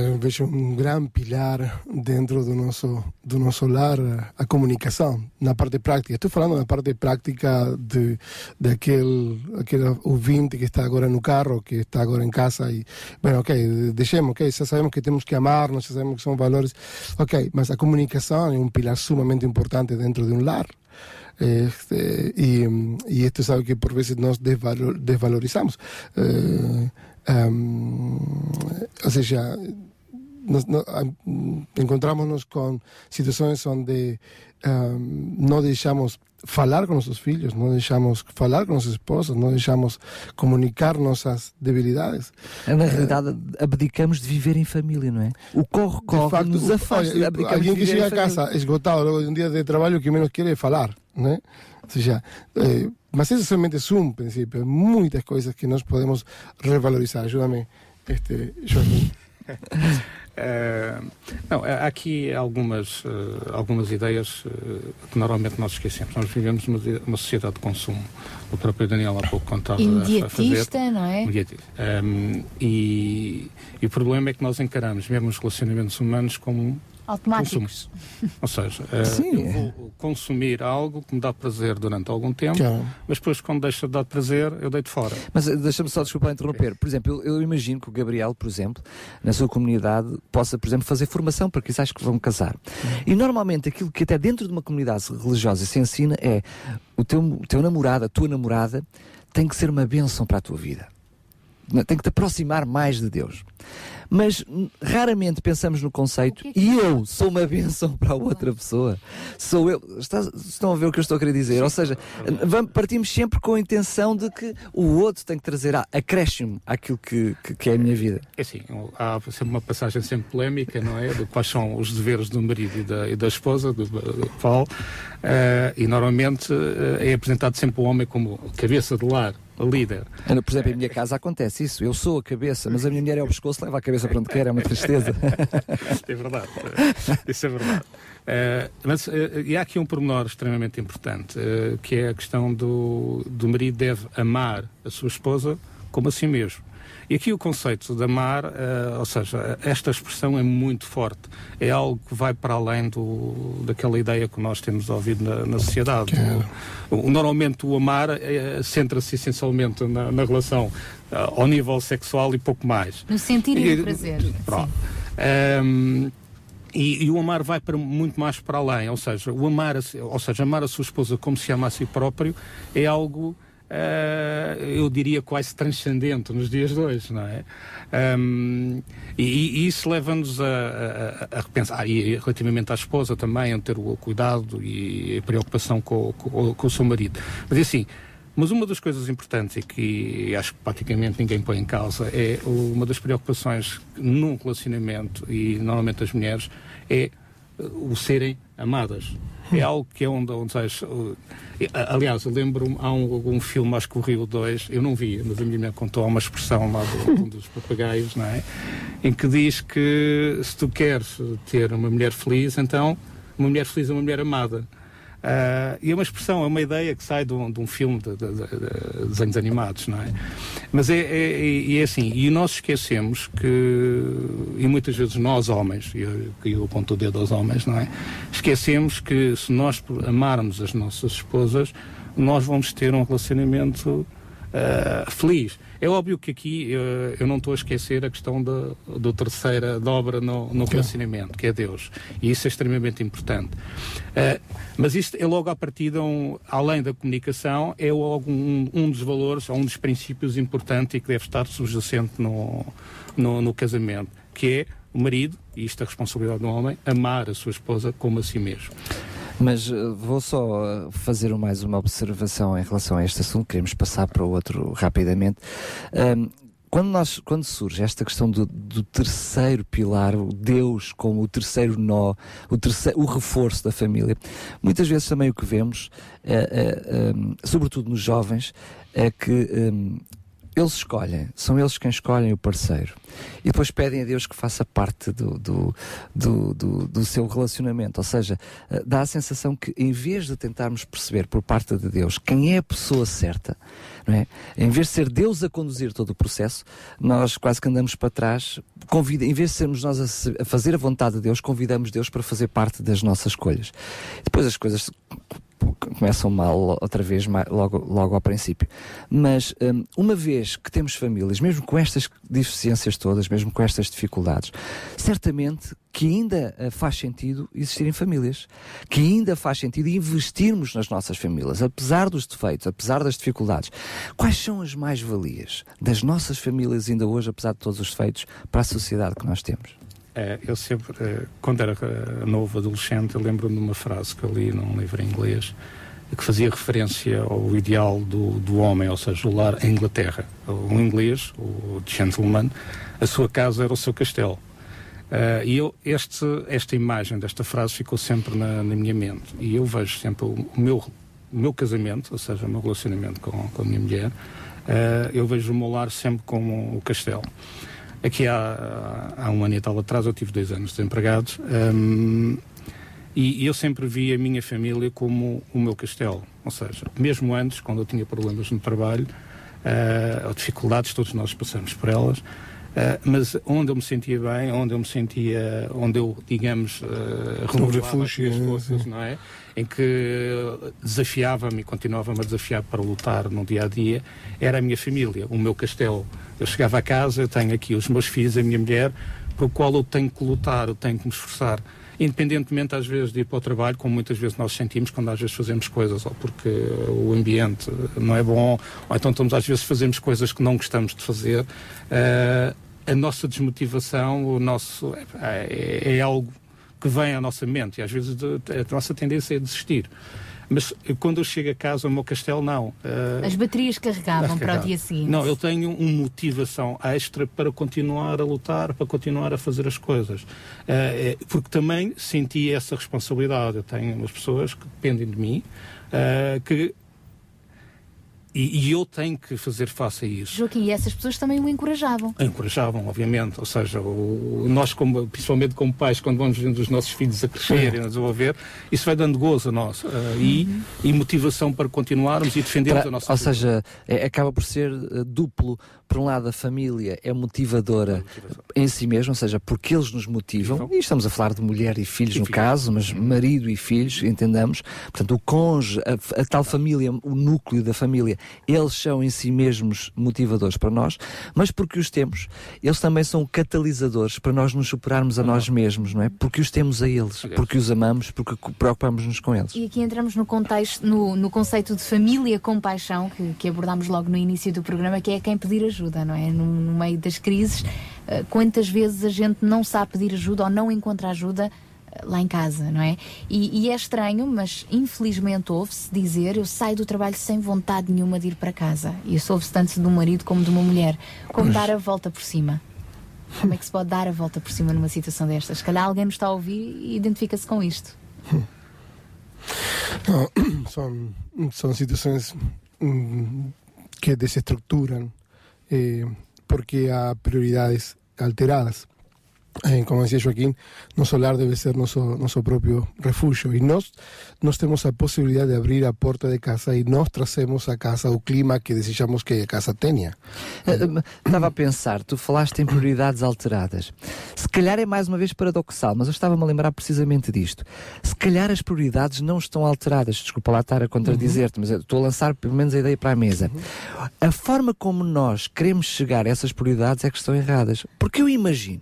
Eu vejo um grande pilar dentro do nosso, do nosso lar, a comunicação, na parte prática. Estou falando na parte prática de, daquele aquele ouvinte que está agora no carro, que está agora em casa e, bueno, ok, deixemos, ok, já sabemos que temos que amar, já sabemos que são valores, ok, mas a comunicação é um pilar sumamente importante dentro de um lar. Este, y, y, esto es algo que por veces nos desvalor, desvalorizamos. Eh, um, ou seja, nos, no, com situações onde um, não deixamos falar com nossos filhos, não deixamos falar com nossas esposas, não deixamos comunicar nossas debilidades. Na realidade, abdicamos de viver em família, não é? O corre-corre nos afasta. Olha, alguém que chega a casa esgotado logo de um dia de trabalho, o que menos quer é falar, não é? Ou seja, eh, mas somente é um princípio, muitas coisas que nós podemos revalorizar. Ajuda-me, este, Joaquim. Uh, [LAUGHS] não, há aqui algumas, uh, algumas ideias uh, que normalmente nós esquecemos. Nós vivemos numa, uma sociedade de consumo. O próprio Daniel há pouco contava Imediatista, a fazer. não é? Imediatista. Um, e, e o problema é que nós encaramos mesmo os relacionamentos humanos como automáticos. Consumo. Ou seja, Sim, eu vou consumir algo que me dá prazer durante algum tempo, claro. mas depois, quando deixa de dar prazer, eu deito fora. Mas deixa-me só, desculpa interromper. Por exemplo, eu, eu, imagino que o Gabriel, por exemplo, na sua comunidade, possa, por exemplo, fazer formação para quizás que vão casar. E normalmente aquilo que até dentro de uma comunidade religiosa se ensina é o teu, o teu namorado, a tua namorada, tem que ser uma bênção para a tua vida. Tem que te aproximar mais de Deus. Mas raramente pensamos no conceito e eu sou uma [LAUGHS] bênção para a outra pessoa. Sou eu. Está- estão a ver o que eu estou a querer dizer? Ou seja, vamos, partimos sempre com a intenção de que o outro tem que trazer a- acréscimo àquilo que, que, que é a minha vida. É assim, há sempre uma passagem sempre polémica, não é? De quais são os deveres do marido e da, e da esposa, do, do Paulo, eh, e normalmente eh, é apresentado sempre o homem como cabeça de lar, líder. Ana, Por exemplo, em minha casa acontece isso. Eu sou a cabeça, mas a minha mulher é o pescoço, leva a cabeça para onde quer, é uma tristeza. [LAUGHS] é verdade. Isso é verdade. Eh, mas eh, e há aqui um pormenor extremamente importante, eh, que é a questão do, do marido deve amar a sua esposa como a si mesmo. E aqui o conceito de amar, eh, ou seja, esta expressão é muito forte. É algo que vai para além do, daquela ideia que nós temos ouvido na, na sociedade. O- o- normalmente o amar eh, centra-se essencialmente na, na relação eh, ao nível sexual e pouco mais. No sentir e no prazer. Pronto. Ahm, e, e o amar vai para muito mais para além, ou seja, o amar, ou seja, amar a sua esposa como se ama a si próprio é algo, eu diria, quase transcendente nos dias de hoje, não é? Ahm, e, e isso leva-nos a, a- a- repensar, e relativamente à esposa também, a ter o cuidado e a preocupação com, com- com o seu marido. Mas assim, mas uma das coisas importantes e que acho que praticamente ninguém põe em causa é uma das preocupações num relacionamento e normalmente as mulheres é eh, o serem amadas. É algo que é onde, onde sabes, aliás, eu lembro-me, há um, um filme, acho que o Rio 2, eu não vi, mas a minha mulher contou uma expressão lá um dos papagaios, não é? Em que diz que se tu queres ter uma mulher feliz, então uma mulher feliz é uma mulher amada. Ah, e é uma expressão, é uma ideia que sai de um, de um filme de, de- de- de desenhos animados, não é? Mas é, é, é- é assim, e nós esquecemos que, e muitas vezes nós homens, e eu, eu aponto o dedo aos homens, não é? Esquecemos que se nós amarmos as nossas esposas, nós vamos ter um relacionamento ah, feliz. É óbvio que aqui eh, eu não estou a esquecer a questão da, da terceira dobra no, no relacionamento, que é Deus. E isso é extremamente importante. Eh, mas isto é logo à partida, um, além da comunicação, é logo um, um dos valores, ou um dos princípios importantes e que deve estar subjacente no, no, no casamento, que é o marido, e isto é a responsabilidade do homem, amar a sua esposa como a si mesmo. Mas eh, vou só eh, fazer mais uma observação em relação a este assunto, queremos passar para o outro rapidamente. Ahm, quando, nós, quando surge esta questão do, do terceiro pilar, o Deus como o terceiro nó, o, terceiro, o reforço da família, muitas vezes também o que vemos, é, é, ahm, sobretudo nos jovens, é que eles escolhem, são eles quem escolhem o parceiro. E depois pedem a Deus que faça parte do, do, do, do, do seu relacionamento. Ou seja, eh, dá a sensação que em vez de tentarmos perceber por parte de Deus quem é a pessoa certa, não é? em vez de ser Deus a conduzir todo o processo, nós quase que andamos para trás. Convida, em vez de sermos nós a, a fazer a vontade de Deus, convidamos Deus para fazer parte das nossas escolhas. Depois as coisas começam mal outra vez logo, logo ao princípio. Mas hum, uma vez que temos famílias, mesmo com estas deficiências todas, mesmo com estas dificuldades, certamente que ainda eh, faz sentido existirem famílias, que ainda faz sentido investirmos nas nossas famílias, apesar dos defeitos, apesar das dificuldades. Quais são as mais-valias das nossas famílias ainda hoje, apesar de todos os defeitos, para a sociedade que nós temos? É, eu sempre, eh, quando era eh, novo adolescente, lembro-me de uma frase que eu li num livro em inglês que fazia referência ao ideal do, do homem, ou seja, o lar em Inglaterra. O inglês, o gentleman, a sua casa era o seu castelo. Eh, e eu, este, esta imagem desta frase ficou sempre na, na minha mente. E eu vejo sempre o, o meu, o meu casamento, ou seja, o meu relacionamento com, com a minha mulher, eh, eu vejo o meu lar sempre como o castelo. Aqui há, há um ano e tal atrás eu tive dois anos desempregados hum, e eu sempre vi a minha família como o meu castelo. Ou seja, mesmo antes, quando eu tinha problemas no trabalho, uh, ou dificuldades, todos nós passamos por elas, uh, mas onde eu me sentia bem, onde eu me sentia, onde eu, digamos, uh, renovava as forças, não é? Em que desafiava-me e continuava-me a desafiar para lutar no dia a dia, era a minha família, o meu castelo. Eu chegava a casa, eu tenho aqui os meus filhos, a minha mulher, pelo qual eu tenho que lutar, eu tenho que me esforçar. Independentemente, às vezes, de ir para o trabalho, como muitas vezes nós sentimos quando às vezes fazemos coisas, ou porque o ambiente não é bom, ou então estamos às vezes fazemos coisas que não gostamos de fazer. eh, a nossa desmotivação, o nosso é, é algo que vem à nossa mente e às vezes a nossa tendência é desistir. Mas quando eu chego a casa, o meu castelo não. Uh, As baterias carregavam para o dia seguinte. Não, eu tenho uma motivação extra para continuar a lutar, para continuar a fazer as coisas. Uh, porque também senti essa responsabilidade. Eu tenho umas pessoas que dependem de mim, que e, e, eu tenho que fazer face a isso. Joaquim, e essas pessoas também o encorajavam? Encorajavam, obviamente. Ou seja, o, nós, como, principalmente como pais, quando vamos vendo os nossos filhos a crescer e a desenvolver, isso vai dando gozo a nós uh, uhum. e, e, motivação para continuarmos e defendermos para, a nossa Ou vida. seja, é, acaba por ser uh, duplo. Por um lado, a família é motivadora em si mesma, ou seja, porque eles nos motivam, e estamos a falar de mulher e filhos e no filho. caso, mas marido e filhos, entendamos. Portanto, o cônjuge, a, a tal família, o núcleo da família, eles são em si mesmos motivadores para nós, mas porque os temos, eles também são catalisadores para nós nos superarmos a nós mesmos, não é? Porque os temos a eles, porque os amamos, porque preocupamos-nos com eles. E aqui entramos no contexto, no, no conceito de família com paixão, que, que abordámos logo no início do programa, que é quem pedir ajuda, não é? No, no meio das crises, uh, quantas vezes a gente não sabe pedir ajuda ou não encontra ajuda lá em casa, não é? E, e é estranho, mas infelizmente ouve-se dizer: eu saio do trabalho sem vontade nenhuma de ir para casa. E isso ouve-se tanto de um marido como de uma mulher. Como mas... dar a volta por cima? Como é que se pode dar a volta por cima numa situação destas? Se calhar alguém nos está a ouvir e identifica-se com isto. [COUGHS] Não, [COUGHS] são, são situações hum, que desestruturam eh, porque há prioridades alteradas. Eh, como decía Joaquín, nuestro lar debe ser nuestro, nuestro propio refugio. Y nos, nós temos a possibilidade de abrir a porta de casa e nós trazemos a casa o clima que desejamos que a casa tenha. Estava a pensar, tu falaste em prioridades alteradas. Se calhar é mais uma vez paradoxal, mas eu estava-me a lembrar precisamente disto. Se calhar as prioridades não estão alteradas. Desculpa lá estar a contradizer-te, mas estou a lançar pelo menos a ideia para a mesa. A forma como nós queremos chegar a essas prioridades é que estão erradas. Porque eu imagino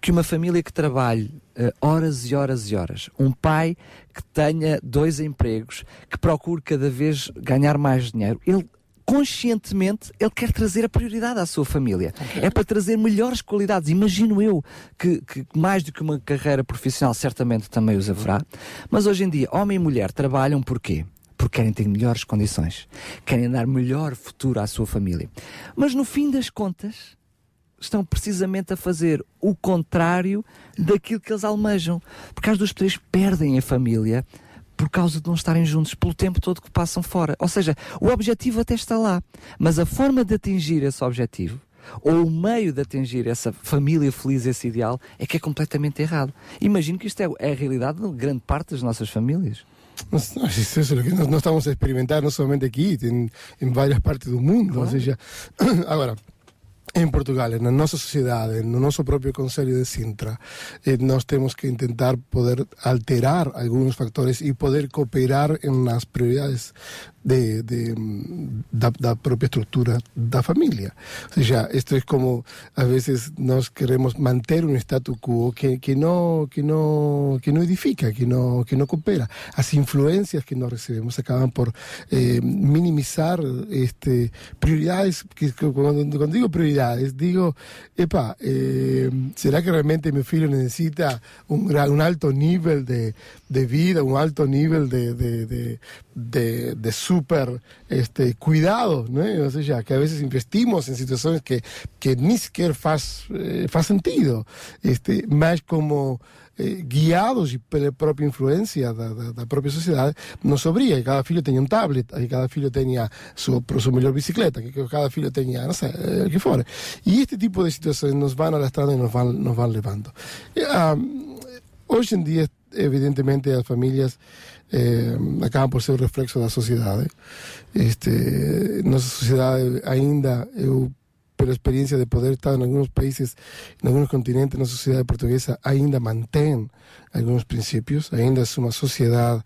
que uma família que trabalhe uh, horas e horas e horas, um pai que tenha dois empregos, que procure cada vez ganhar mais dinheiro, ele conscientemente ele quer trazer a prioridade à sua família. Okay. É para trazer melhores qualidades. Imagino eu que, que, mais do que uma carreira profissional certamente também os haverá. Mas hoje em dia, homem e mulher trabalham porquê? Porque querem ter melhores condições, querem dar melhor futuro à sua família. Mas no fim das contas, estão precisamente a fazer o contrário daquilo que eles almejam. Porque as duas três perdem a família por causa de não estarem juntos pelo tempo todo que passam fora. Ou seja, o objetivo até está lá, mas a forma de atingir esse objetivo ou o meio de atingir essa família feliz, esse ideal, é que é completamente errado. Imagino que isto é, é a realidade de grande parte das nossas famílias. Nós, isso é o que nós, nós, estamos a experimentar, não somente aqui, em, em várias partes do mundo. Claro. Ou seja, [CLEARS THROAT] agora, em Portugal, na nossa sociedade, no nosso próprio Conselho de Sintra, eh, nós temos que tentar poder alterar alguns fatores e poder cooperar nas prioridades de, de, da, da, propia estructura da familia. O sea, esto es como a veces nos queremos mantener un status quo que, que, no, que, no, que no edifica, que no, que no coopera. Las influencias que nos recibimos acaban por eh, minimizar este, prioridades, que, cuando, cuando, digo prioridades, digo, epa, eh, ¿será que realmente mi hijo necesita un, un alto nivel de, de vida, un alto nivel de, de, de, de, de súper este, cuidado, ¿no? O sea, que a veces investimos en situaciones que, que ni siquiera faz, eh, faz sentido, este, más como eh, guiados pela própria influência da, da, da, própria sociedade, nos obria que cada filho tenha um tablet, que cada filho tenha sua, sua melhor bicicleta, que cada filho tenha, não sei, o eh, que for. E este tipo de situações nos vão alastrando e nos vão, nos vão levando. E, um, hoje em dia, evidentemente, as famílias eh, por ser un reflexo da sociedade. Este, nosa sociedade ainda, eu pela experiencia de poder estar en algunos países, en algunos continentes, na sociedade portuguesa ainda mantém algunos principios, ainda é uma sociedade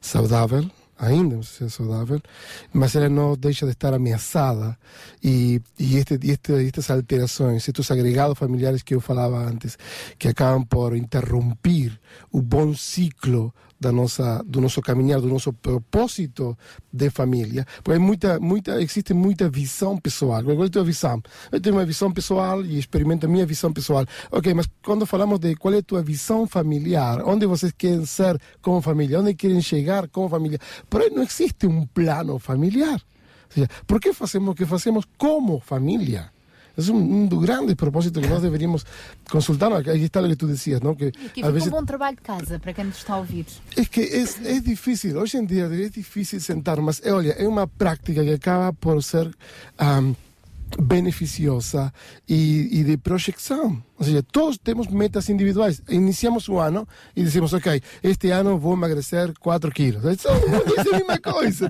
saudável, ainda uma sociedade saudável, mas ela não deixa de estar ameaçada e, e, este, e este, estas alterações, estes agregados familiares que eu falava antes, que acabam por interromper o bom ciclo da nossa, do nosso caminhar, do nosso propósito de família, porque muita, muita, existe muita visão pessoal. Qual é a tua visão? Eu tenho uma visão pessoal e experimento a minha visão pessoal. Ok, mas quando falamos de qual é a tua visão familiar, onde vocês querem ser como família, onde querem chegar como família, por aí não existe um plano familiar. Ou seja, por que fazemos o que fazemos como família? Es un, un grande propósito que nós deveríamos consultar. Aquí está lo que tú decías, ¿no? Que E aqui fica um bom trabalho de casa para quem nos está a ouvir. Es que es, es difícil, hoy en día es difícil sentar, mas olha, é uma prática que acaba por ser um, beneficiosa e, e de projeção. Ou seja, todos temos metas individuais. Iniciamos o ano e dizemos, ok, este ano vou emagrecer 4 quilos. É só- a mesma coisa.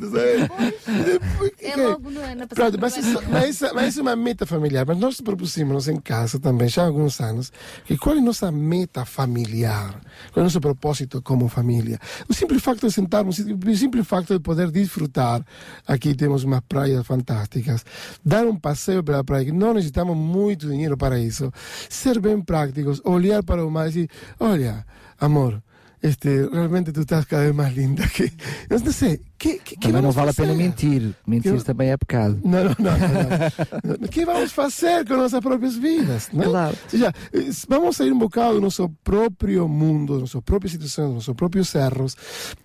É logo Pronto, mas, isso, ano. mas, mas isso é uma meta familiar. Mas nós propusemos em casa também, já há alguns anos, que qual é a nossa meta familiar? Qual é o nosso propósito como família? O simples facto de sentarmos, o simples facto de poder desfrutar. Aqui temos umas praias fantásticas. Dar um passeio pela praia, que não necessitamos muito dinheiro para isso. Ser bem práticos, olhar para o mar e dizer: olha, amor. Este, realmente tú estás cada vez más linda que... Eu não sei, que, que, que Também não vale a pena mentir. Mentir Que- também é pecado. Não, não, não. não, [LAUGHS] que vamos fazer com nossas próprias vidas? Não? Claro. Ou seja, eh, vamos sair um bocado do nosso próprio mundo, das nossas próprias situações, dos nossos próprios erros,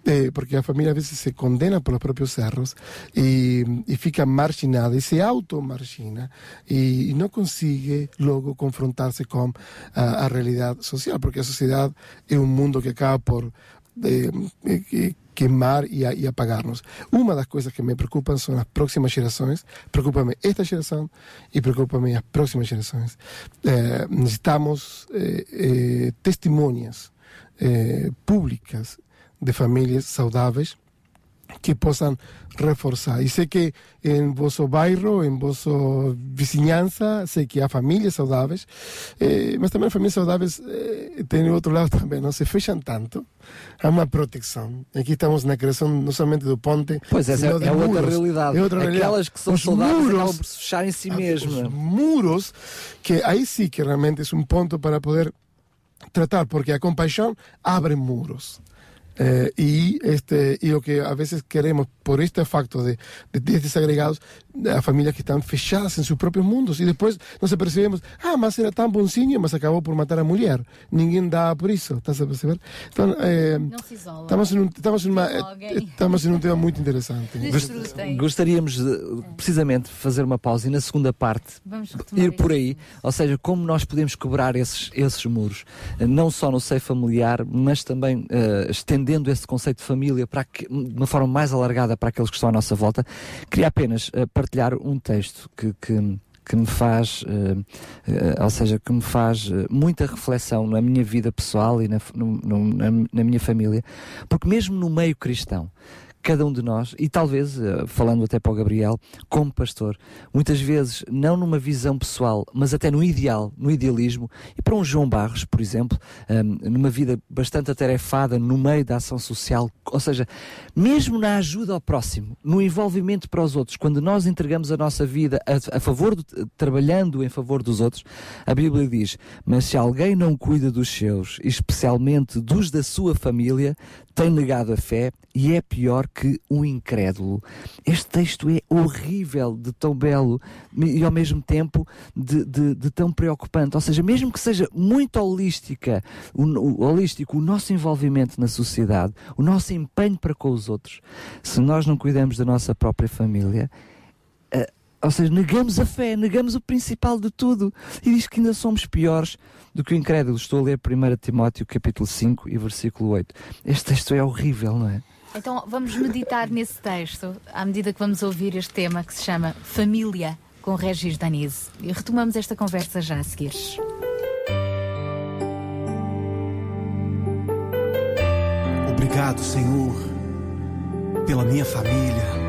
eh, porque a família às vezes se condena pelos próprios erros e, e fica marginada e se auto-margina e, e não consegue logo confrontar-se com a, a realidade social, porque a sociedade é um mundo que acaba por eh, eh, que- queimar e, a- e apagar-nos. Uma das coisas que me preocupam são as próximas gerações. Preocupa-me esta geração e preocupa-me as próximas gerações. Eh, necessitamos eh, eh, testemunhas eh, públicas de famílias saudáveis que possam reforçar. E sei que em vosso bairro, em vossa vizinhança, sei que há famílias saudáveis, eh, mas também famílias saudáveis eh, têm outro lado [LAUGHS] também, não se fecham tanto. Há uma proteção. Aqui estamos na criação não somente do ponte, Pois, é, de é outra realidade. É outra realidade. Aquelas que são Os saudáveis muros- por se fechar em si os mesmas. muros, que aí sim que realmente é um ponto para poder tratar, porque a compaixão abre muros. Eh, y este y lo que a veces queremos por este facto de, de, de desagregados a familias que están fechadas en sus propios mundos y después nos percebemos ah mas era tan bonzinho mas acabou por matar a mulher ninguém dá por isso estás a perceber então eh, Não se isola. estamos em um, estamos em uma Dialoguem. estamos em um tema muito interessante [LAUGHS] Desfrutem. Gostaríamos de, precisamente de fazer uma pausa e na segunda parte ir por aí, ou seja, como nós podemos quebrar esses, esses muros, eh, não só no seio familiar, mas também eh, estendendo esse conceito de família para que, de uma forma mais alargada para aqueles que estão à nossa volta. Queria apenas eh, partilhar um texto que, que que me faz, eh, eh, ou seja, que me faz eh, muita reflexão na minha vida pessoal e na, no- no- na, na minha família, porque mesmo no meio cristão, cada um de nós, e talvez, eh, falando até para o Gabriel, como pastor, muitas vezes, não numa visão pessoal, mas até no ideal, no idealismo, e para um João Barros, por exemplo, eh, numa vida bastante atarefada no meio da ação social, ou seja, mesmo na ajuda ao próximo, no envolvimento para os outros, quando nós entregamos a nossa vida a, favor, do, trabalhando em favor dos outros, a Bíblia diz: Mas se alguém não cuida dos seus, especialmente dos da sua família, tem negado a fé e é pior que um incrédulo. Este texto é horrível de tão belo e ao mesmo tempo de, de- de tão preocupante. Ou seja, mesmo que seja muito holística, o, o- holístico o nosso envolvimento na sociedade, o nosso empenho para com os outros, se nós não cuidamos da nossa própria família, eh, ou seja, negamos a fé, negamos o principal de tudo. E diz que ainda somos piores do que o incrédulo. Estou a ler 1 Timóteo capítulo 5 e versículo 8. Este texto é horrível, não é? Então vamos meditar nesse texto à medida que vamos ouvir este tema que se chama Família com Regis Danise. E retomamos esta conversa já a seguir. Obrigado, Senhor, pela minha família.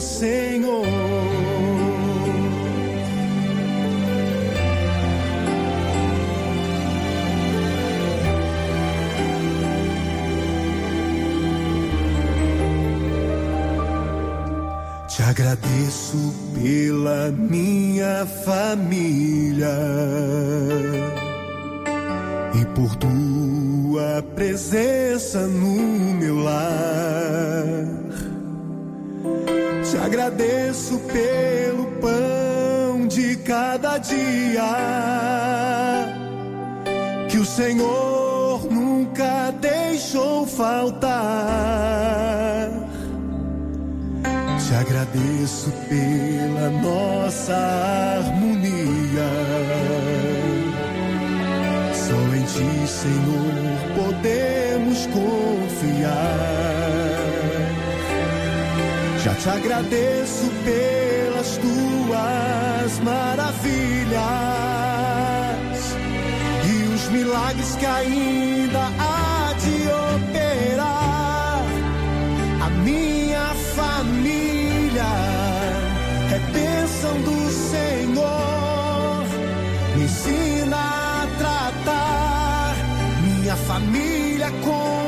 Senhor. Te agradeço pela minha família e por tua presença no meu lar. Agradeço pelo pão de cada dia que o Senhor nunca deixou faltar. Te agradeço pela nossa harmonia. Só em Ti, Senhor, podemos confiar. Te agradeço pelas tuas maravilhas e os milagres que ainda há de operar. A minha família é bênção do Senhor. Me ensina a tratar minha família com.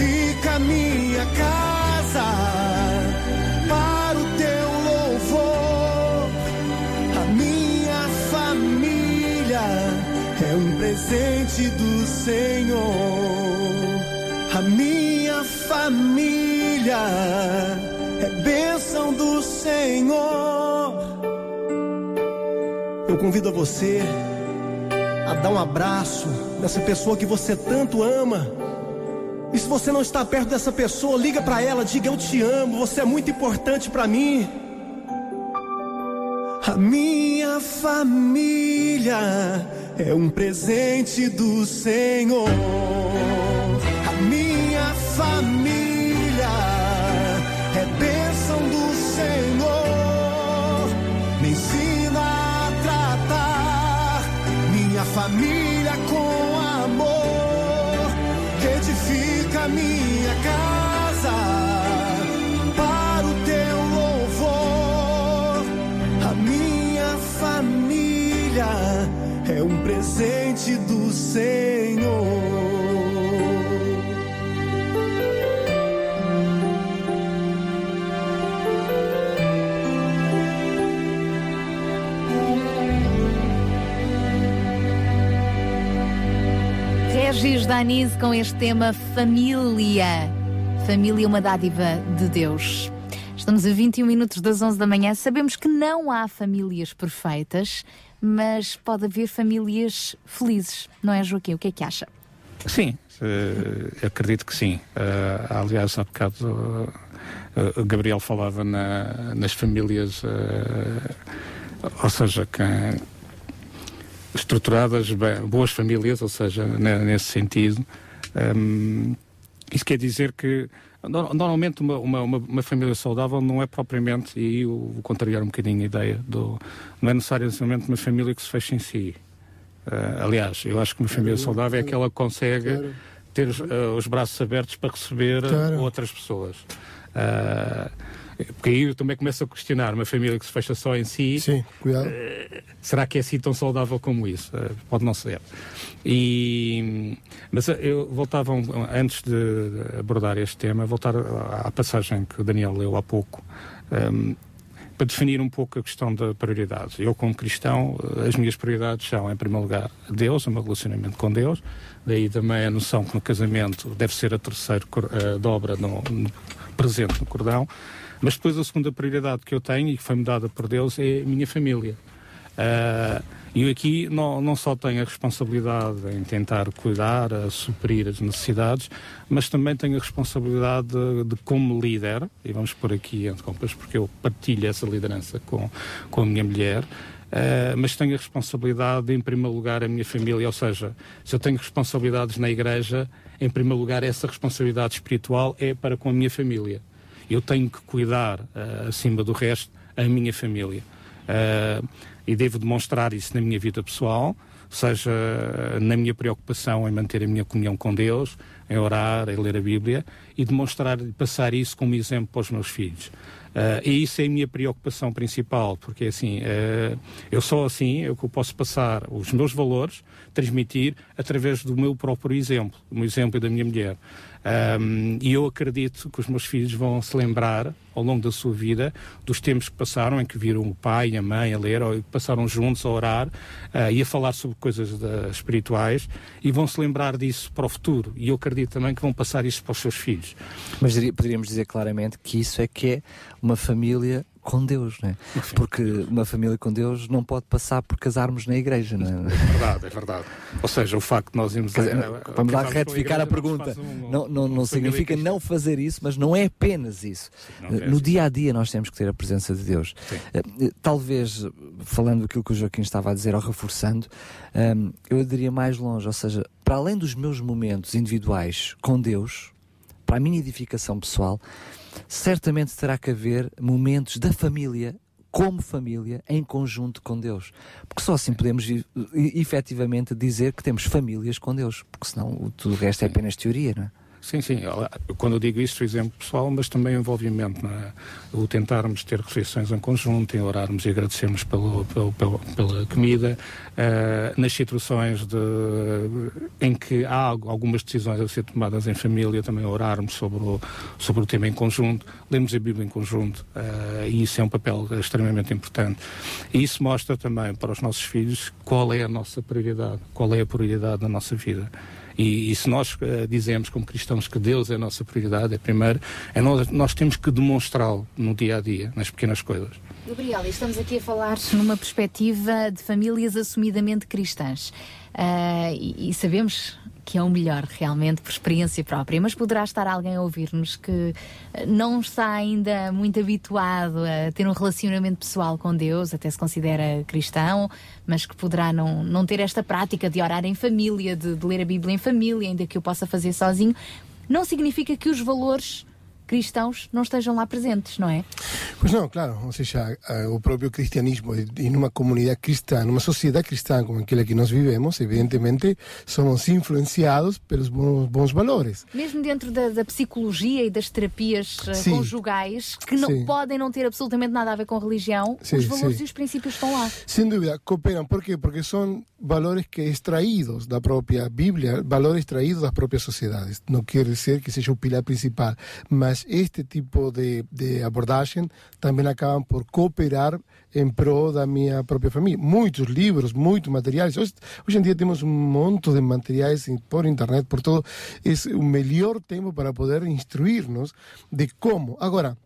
Edifica minha casa para o teu louvor. A minha família é um presente do Senhor. A minha família é bênção do Senhor. Eu convido a você a dar um abraço nessa pessoa que você tanto ama. E se você não está perto dessa pessoa, liga para ela, diga eu te amo, você é muito importante para mim. A minha família é um presente do Senhor. A minha família é bênção do Senhor. Me ensina a tratar minha família presente do Senhor. Regis Danise com este tema Família. Família, uma dádiva de Deus. Estamos a 21 minutos das 11 da manhã. Sabemos que não há famílias perfeitas, mas pode haver famílias felizes, não é, Joaquim? O que é que acha? Sim, eh, acredito que sim. Eh, aliás, há bocado o Gabriel falava na- nas famílias, ou seja, que, estruturadas, bem, boas famílias, ou seja, ne- nesse sentido. Hum, isso quer dizer que normalmente uma, uma, uma- família saudável não é propriamente, e eu vou contrariar um bocadinho a ideia, do, não é necessariamente uma família que se fecha em si. Eh, aliás, eu acho que uma família saudável é aquela que consegue ter os, eh, os braços abertos para receber Claro. outras pessoas. Ah, porque aí eu também começo a questionar uma família que se fecha só em si. Sim, cuidado. eh, será que é assim tão saudável como isso? Eh, pode não ser. E, mas eu voltava, um- antes de abordar este tema, voltar à passagem que o Daniel leu há pouco. ehm, para definir um pouco a questão da prioridade. Eu, como cristão, eh, as minhas prioridades são, em primeiro lugar, Deus, o meu relacionamento com Deus, daí também a noção que no casamento deve ser a terceira dobra no, no- presente no cordão, mas depois a segunda prioridade que eu tenho e que foi-me dada por Deus é a minha família. E eu aqui não, não só tenho a responsabilidade em tentar cuidar, a suprir as necessidades, mas também tenho a responsabilidade de, de como líder, e vamos por aqui entre compras, porque eu partilho essa liderança com, com a minha mulher, ah, mas tenho a responsabilidade de, em primeiro lugar, a minha família, ou seja, se eu tenho responsabilidades na igreja, em primeiro lugar, essa responsabilidade espiritual é para com a minha família. Eu tenho que cuidar, ah, acima do resto, a minha família. Ah, e devo demonstrar isso na minha vida pessoal, seja na minha preocupação em manter a minha comunhão com Deus, em orar, em ler a Bíblia, e demonstrar passar isso como exemplo para os meus filhos. Ah, e isso é a minha preocupação principal, porque assim, ah, eu só assim que eu posso passar os meus valores, transmitir através do meu próprio exemplo, o exemplo da minha mulher. Um, e eu acredito que os meus filhos vão se lembrar, ao longo da sua vida, dos tempos que passaram, em que viram o pai e a mãe a ler, ou passaram juntos a orar ah, e a falar sobre coisas da- espirituais, e vão se lembrar disso para o futuro. E eu acredito também que vão passar isso para os seus filhos. Mas poderíamos dizer claramente que isso é que é uma família com Deus, não é? Porque uma família com Deus não pode passar por casarmos na igreja, não é? É verdade, é verdade. Ou seja, o facto de nós irmos dizer, a- vamos lá retificar a igreja não nos pergunta. um- Não, não, não uma família significa não fazer isso, mas não é apenas isso. não Eh, é no dia a dia nós temos que ter a presença de Deus. Eh, eh, Talvez, falando aquilo que o Joaquim estava a dizer, ou reforçando, ehm, eu diria mais longe, ou seja, para além dos meus momentos individuais com Deus, para a minha edificação pessoal, certamente terá que haver momentos da família como família, em conjunto com Deus. Porque só assim podemos efetivamente dizer que temos famílias com Deus, porque senão tudo o resto é apenas teoria, não é? Sim, sim. Quando eu digo isso, o exemplo pessoal, mas também envolvimento, é? o tentarmos ter refeições em conjunto, em orarmos e agradecermos pelo, pelo- pelo- pela comida, eh, nas situações de, em que há algu- algumas decisões a ser tomadas em família, também orarmos sobre o, sobre o tema em conjunto, lemos a Bíblia em conjunto, eh, e isso é um papel extremamente importante. E isso mostra também para os nossos filhos qual é a nossa prioridade, qual é a prioridade da nossa vida. E, e se nós eh, dizemos como cristãos que Deus é a nossa prioridade, é primeiro, é nós, nós temos que demonstrá-lo no dia a dia, nas pequenas coisas. Gabriela, estamos aqui a falar numa perspectiva de famílias assumidamente cristãs. Ah, e, e sabemos que é o melhor, realmente, por experiência própria, mas poderá estar alguém a ouvir-nos que ah, não está ainda muito habituado a ter um relacionamento pessoal com Deus, até se considera cristão, mas que poderá não, não ter esta prática de orar em família, de, de ler a Bíblia em família, ainda que o possa fazer sozinho. Não significa que os valores cristãos não estejam lá presentes, não é? Pues no, claro, ou seja, o próprio cristianismo e numa comunidade cristã, numa sociedade cristã como aquela que nós vivemos, evidentemente somos influenciados pelos bons, bons valores. Mesmo dentro da, da psicologia e das terapias eh, Sim. conjugais, que não Sim. podem não ter absolutamente nada a ver com religião, Sim, os valores e os princípios estão lá. Sin duda, cooperan. ¿Por qué? Porque son valores que extraídos da propia Biblia, valores extraídos das propias sociedades. No quiere decir que seja o pilar principal, mas este tipo de, de também acabam por cooperar em prol da minha própria família. Muitos livros, muitos materiais. Hoje, hoje em dia temos um monte de materiais por internet, por todo. É o melhor tempo para poder instruir-nos de como. Agora,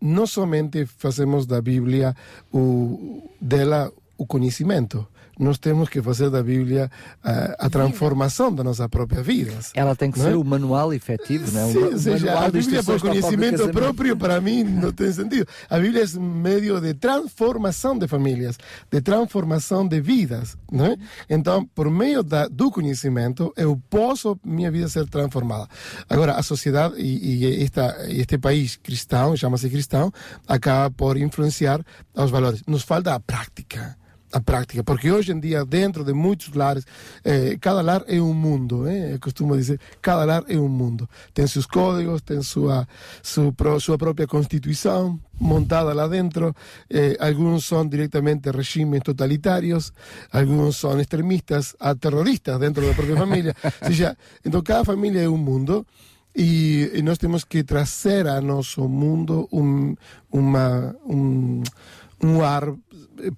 não somente fazemos da Bíblia o, dela o conhecimento. Nós temos que fazer da Bíblia ah, a transformação das nossas próprias vidas. Ela tem que não ser é? o manual efetivo, não é? O Sim, ou seja, manual a Bíblia por o próprio conhecimento casamento. próprio para mim não tem sentido. A Bíblia é um meio de transformação de famílias, de transformação de vidas. Não é? Então, por meio da, do conhecimento, eu posso minha vida ser transformada. Agora, a sociedade e, e esta, este país cristão, chama-se cristão, acaba por influenciar os valores. Nos falta a prática a prática, porque hoje em dia, dentro de muitos lares, eh, cada lar é um mundo, eh? eu costumo dizer, cada lar é um mundo. Tem seus códigos, tem sua, su pro- sua própria constituição montada lá dentro, eh, alguns são diretamente regimes totalitários, alguns são extremistas, a terroristas dentro da própria família. Seja, [LAUGHS] então cada família é um mundo e, e nós temos que trazer a nosso mundo um, uma, um, um ar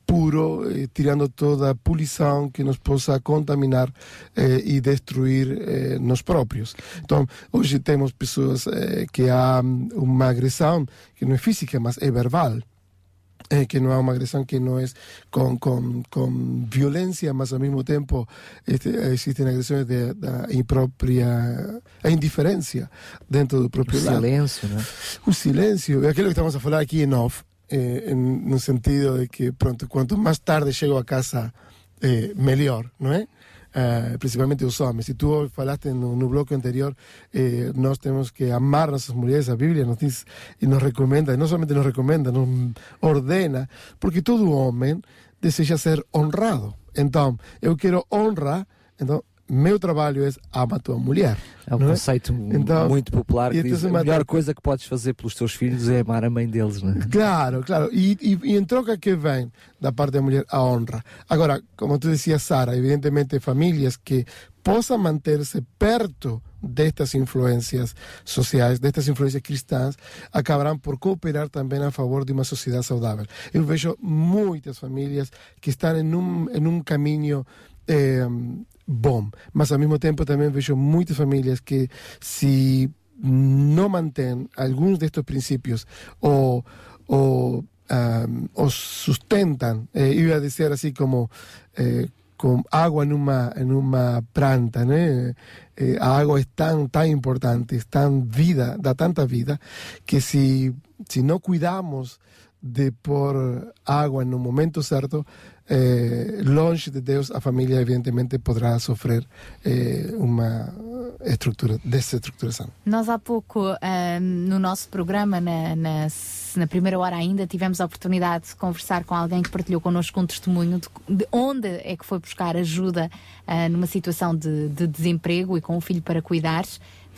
puro, eh, tirando toda a poluição que nos possa contaminar eh, e destruir eh, nós próprios. Então, hoje temos pessoas eh, que há hum, uma agressão que não é física, mas é verbal. Eh, que não é uma agressão que não é com, com, com violência, mas ao mesmo tempo este, existem agressões de, da imprópria a indiferença dentro do próprio O lar. silêncio, não é? O silêncio, é aquilo que estamos a falar aqui em off, eh, en- no sentido de que, pronto, quanto mais tarde chego a casa, eh, melhor, não é? Ah, principalmente os homens. Se tu falaste no, no bloco anterior, eh, nós temos que amar nossas mulheres. A Bíblia nos diz e nos recomenda, e não somente nos recomenda, nos ordena, porque todo homem deseja ser honrado. Então, eu quero honra, então, meu trabalho é ama a tua mulher. É um não conceito Então, muito popular que e diz então, a melhor coisa que podes fazer pelos teus filhos é amar a mãe deles, não é? Claro, claro. E, e, e em troca que vem da parte da mulher a honra. Agora, como tu dizias, Sara, evidentemente famílias que possam manter-se perto destas influências sociais, destas influências cristãs, acabarão por cooperar também a favor de uma sociedade saudável. Eu vejo muitas famílias que estão em um, em um caminho eh, bom, mas ao mesmo tempo também vejo muitas famílias que se não mantêm alguns destes princípios ou, ou, um, os sustentam, eh, eu ia dizer assim como eh, com água numa numa planta, né? Eh, a água é tão tão importante, é tão vida, dá tanta vida que se se não cuidamos de pôr água no momento certo, eh, longe de Deus, a família evidentemente poderá sofrer eh, uma estrutura desestruturação. Nós há pouco, ahm, no nosso programa, na, na, na primeira hora ainda, tivemos a oportunidade de conversar com alguém que partilhou connosco um testemunho de, de onde é que foi buscar ajuda ah, numa situação de, de desemprego e com o filho para cuidar.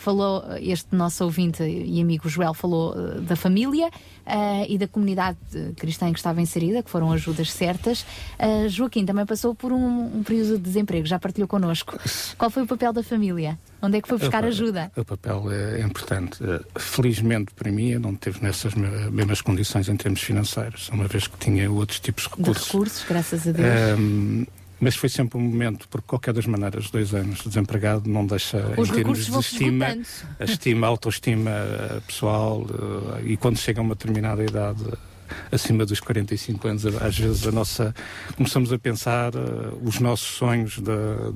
Falou, este nosso ouvinte e amigo Joel falou eh, da família ah, e da comunidade eh, cristã em que estava inserida, que foram ajudas certas. Ah, Joaquim também passou por um, um período de desemprego, já partilhou connosco. Qual foi o papel da família? Onde é que foi buscar O ajuda? O papel é importante. Felizmente para mim, eu não teve nessas me- mesmas condições em termos financeiros, uma vez que tinha outros tipos de De recursos. recursos, graças a Deus. Ahm, mas foi sempre um momento, porque qualquer das maneiras, dois anos de desempregado não deixa, Os em termos de estima, a estima, a autoestima eh, pessoal, eh, e quando chega a uma determinada idade, acima dos 45 anos, às vezes a nossa, começamos a pensar eh, os nossos sonhos da,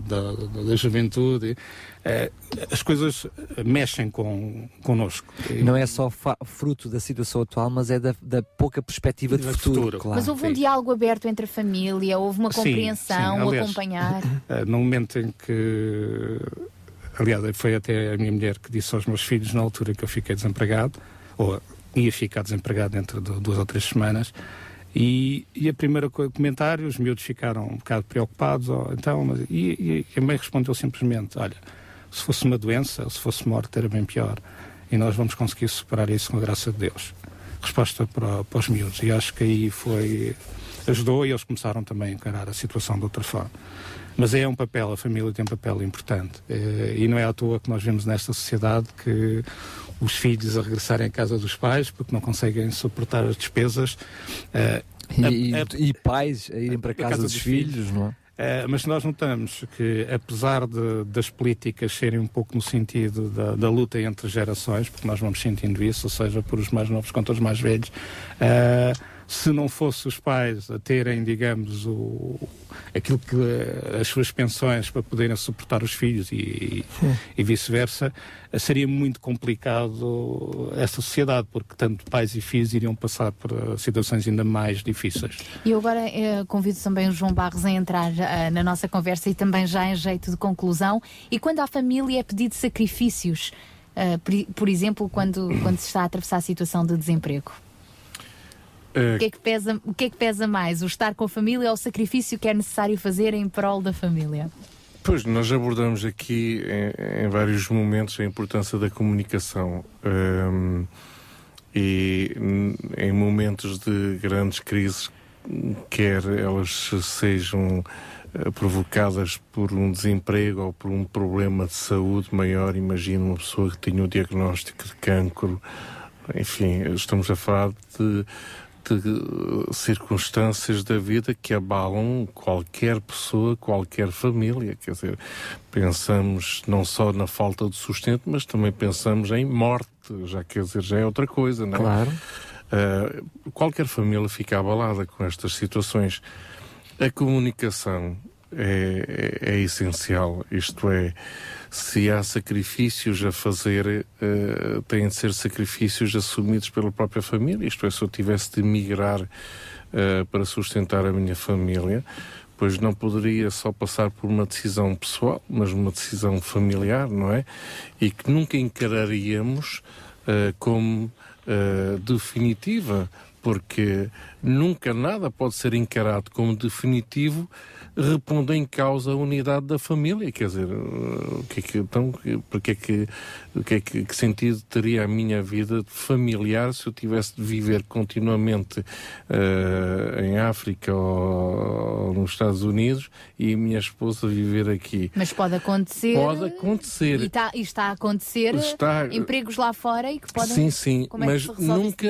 da, da- da juventude, eh, as coisas mexem com, connosco. Não é só fruto da situação atual, mas é da, da pouca perspectiva de futuro, futuro. claro. Mas houve um diálogo aberto entre a família, houve uma Sim, compreensão, sim, o aliás, acompanhar. eh, no momento em que. Aliás, foi até a minha mulher que disse aos meus filhos, na altura que eu fiquei desempregado, ou ia ficar desempregado dentro de duas ou três semanas, e, e a primeira co- comentário, os miúdos ficaram um bocado preocupados, ou, então, mas, e, e a mãe respondeu simplesmente: Olha, se fosse uma doença, se fosse morte, era bem pior, e nós vamos conseguir superar isso com a graça de Deus. Resposta para, para os miúdos, e acho que aí foi. ajudou e eles começaram também a encarar a situação de outra forma. Mas é um papel, a família tem um papel importante. Eh, E não é à toa que nós vemos nesta sociedade que os filhos a regressarem à casa dos pais porque não conseguem suportar as despesas. eh, E, a- a- e pais a irem para a casa, dos, filhos, não é? Eh, mas nós notamos que, apesar de- das políticas serem um pouco no sentido da, da luta entre gerações, porque nós vamos sentindo isso, ou seja, por os mais novos contra os mais velhos, eh, se não fosse os pais a terem, digamos, o, aquilo que as suas pensões para poderem suportar os filhos e, e vice-versa, seria muito complicado essa sociedade, porque tanto pais e filhos iriam passar por eh, situações ainda mais difíceis. E eu agora eh, convido também o João Barros a entrar eh, na nossa conversa e também já em jeito de conclusão. E quando à família é pedido sacrifícios, eh, por, por exemplo, quando, quando se está a atravessar a situação de desemprego? O que, é que pesa, o que é que pesa mais? O estar com a família ou o sacrifício que é necessário fazer em prol da família? Pois, nós abordamos aqui em, em vários momentos a importância da comunicação. Hum, e n- em momentos de grandes crises, quer elas sejam eh, provocadas por um desemprego ou por um problema de saúde maior, imagina uma pessoa que tinha o diagnóstico de cancro, enfim, estamos a falar de, de eh, circunstâncias da vida que abalam qualquer pessoa, qualquer família. Quer dizer, pensamos não só na falta de sustento, mas também pensamos em morte, já quer dizer, já é outra coisa, não é? Claro. Ah, qualquer família fica abalada com estas situações. A comunicação é, é- é essencial, isto é, se há sacrifícios a fazer, eh, têm de ser sacrifícios assumidos pela própria família. Isto é, se eu tivesse de emigrar eh, para sustentar a minha família, pois não poderia só passar por uma decisão pessoal, mas uma decisão familiar, não é? E que nunca encararíamos eh, como definitiva, porque nunca nada pode ser encarado como definitivo repondo em causa a unidade da família, quer dizer, o que é que, então, que- porque é que, o que é que, que sentido teria a minha vida familiar se eu tivesse de viver continuamente uh, em África ou, ou nos Estados Unidos e a minha esposa viver aqui? Mas pode acontecer. Pode acontecer. E, tá- e está a acontecer Está- empregos lá fora e que podem. Sim, sim, Como é que mas esse nunca.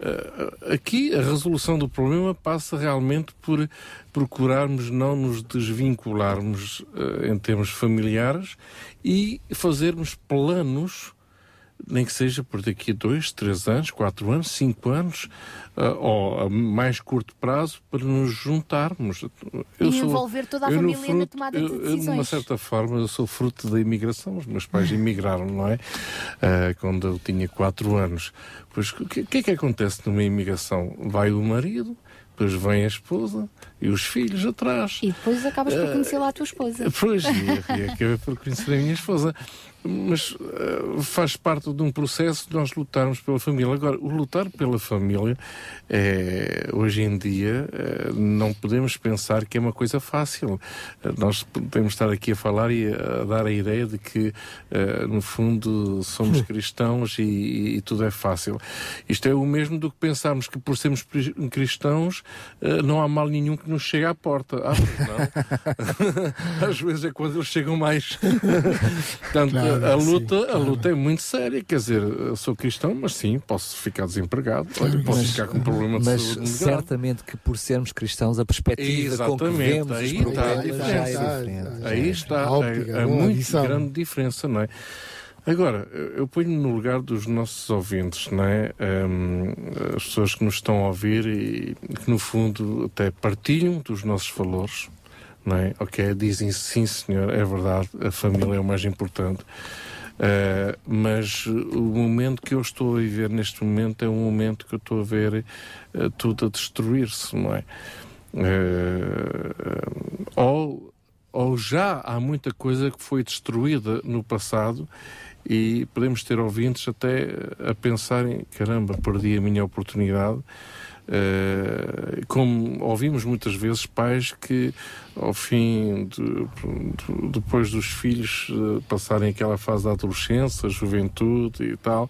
eh, aqui a resolução do problema passa realmente por procurarmos não nos desvincularmos eh, em termos familiares e fazermos planos, nem que seja por daqui a dois, três anos, quatro anos, cinco anos, eh, ou a mais curto prazo, para nos juntarmos. E envolver toda a eu, família na tomada de eu- eu, de uma decisões. certa forma, eu sou fruto da imigração. Os meus pais imigraram, não é? Ah, quando eu tinha quatro anos. Pois o que, o que é que acontece numa imigração? Vai o marido, depois vem a esposa e os filhos atrás. E depois acabas por Eh, conhecer lá a tua esposa. Pois, e, [LAUGHS] e acabei por conhecer a minha esposa. Mas eh, faz parte de um processo de nós lutarmos pela família. Agora, o lutar pela família, é, hoje em dia, eh, não podemos pensar que é uma coisa fácil. Nós podemos estar aqui a falar e a, dar a ideia de que, no fundo, somos cristãos e, e- tudo é fácil. Isto é o mesmo do que pensarmos que, por sermos cristãos, não há mal nenhum que nos chegue à porta. Ah, não. [LAUGHS] Às vezes é quando eles chegam mais. [LAUGHS] Portanto, Claro, a, sim, luta, a luta é muito séria. Quer dizer, eu sou cristão, mas sim, posso ficar desempregado, olha, posso Mas- ficar com um problema de mas saúde grave. certamente que por sermos cristãos a perspectiva com que vemos aí os está a problemas já é diferente. Aí está A a, óptica, a é? A muito grande diferença, não é? Agora, eu ponho-me no lugar dos nossos ouvintes, não é? Hum, as pessoas que nos estão a ouvir e que, no fundo, até partilham dos nossos valores, não é? Ok, dizem sim, senhor, é verdade, a família é o mais importante. Uh, mas o momento que eu estou a viver neste momento é um momento que eu estou a ver uh, tudo a destruir-se, não é? Uh, ou, ou já há muita coisa que foi destruída no passado e podemos ter ouvintes até a pensarem: caramba, perdi a minha oportunidade. Uh, como ouvimos muitas vezes pais que ao fim de, de- depois dos filhos uh, passarem aquela fase da adolescência, juventude e tal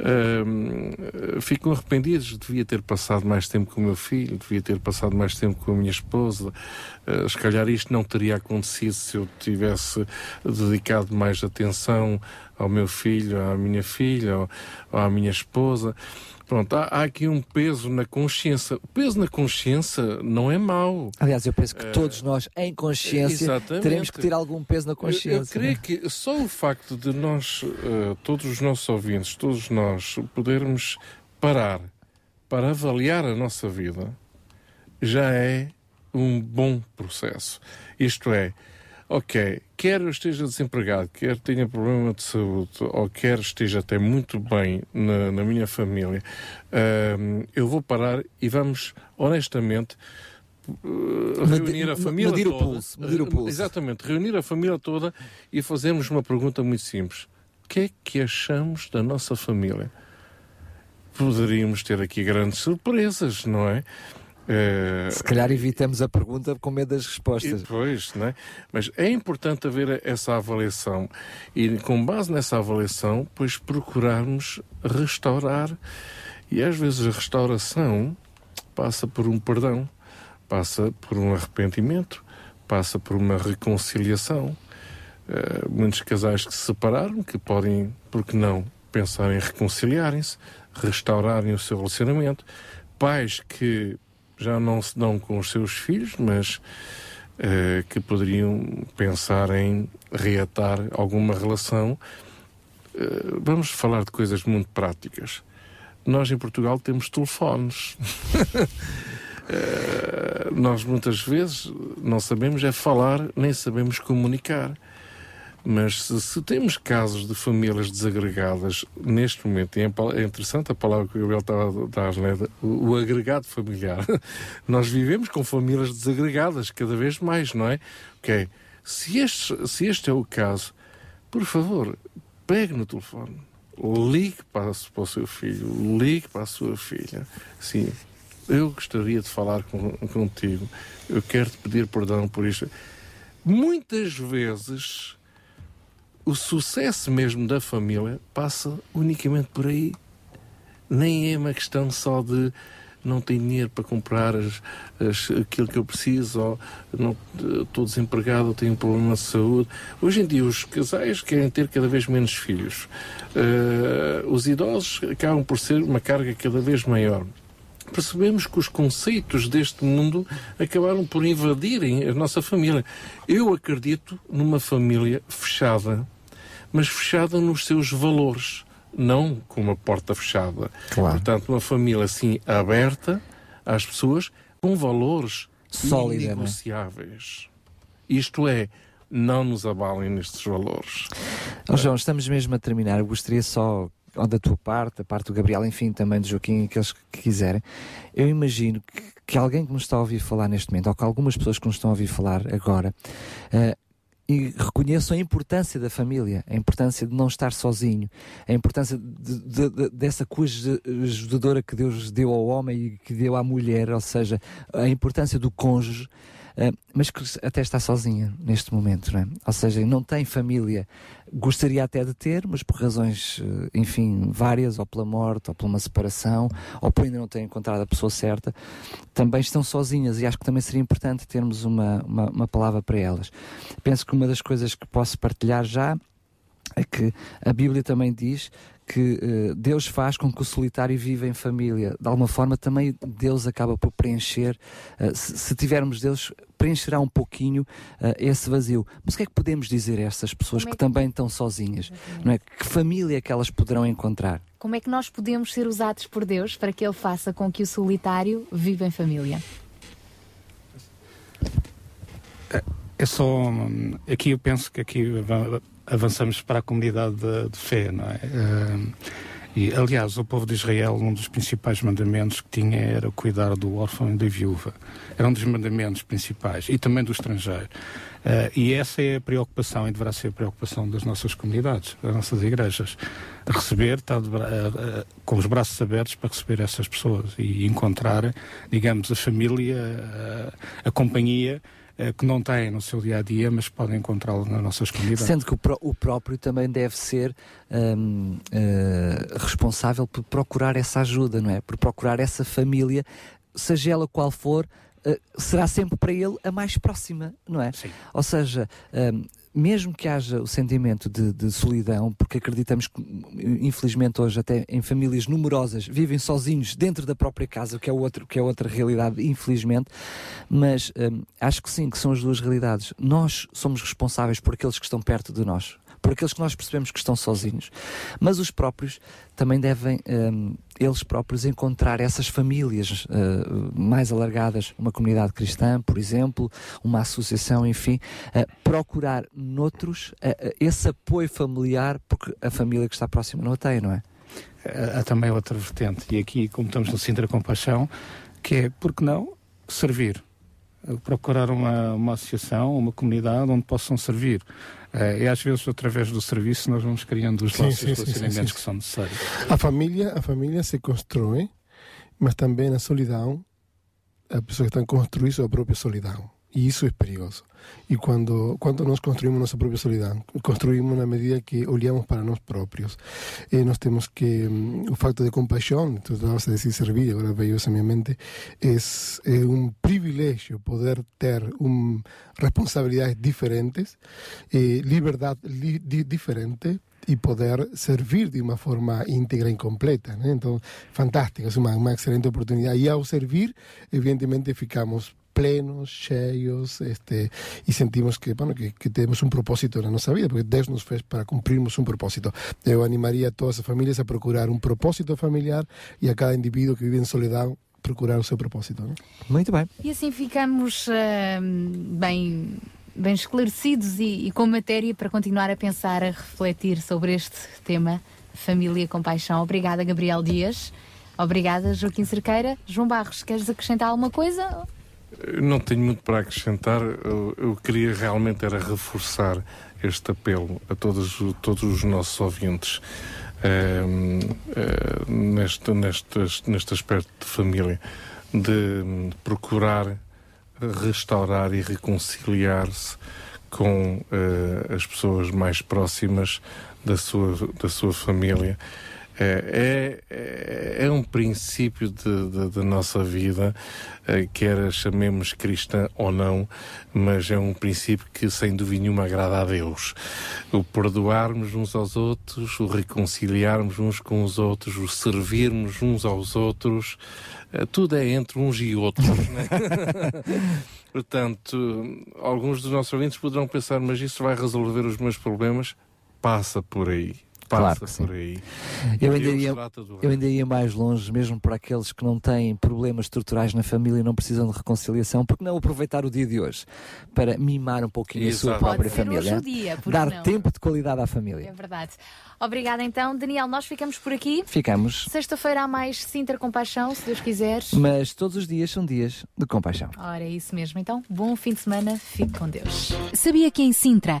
uh, ficam arrependidos. Devia ter passado mais tempo com o meu filho devia ter passado mais tempo com a minha esposa. Uh, se calhar isto não teria acontecido se eu tivesse dedicado mais atenção ao meu filho, à minha filha ou, ou à minha esposa Pronto, há, há aqui um peso na consciência. O peso na consciência não é mau. Aliás, eu penso que Eh, todos nós, em consciência, exatamente. teremos que ter algum peso na consciência. Eu, eu creio que só o facto de nós, eh, todos os nossos ouvintes, todos nós, podermos parar para avaliar a nossa vida já é um bom processo. Isto é, ok, quer eu esteja desempregado, quer tenha problema de saúde, ou quer esteja até muito bem na, na minha família, hum, eu vou parar e vamos, honestamente, uh, reunir a família medir o toda. pulso, medir o pulso. Exatamente, reunir a família toda e fazermos uma pergunta muito simples. O que é que achamos da nossa família? Poderíamos ter aqui grandes surpresas, não é? Eh, Se calhar evitamos a pergunta com medo das respostas. Pois, não é? Mas é importante haver essa avaliação e, com base nessa avaliação, pois procurarmos restaurar. E às vezes a restauração passa por um perdão, passa por um arrependimento, passa por uma reconciliação. Eh, muitos casais que se separaram, que podem, porque não, pensar em reconciliarem-se, restaurarem o seu relacionamento. Pais que já não se dão com os seus filhos, mas eh, que poderiam pensar em reatar alguma relação. Eh, vamos falar de coisas muito práticas. Nós em Portugal temos telefones. [LAUGHS] Eh, nós muitas vezes não sabemos é falar, nem sabemos comunicar. Mas se, se temos casos de famílias desagregadas neste momento, e é é interessante a palavra que o Gabriel estava a dar, né? o, o agregado familiar. [LAUGHS] Nós vivemos com famílias desagregadas cada vez mais, não é? Ok. Se este, se este é o caso, por favor, pegue no telefone, ligue para, para o seu filho, ligue para a sua filha. Sim, eu gostaria de falar com, contigo, eu quero te pedir perdão por isto. Muitas vezes o sucesso mesmo da família passa unicamente por aí. Nem é uma questão só de não tenho dinheiro para comprar as, as- aquilo que eu preciso, ou não, estou desempregado, ou tenho um problema de saúde. Hoje em dia, os casais querem ter cada vez menos filhos. Eh, os idosos acabam por ser uma carga cada vez maior percebemos que os conceitos deste mundo acabaram por invadirem a nossa família. Eu acredito numa família fechada, mas fechada nos seus valores, não com uma porta fechada. Claro. Portanto, uma família assim aberta às pessoas com valores Sólida, não é? inegociáveis. Isto é, não nos abalem nestes valores. Ó João, estamos mesmo a terminar. Eu gostaria só, ou da tua parte, da parte do Gabriel, enfim, também do Joaquim, aqueles que quiserem. Eu imagino que, que alguém que nos está a ouvir falar neste momento, ou que algumas pessoas que nos estão a ouvir falar agora, eh, e reconheçam a importância da família, a importância de não estar sozinho, a importância de- de- de- dessa que Deus deu ao homem e que deu à mulher, ou seja, a importância do cônjuge, mas que até está sozinha neste momento, não é? Ou seja, não tem família, gostaria até de ter, mas por razões, eh, enfim, várias, ou pela morte, ou por uma separação, ou por ainda não ter encontrado a pessoa certa, também estão sozinhas e acho que também seria importante termos uma, uma, uma palavra para elas. Penso que uma das coisas que posso partilhar já é que a Bíblia também diz que eh, Deus faz com que o solitário viva em família. De alguma forma, também Deus acaba por preencher, eh, se, se tivermos Deus, preencherá um pouquinho eh, esse vazio. Mas o que é que podemos dizer a essas pessoas é que que- também estão sozinhas? Não é? Que família é que elas poderão encontrar? Como é que nós podemos ser usados por Deus para que Ele faça com que o solitário viva em família? É só. hum, Aqui eu penso que aqui avançamos para a comunidade de, de fé, não é? Hum, E, aliás, o povo de Israel, um dos principais mandamentos que tinha era cuidar do órfão e da viúva. Era um dos mandamentos principais. E também do estrangeiro. Eh, e essa é a preocupação, e deverá ser a preocupação das nossas comunidades, das nossas igrejas. Receber, estar de bra- eh, eh, com os braços abertos para receber essas pessoas e encontrar, digamos, a família, a companhia que não têm no seu dia a dia, mas podem encontrá-lo nas nossas comunidades. Sendo que o, pró- o próprio também deve ser hum, eh, responsável por procurar essa ajuda, não é? Por procurar essa família, seja ela qual for, eh, será sempre para ele a mais próxima, não é? Ou seja, hum, mesmo que haja o sentimento de, de solidão, porque acreditamos que, infelizmente, hoje, até em famílias numerosas, vivem sozinhos dentro da própria casa, que é, outro, que é outra realidade, infelizmente, mas hum, acho que sim, que são as duas realidades. Nós somos responsáveis por aqueles que estão perto de nós. Por aqueles que nós percebemos que estão sozinhos, mas os próprios também devem, um, eles próprios, encontrar essas famílias uh, mais alargadas, uma comunidade cristã, por exemplo, uma associação, enfim, uh, procurar noutros uh, esse apoio familiar, porque a família que está próxima não a tem, não é? Há também outra vertente, e aqui, como estamos no Sintra Compaixão, que é, por que não, servir procurar uma, uma associação, uma comunidade onde possam servir. Uh, e às vezes, através do serviço, nós vamos criando os nossos relacionamentos que são necessários. A família, a família se constrói, mas também na solidão, a pessoa está a construir sua própria solidão. E isso é perigoso. E quando, quando nós construímos nossa própria solidão, construímos na medida que olhamos para nós próprios. E nós temos que. Um, o facto de compaixão, tu estavas a dizer servir, agora veio isso à minha mente, é, é um privilégio poder ter um, responsabilidades diferentes, eh, liberdade li, di, diferente e poder servir de uma forma íntegra e completa. Né? Então, fantástica, é uma, uma excelente oportunidade. E ao servir, evidentemente, ficamos plenos, cheios, este, e sentimos que, bueno, que, que temos um propósito na nossa vida, porque Deus nos fez para cumprirmos um propósito. Eu animaria a todas as famílias a procurar um propósito familiar e a cada indivíduo que vive em solidão procurar o seu propósito. Não? Muito bem. E assim ficamos uh, bem bem esclarecidos e, e, com matéria para continuar a pensar, a refletir sobre este tema, família com paixão. Obrigada, Gabriel Dias. Obrigada, Joaquim Cerqueira. João Barros, queres acrescentar alguma coisa? Não tenho muito para acrescentar. Eu, eu, queria realmente era reforçar este apelo a todos, todos os nossos ouvintes uh, uh, neste, neste, neste aspecto de família, de um, procurar restaurar e reconciliar-se com uh, as pessoas mais próximas da sua, da sua família. É, é, é um princípio da nossa vida, eh, quer chamemos cristã ou não, mas é um princípio que sem dúvida nenhuma agrada a Deus. O perdoarmos uns aos outros, o reconciliarmos uns com os outros, o servirmos uns aos outros, eh, tudo é entre uns e outros. Né? [LAUGHS] Portanto, alguns dos nossos ouvintes poderão pensar, mas isso vai resolver os meus problemas? Passa por aí claro que sim. aí. Eu ainda, ia, eu ainda ia mais longe, mesmo para aqueles que não têm problemas estruturais na família e não precisam de reconciliação, porque não aproveitar o dia de hoje para mimar um pouquinho Exato. a sua própria família? Dia, dar não? tempo de qualidade à família. É verdade. Obrigada então, Daniel. Nós ficamos por aqui. Ficamos. Sexta-feira há mais Sintra Compaixão, se Deus quiser. Mas todos os dias são dias de compaixão. Ora, é isso mesmo. Então, bom fim de semana. Fique com Deus. Sabia que em Sintra